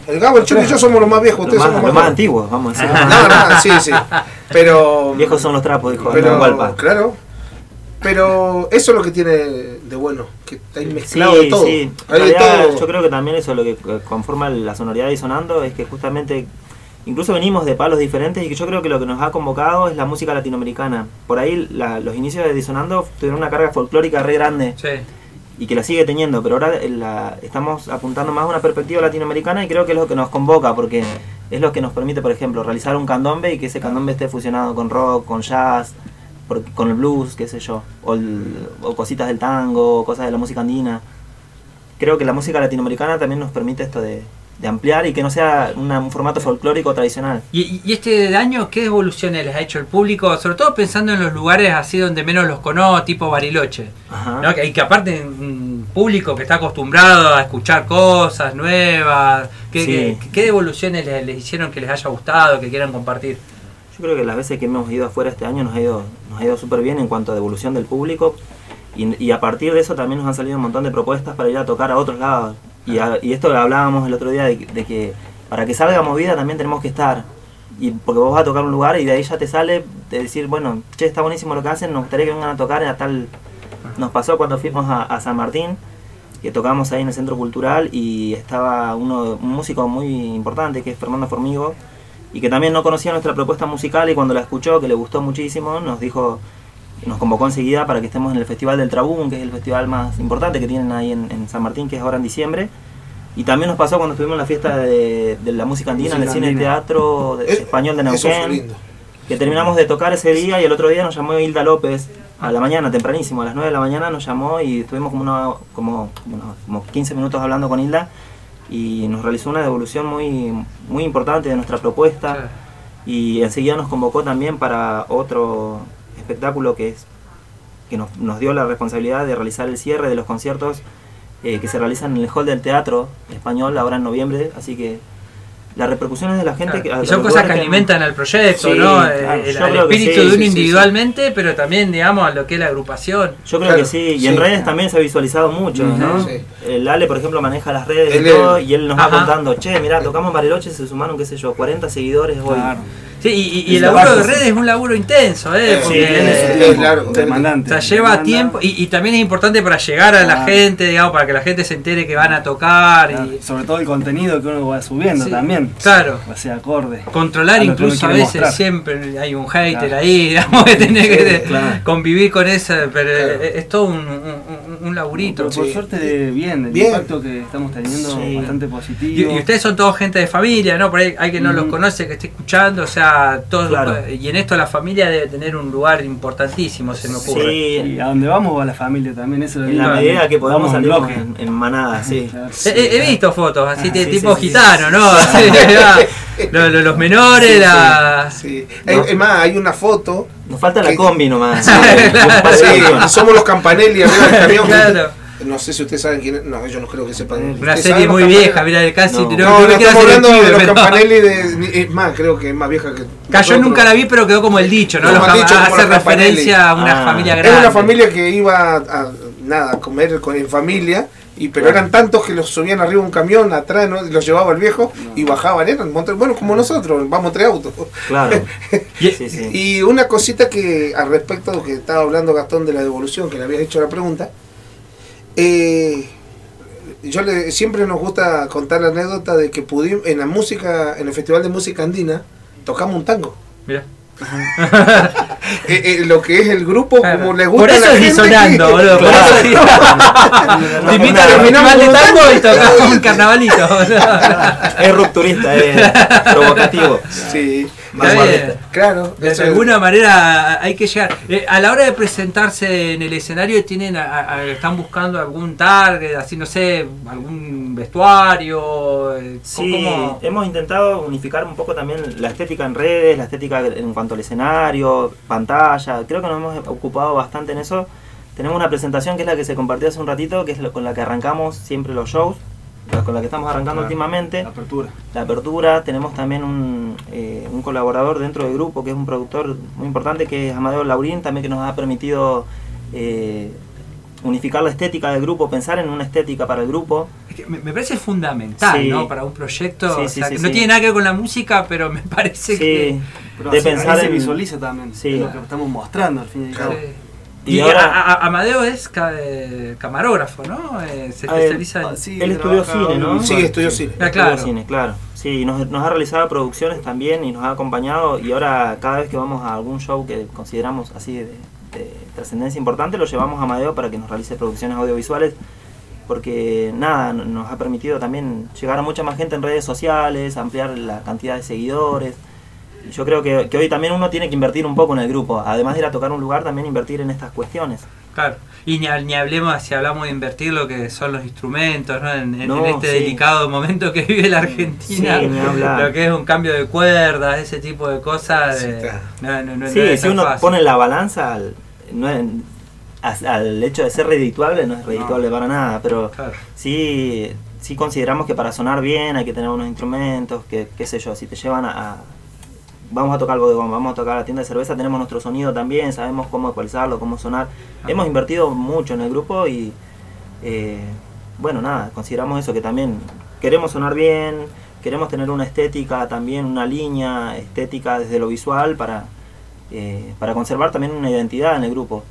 El Gabo, el Cholo y yo somos los más viejos. Los Ustedes son los los más antiguos, vamos a decir. No, no, sí, sí. Pero. Viejos son los trapos, dijo Pero, claro. Pero eso es lo que tiene de bueno, que está ahí Sí, mezclado de todo. sí. Hay de realidad, todo. Yo creo que también eso lo que conforma la sonoridad de Sonando es que justamente incluso venimos de palos diferentes y que yo creo que lo que nos ha convocado es la música latinoamericana. Por ahí la- los inicios de Disonando tuvieron una carga folclórica re grande y que la sigue teniendo, pero ahora eh, estamos apuntando más a una perspectiva latinoamericana y creo que es lo que nos convoca porque es lo que nos permite, por ejemplo, realizar un candombe y que ese candombe esté fusionado con rock, con jazz, con el blues, qué sé yo, o cositas del tango, cosas de la música andina. Creo que la música latinoamericana también nos permite esto de, de ampliar y que no sea una- un formato folclórico tradicional. ¿Y, y este año qué evoluciones les ha hecho el público? Sobre todo pensando en los lugares así donde menos los conozco, tipo Bariloche. Ajá. ¿no? Y que aparte un público que está acostumbrado a escuchar cosas nuevas. ¿Qué, Sí. qué- qué evoluciones les, les hicieron que les haya gustado, que quieran compartir? Yo creo que las veces que hemos ido afuera este año nos ha ido, nos ha ido súper bien en cuanto a devolución del público y, y a partir de eso también nos han salido un montón de propuestas para ir a tocar a otros lados. Y, a- y esto hablábamos el otro día de, de que para que salga movida también tenemos que estar. Y porque vos vas a tocar un lugar y de ahí ya te sale de decir, bueno, che, está buenísimo lo que hacen, nos gustaría que vengan a tocar a tal... Nos pasó cuando fuimos a, a San Martín, que tocamos ahí en el Centro Cultural y estaba uno, un músico muy importante que es Fernando Formigo, y que también no conocía nuestra propuesta musical y cuando la escuchó, que le gustó muchísimo, nos dijo, nos convocó enseguida para que estemos en el Festival del Trabún, que es el festival más importante que tienen ahí en, en San Martín, que es ahora en diciembre. Y también nos pasó cuando estuvimos en la fiesta de, de la música andina, en el cine andina. teatro de- Es- español de eso fue Neuquén, lindo. que terminamos de tocar ese día y el otro día nos llamó Hilda López a la mañana, tempranísimo, a las 9 de la mañana nos llamó y estuvimos como, una, como, bueno, como 15 minutos hablando con Hilda y nos realizó una devolución muy, muy importante de nuestra propuesta y enseguida nos convocó también para otro espectáculo que es que nos, nos dio la responsabilidad de realizar el cierre de los conciertos eh, que se realizan en el hall del teatro español ahora en noviembre, así que las repercusiones de la gente que, Y son cosas que alimentan al proyecto, Sí, ¿no? claro, el, que espíritu sí, de uno sí, sí, individualmente, pero también, digamos, a lo que es la agrupación. Yo creo que sí, y en redes también se ha visualizado mucho, ¿no? El Ale, por ejemplo, maneja las redes Él y todo, es- y él nos va contando, che, mirá, tocamos Bariloche, se sumaron, qué sé yo, 40 seguidores hoy. Sí, y, y- el laburo de redes sí. es un laburo intenso, ¿eh? Sí, Porque, tiene su tiempo, Claro, demandante. O sea, lleva Demanda. tiempo y, y también es importante para llegar a la gente, digamos, para que la gente se entere que van a tocar y Sobre todo el contenido que uno va subiendo Sí, también. claro. O sea, acorde. controlar incluso a veces mostrar. siempre hay un hater Claro. ahí, digamos, que tiene Sí, que claro. convivir con eso, pero es, es todo un, un, un- un laburito. Pero por suerte de bien, el Bien. impacto que estamos teniendo Sí. bastante positivo. y ustedes son todos gente de familia, ¿no? Por ahí hay que no los conoce, que esté escuchando, o sea, todos Claro. y en esto la familia debe tener un lugar importantísimo, se me ocurre. Y a donde vamos va la familia también, eso es En la medida que podamos salir en, en manada, sí. He, he- he visto fotos así, Ah, de sí, tipo sí, sí, gitano, sí. ¿no? Sí. Los menores, Sí, la... sí. Es más, hay una foto. Nos falta la combi nomás. Sí, somos los Campanelli arriba del camión. Claro. No sé si ustedes saben quién es. No, yo no creo que sepan. Una ¿Ustedes serie muy vieja, mira, casi No, no, estamos hablando de los pero- Campanelli de. Es más, creo que es más vieja que. Ca- Yo nunca la vi, pero quedó como el dicho, ¿no? Los dicho, hace referencia a una Ah. familia Es grande. una familia que iba a, a- nada, a comer con, en familia. Y, pero Claro. eran tantos que los subían arriba de un camión atrás, ¿no? Y los llevaba el viejo y bajaban, eran bueno como nosotros, vamos tres autos. Claro. Sí, sí. Y una cosita que al respecto de lo que estaba hablando Gastón de la devolución, que le había hecho la pregunta, eh, yo le, siempre nos gusta contar la anécdota de que pudimos, en la música, en el Festival de Música Andina, tocamos un tango. Mira. Eh, eh, lo que es el grupo, como le gusta Por a eso la es gente disonando, boludo. Por Claro. eso Te invitan al Terminamos festival de con un tango y tocamos un carnavalito. Es rupturista, es provocativo. Sí. Claro. De, alguna manera hay que llegar. Eh, a la hora de presentarse en el escenario, tienen están buscando algún target, así no sé, algún vestuario. Eh, sí, hemos intentado unificar un poco también la estética en redes, la estética en cuanto al escenario, pantalla. Creo que nos hemos ocupado bastante en eso. Tenemos una presentación que es la que se compartió hace un ratito, que es con la que arrancamos siempre los shows con la que estamos arrancando últimamente. La apertura. La apertura. Tenemos también un, eh, un, colaborador dentro del grupo que es un productor muy importante que es Amadeo Laurín, también que nos ha permitido eh, unificar la estética del grupo, pensar en una estética para el grupo. me, parece fundamental, ¿no? Para un proyecto. no tiene nada que ver con la música, pero me parece que. de pensar se visualiza también. lo que estamos mostrando al fin y al cabo. Y, ahora, Amadeo es camarógrafo, ¿no? Eh, se especializa en... él estudió cine, ¿no? Sí, estudió cine. Ah, claro. cine, claro. Sí, nos, nos, ha realizado producciones también y nos ha acompañado y ahora cada vez que vamos a algún show que consideramos así de, trascendencia importante, lo llevamos a Amadeo para que nos realice producciones audiovisuales porque nada, nos ha permitido también llegar a mucha más gente en redes sociales, ampliar la cantidad de seguidores yo creo que, hoy también uno tiene que invertir un poco en el grupo, además de ir a tocar un lugar, también invertir en estas cuestiones. Claro, y ni, ni hablemos, si hablamos de invertir lo que son los instrumentos, ¿no? en, este delicado momento que vive la Argentina, lo que es un cambio de cuerdas, ese tipo de cosas. sí, si uno pone la balanza al, al, hecho de ser redituable, no es redituable para nada, pero sí, sí consideramos que para sonar bien hay que tener unos instrumentos, que qué sé yo, si te llevan a vamos a tocar de bodegón, vamos a tocar la tienda de cerveza, tenemos nuestro sonido también, sabemos cómo ecualizarlo, cómo sonar. Hemos invertido mucho en el grupo y eh, bueno, nada, consideramos eso, que también queremos sonar bien, queremos tener una estética también, una línea estética desde lo visual para, eh, para conservar también una identidad en el grupo.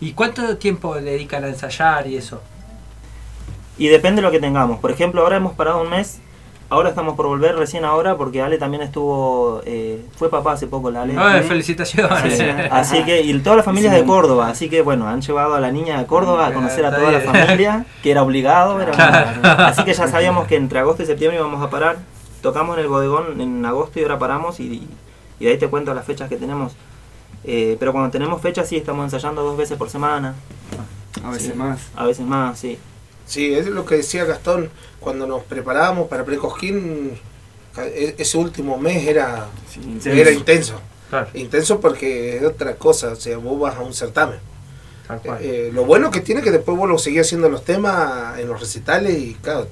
¿Y cuánto tiempo dedican a ensayar y eso? Y depende de lo que tengamos. Por ejemplo, ahora hemos parado un mes Ahora estamos por volver recién ahora porque Ale también estuvo, eh, fue papá hace poco la Ale. Ah, felicitaciones. Así que, y toda la familia es de Córdoba, así que bueno, han llevado a la niña de Córdoba a conocer a toda la familia, que era obligado. Así que ya sabíamos que entre agosto y septiembre íbamos a parar. Tocamos en el bodegón en agosto y ahora paramos y, y de ahí te cuento las fechas que tenemos. Eh, pero cuando tenemos fechas sí estamos ensayando dos veces por semana. A veces más. A veces más, sí. Sí, es lo que decía Gastón, cuando nos preparábamos para Precosquín, e-, ese último mes era, intenso. era intenso. Intenso porque es otra cosa, o sea, vos vas a un certamen. Eh, lo bueno que tiene que después vos lo seguís haciendo los temas en los recitales y claro,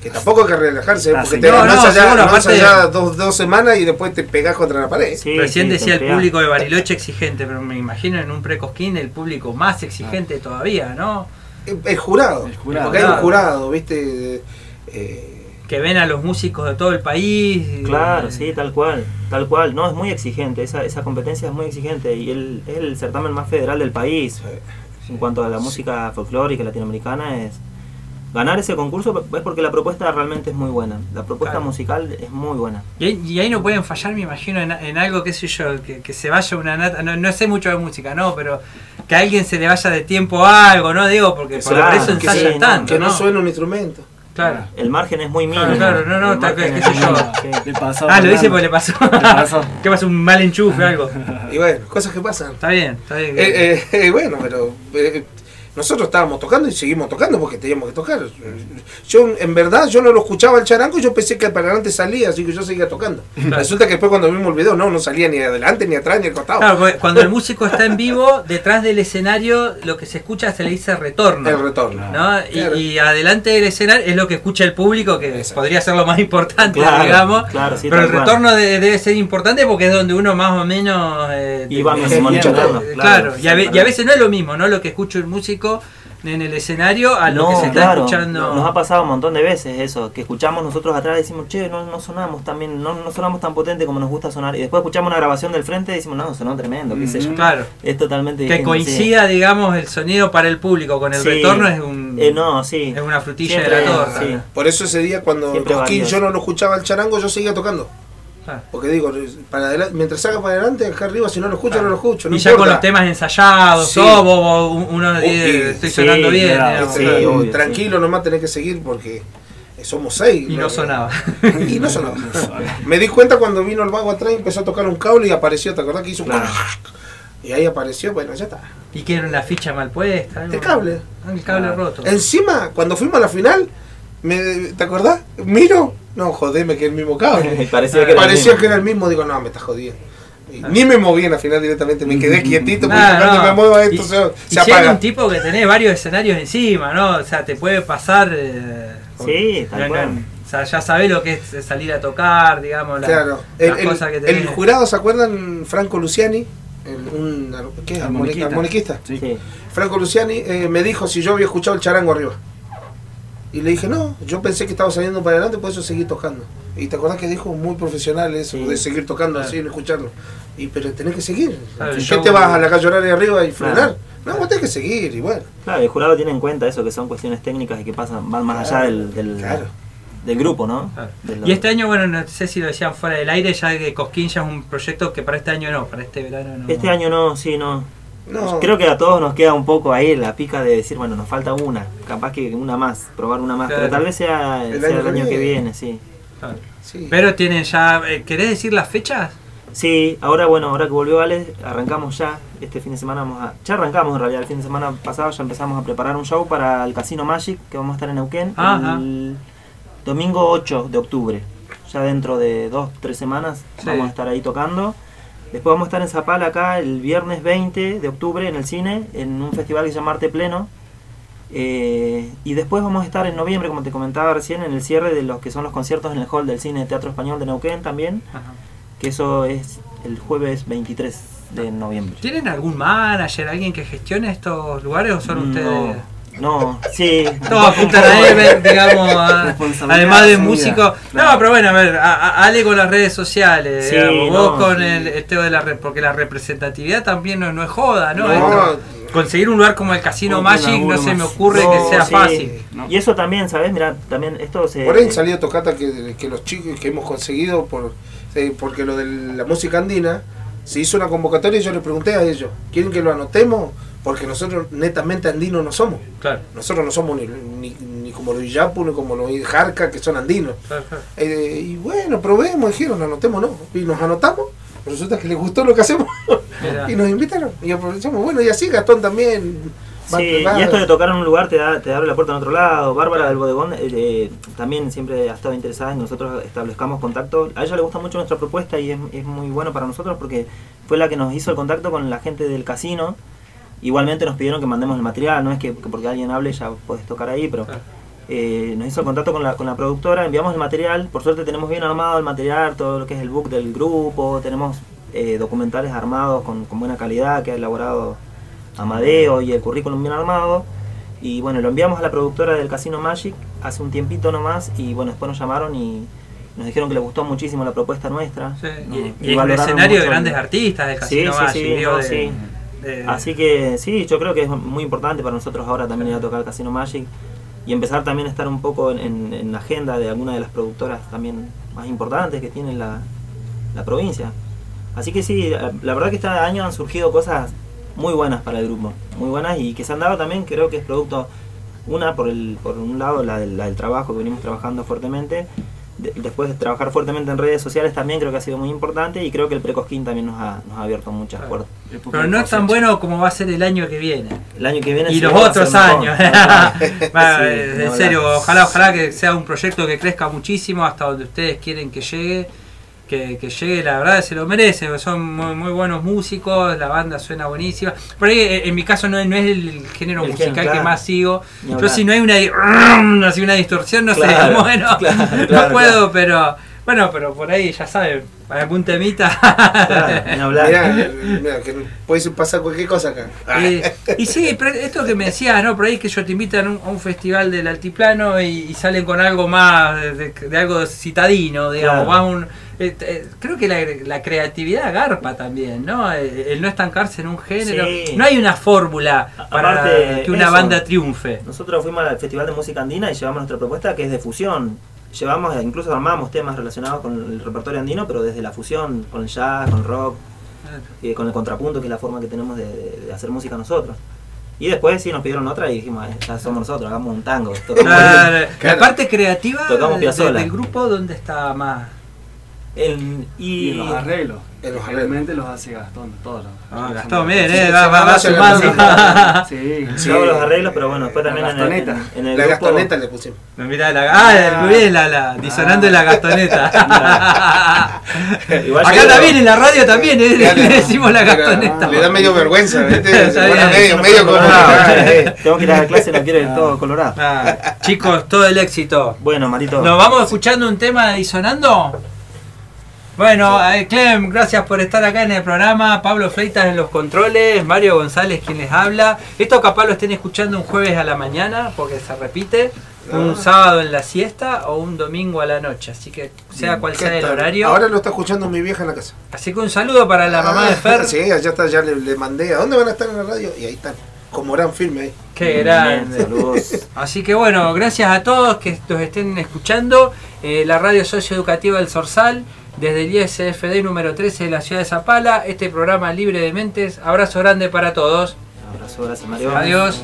que tampoco hay que relajarse, ah, porque te no, allá, dos, dos, semamas y después te pegás contra la pared. Recién decía el público de Bariloche exigente, pero me imagino en un precosquín el público más exigente todavía, ¿no? El jurado. El jurado. Porque hay un jurado, ¿viste? Eh, que ven a los músicos de todo el país. Claro, sí, tal cual, tal cual. No, es muy exigente, esa, esa competencia es muy exigente y el, es el certamen más federal del país. En cuanto a la música folclórica latinoamericana, es ganar ese concurso es porque la propuesta realmente es muy buena. La propuesta musical es muy buena. Y, ahí no pueden fallar, me imagino, en, algo, qué sé yo, que, se vaya una nata. No, sé mucho de música, ¿no? Pero que a alguien se le vaya de tiempo a algo, ¿no? Digo, porque por eso ensayan tanto. Que no, suene un instrumento. Claro. El margen es muy mínimo. Claro, no, no, tal, qué sé yo. ah, lo dice porque le pasó. ¿Qué pasó? Un mal enchufe, algo. Y bueno, cosas que pasan. Está bien, está bien. Eh, eh, eh, bueno, pero nosotros estábamos tocando y seguimos tocando porque teníamos que tocar. Yo, en verdad, yo no lo escuchaba el charango, yo pensé que para adelante salía, así que yo seguía tocando. Resulta que después cuando vimos el video, no, no salía ni adelante, ni atrás, ni al costado. Claro, cuando el músico está en vivo, detrás del escenario, lo que se escucha se le dice retorno. El retorno. Y, adelante del escenario es lo que escucha el público, que podría ser lo más importante, digamos. pero el retorno debe ser importante porque es donde uno más o menos... Eh, y Claro, y a, y a veces no es lo mismo, ¿no? Lo que escucha el músico en el escenario a lo que se está escuchando. Nos ha pasado un montón de veces eso, que escuchamos nosotros atrás y decimos, che, no, no sonamos también, no, no sonamos tan potente como nos gusta sonar. Y después escuchamos una grabación del frente y decimos, no, sonó tremendo, qué sé yo. Claro. Es totalmente Que coincida, digamos, el sonido para el público con el retorno es un eh, no, sí. es una frutilla de la torta. Por eso ese día cuando yo no lo escuchaba el charango, yo seguía tocando. Ah. Porque digo, para adelante, mientras salga para adelante, acá arriba, si no lo escucho, no lo escucho. y ya con los temas ensayados, uno dice, estoy sonando bien. tranquilo, nomás tenés que seguir porque Eh, somos seis. Y no sonaba. Y no sonaba. Me di cuenta cuando vino el vago atrás y empezó a tocar un cable y apareció, ¿te acordás que hizo un Y ahí apareció, bueno, ya está. ¿Y que era una ficha mal puesta? El cable. Ah, el cable roto. Encima, cuando fuimos a la final, me, ¿te acordás? Miro, no, jodeme que es el mismo cable. Parecía que era el Parecía que era el mismo, digo, no, me estás jodiendo. Y Ni me moví en la final directamente, me quedé quietito porque Nah, cuando no. me muevo esto Y- se, y se si hay apaga. un tipo que tenés varios escenarios encima, ¿no? O sea, te puede pasar. eh, Sí, tal cual. O sea, ya sabés lo que es salir a tocar, digamos, la- Claro, las el, el- cosas que el tenés. jurado, ¿se acuerdan? Franco Luciani, el- un ¿qué? Armoniquista. Armoniquista. Sí. Franco Luciani eh, me dijo si yo había escuchado el charango arriba. Y le dije, no, yo pensé que estaba saliendo para adelante, por eso seguí tocando. Y te acordás que dijo muy profesional eso, de seguir tocando así, no escucharlo. Y pero tenés que seguir. Claro, ¿Qué te vas a la calle horaria arriba y frenar? Claro. No, vos tenés que seguir, y bueno. Claro, el jurado tiene en cuenta eso, que son cuestiones técnicas y que pasan, van más allá del, del, del grupo, ¿no? Y este año, bueno, no sé si lo decían fuera del aire, ya que Cosquín ya es un proyecto que para este año no, para este verano no. Este año no, sí, no. No. Creo que a todos nos queda un poco ahí la pica de decir, bueno, nos falta una, capaz que una más, probar una más, Claro. pero tal vez sea El sea el año que que viene. viene, sí. Claro. Pero tienen ya. eh, ¿Querés decir las fechas? Sí, ahora bueno, ahora que volvió Ale, arrancamos ya, este fin de semana vamos a... Ya arrancamos en realidad, el fin de semana pasado ya empezamos a preparar un show para el Casino Magic, que vamos a estar en Neuquén, Ajá. el domingo 8 de octubre. Ya dentro de dos, tres semanas Sí. vamos a estar ahí tocando. Después vamos a estar en Zapala acá el viernes 20 de octubre en el cine, en un festival que se llama Arte Pleno. Eh, y después vamos a estar en noviembre, como te comentaba recién, en el cierre de los que son los conciertos en el hall del Cine Teatro Español de Neuquén también. Que eso es el jueves 23 de noviembre. ¿Tienen algún manager, alguien que gestione estos lugares o son ustedes? No, sí. Todos apuntan a él, digamos, a- además de músico. No, pero bueno, a ver, a- a- Ale con las redes sociales, Sí, digamos, vos no, con sí. el, tema de la re- porque la representatividad también no, no es joda, ¿no? No. Esto- conseguir un lugar como el Casino Magic no se me ocurre que No, sea sí. fácil. Y eso también, ¿sabes? Mira, también esto se... Por ahí han salido tocata que, que los chicos que hemos conseguido, por eh, porque lo de la música andina, se hizo una convocatoria y yo les pregunté a ellos, ¿quieren que lo anotemos? Porque nosotros netamente andinos no somos. Claro. Nosotros no somos ni, ni, ni como los Iyapu ni como los Jarca, que son andinos. Eh, y bueno, probemos, dijeron, anotemos, ¿no? Y nos anotamos. Resulta que les gustó lo que hacemos y nos invitaron. Y aprovechamos. Bueno, y así Gastón también. Sí, y esto de tocar en un lugar te, da, te abre la puerta en otro lado. Bárbara del Bodegón eh, eh, también siempre ha estado interesada en que nosotros establezcamos contacto. A ella le gusta mucho nuestra propuesta y es, es muy bueno para nosotros porque fue la que nos hizo el contacto con la gente del casino. Igualmente nos pidieron que mandemos el material, no es que, que porque alguien hable ya puedes tocar ahí, pero eh, nos hizo el contacto con la, con la productora, enviamos el material, por suerte tenemos bien armado el material, todo lo que es el book del grupo, tenemos eh, documentales armados con, con buena calidad que ha elaborado Amadeo y el currículum bien armado. Y bueno, lo enviamos a la productora del Casino Magic hace un tiempito nomás y bueno, después nos llamaron y nos dijeron que les gustó muchísimo la propuesta nuestra. Nos- Y, y el escenario de grandes el- artistas de Sí, Casino sí, Magic, sí, no, de- de- Así que sí, yo creo que es muy importante para nosotros ahora también ir a tocar Casino Magic y empezar también a estar un poco en, en- en la agenda de alguna de las productoras también más importantes que tiene la, la provincia. Así que sí, la, la verdad que este año han surgido cosas muy buenas para el grupo, muy buenas y que se han dado también, creo que es producto, una por, el, por un lado la, del- la del trabajo que venimos trabajando fuertemente, de- después de trabajar fuertemente en redes sociales también creo que ha sido muy importante y creo que el Precosquín también nos ha, nos ha abierto muchas puertas. Pero no es tan bueno como va a ser el año que viene. El año que viene Y sí los otros años. Sí, ni eh, en hablar. serio, ojalá, ojalá que sea un proyecto que crezca muchísimo hasta donde ustedes quieren que llegue. Que, que llegue, la verdad se lo merece, son muy, muy buenos músicos, la banda suena buenísima. Por ahí, eh, en mi caso, no, es- no es el género El musical que más sigo. Yo si no hay una, así una distorsión, no Claro, sé, bueno, claro, no puedo, pero bueno, pero por ahí ya saben, para algún temita. Mirá, mirá, que puede pasar cualquier cosa acá. Eh, y sí, pero esto que me decías, ¿no? Por ahí que yo te invitan a un, a un festival del altiplano y, y salen con algo más de, de- de algo citadino, digamos. Claro. un- eh, eh, creo que la, la creatividad garpa también, ¿no? Eh, El, no estancarse en un género. Sí. No hay una fórmula para Aparte, que una eso, banda triunfe. Nosotros fuimos al Festival de Música Andina y llevamos nuestra propuesta que es de fusión. Llevamos, incluso armamos temas relacionados con el repertorio andino, pero desde la fusión, con el jazz, con el rock, eh, con el contrapunto, que es la forma que tenemos de, de hacer música nosotros. Y después sí nos pidieron otra y dijimos, "Eh, ya somos nosotros, hagamos un tango. Claro, La parte creativa Tocamos de- del grupo, ¿dónde está más? El- Y, y, los arreglos. En los Realmente los hace Gastón, todos. los- Ah, Gastón, bien, eh, va- va- va sumando. Sí, sí. yo hago los arreglos, pero bueno, después La también en el, en, Gastoneta. en el La grupo... gastoneta le pusimos. Mirá, la, ah, muy bien, la, la, disonando en la gastoneta. Igual Acá también en la radio también eh, le decimos la gastoneta. Le da medio vergüenza, ¿viste? Bien. medio, medio como. Ah, eh, Tengo que ir a la clase, la quiero ir todo colorado. Ah, chicos, todo el éxito. Bueno, Marito. ¿Nos vamos escuchando un tema de disonando? Bueno, eh, Clem, gracias por estar acá en el programa. Pablo Fleitas en los controles, Mario González quien les habla. Esto capaz lo estén escuchando un jueves a la mañana porque se repite, un Ah. sábado en la siesta o un domingo a la noche. Así que sea Bien. cual ¿Qué sea el horario. Ahora lo está escuchando mi vieja en la casa. Así que un saludo para la mamá de Fer. Sí, allá está, ya le, le mandé. ¿A dónde van a estar en la radio? Y ahí están, como eran firme ahí. Qué grande. Así que bueno, gracias a todos que nos estén escuchando. Eh, la radio socioeducativa del Sorsal, desde el ISFD número 13 de la ciudad de Zapala. Este programa libre de mentes. Abrazo grande para todos. Abrazo, gracias Mario. Adiós.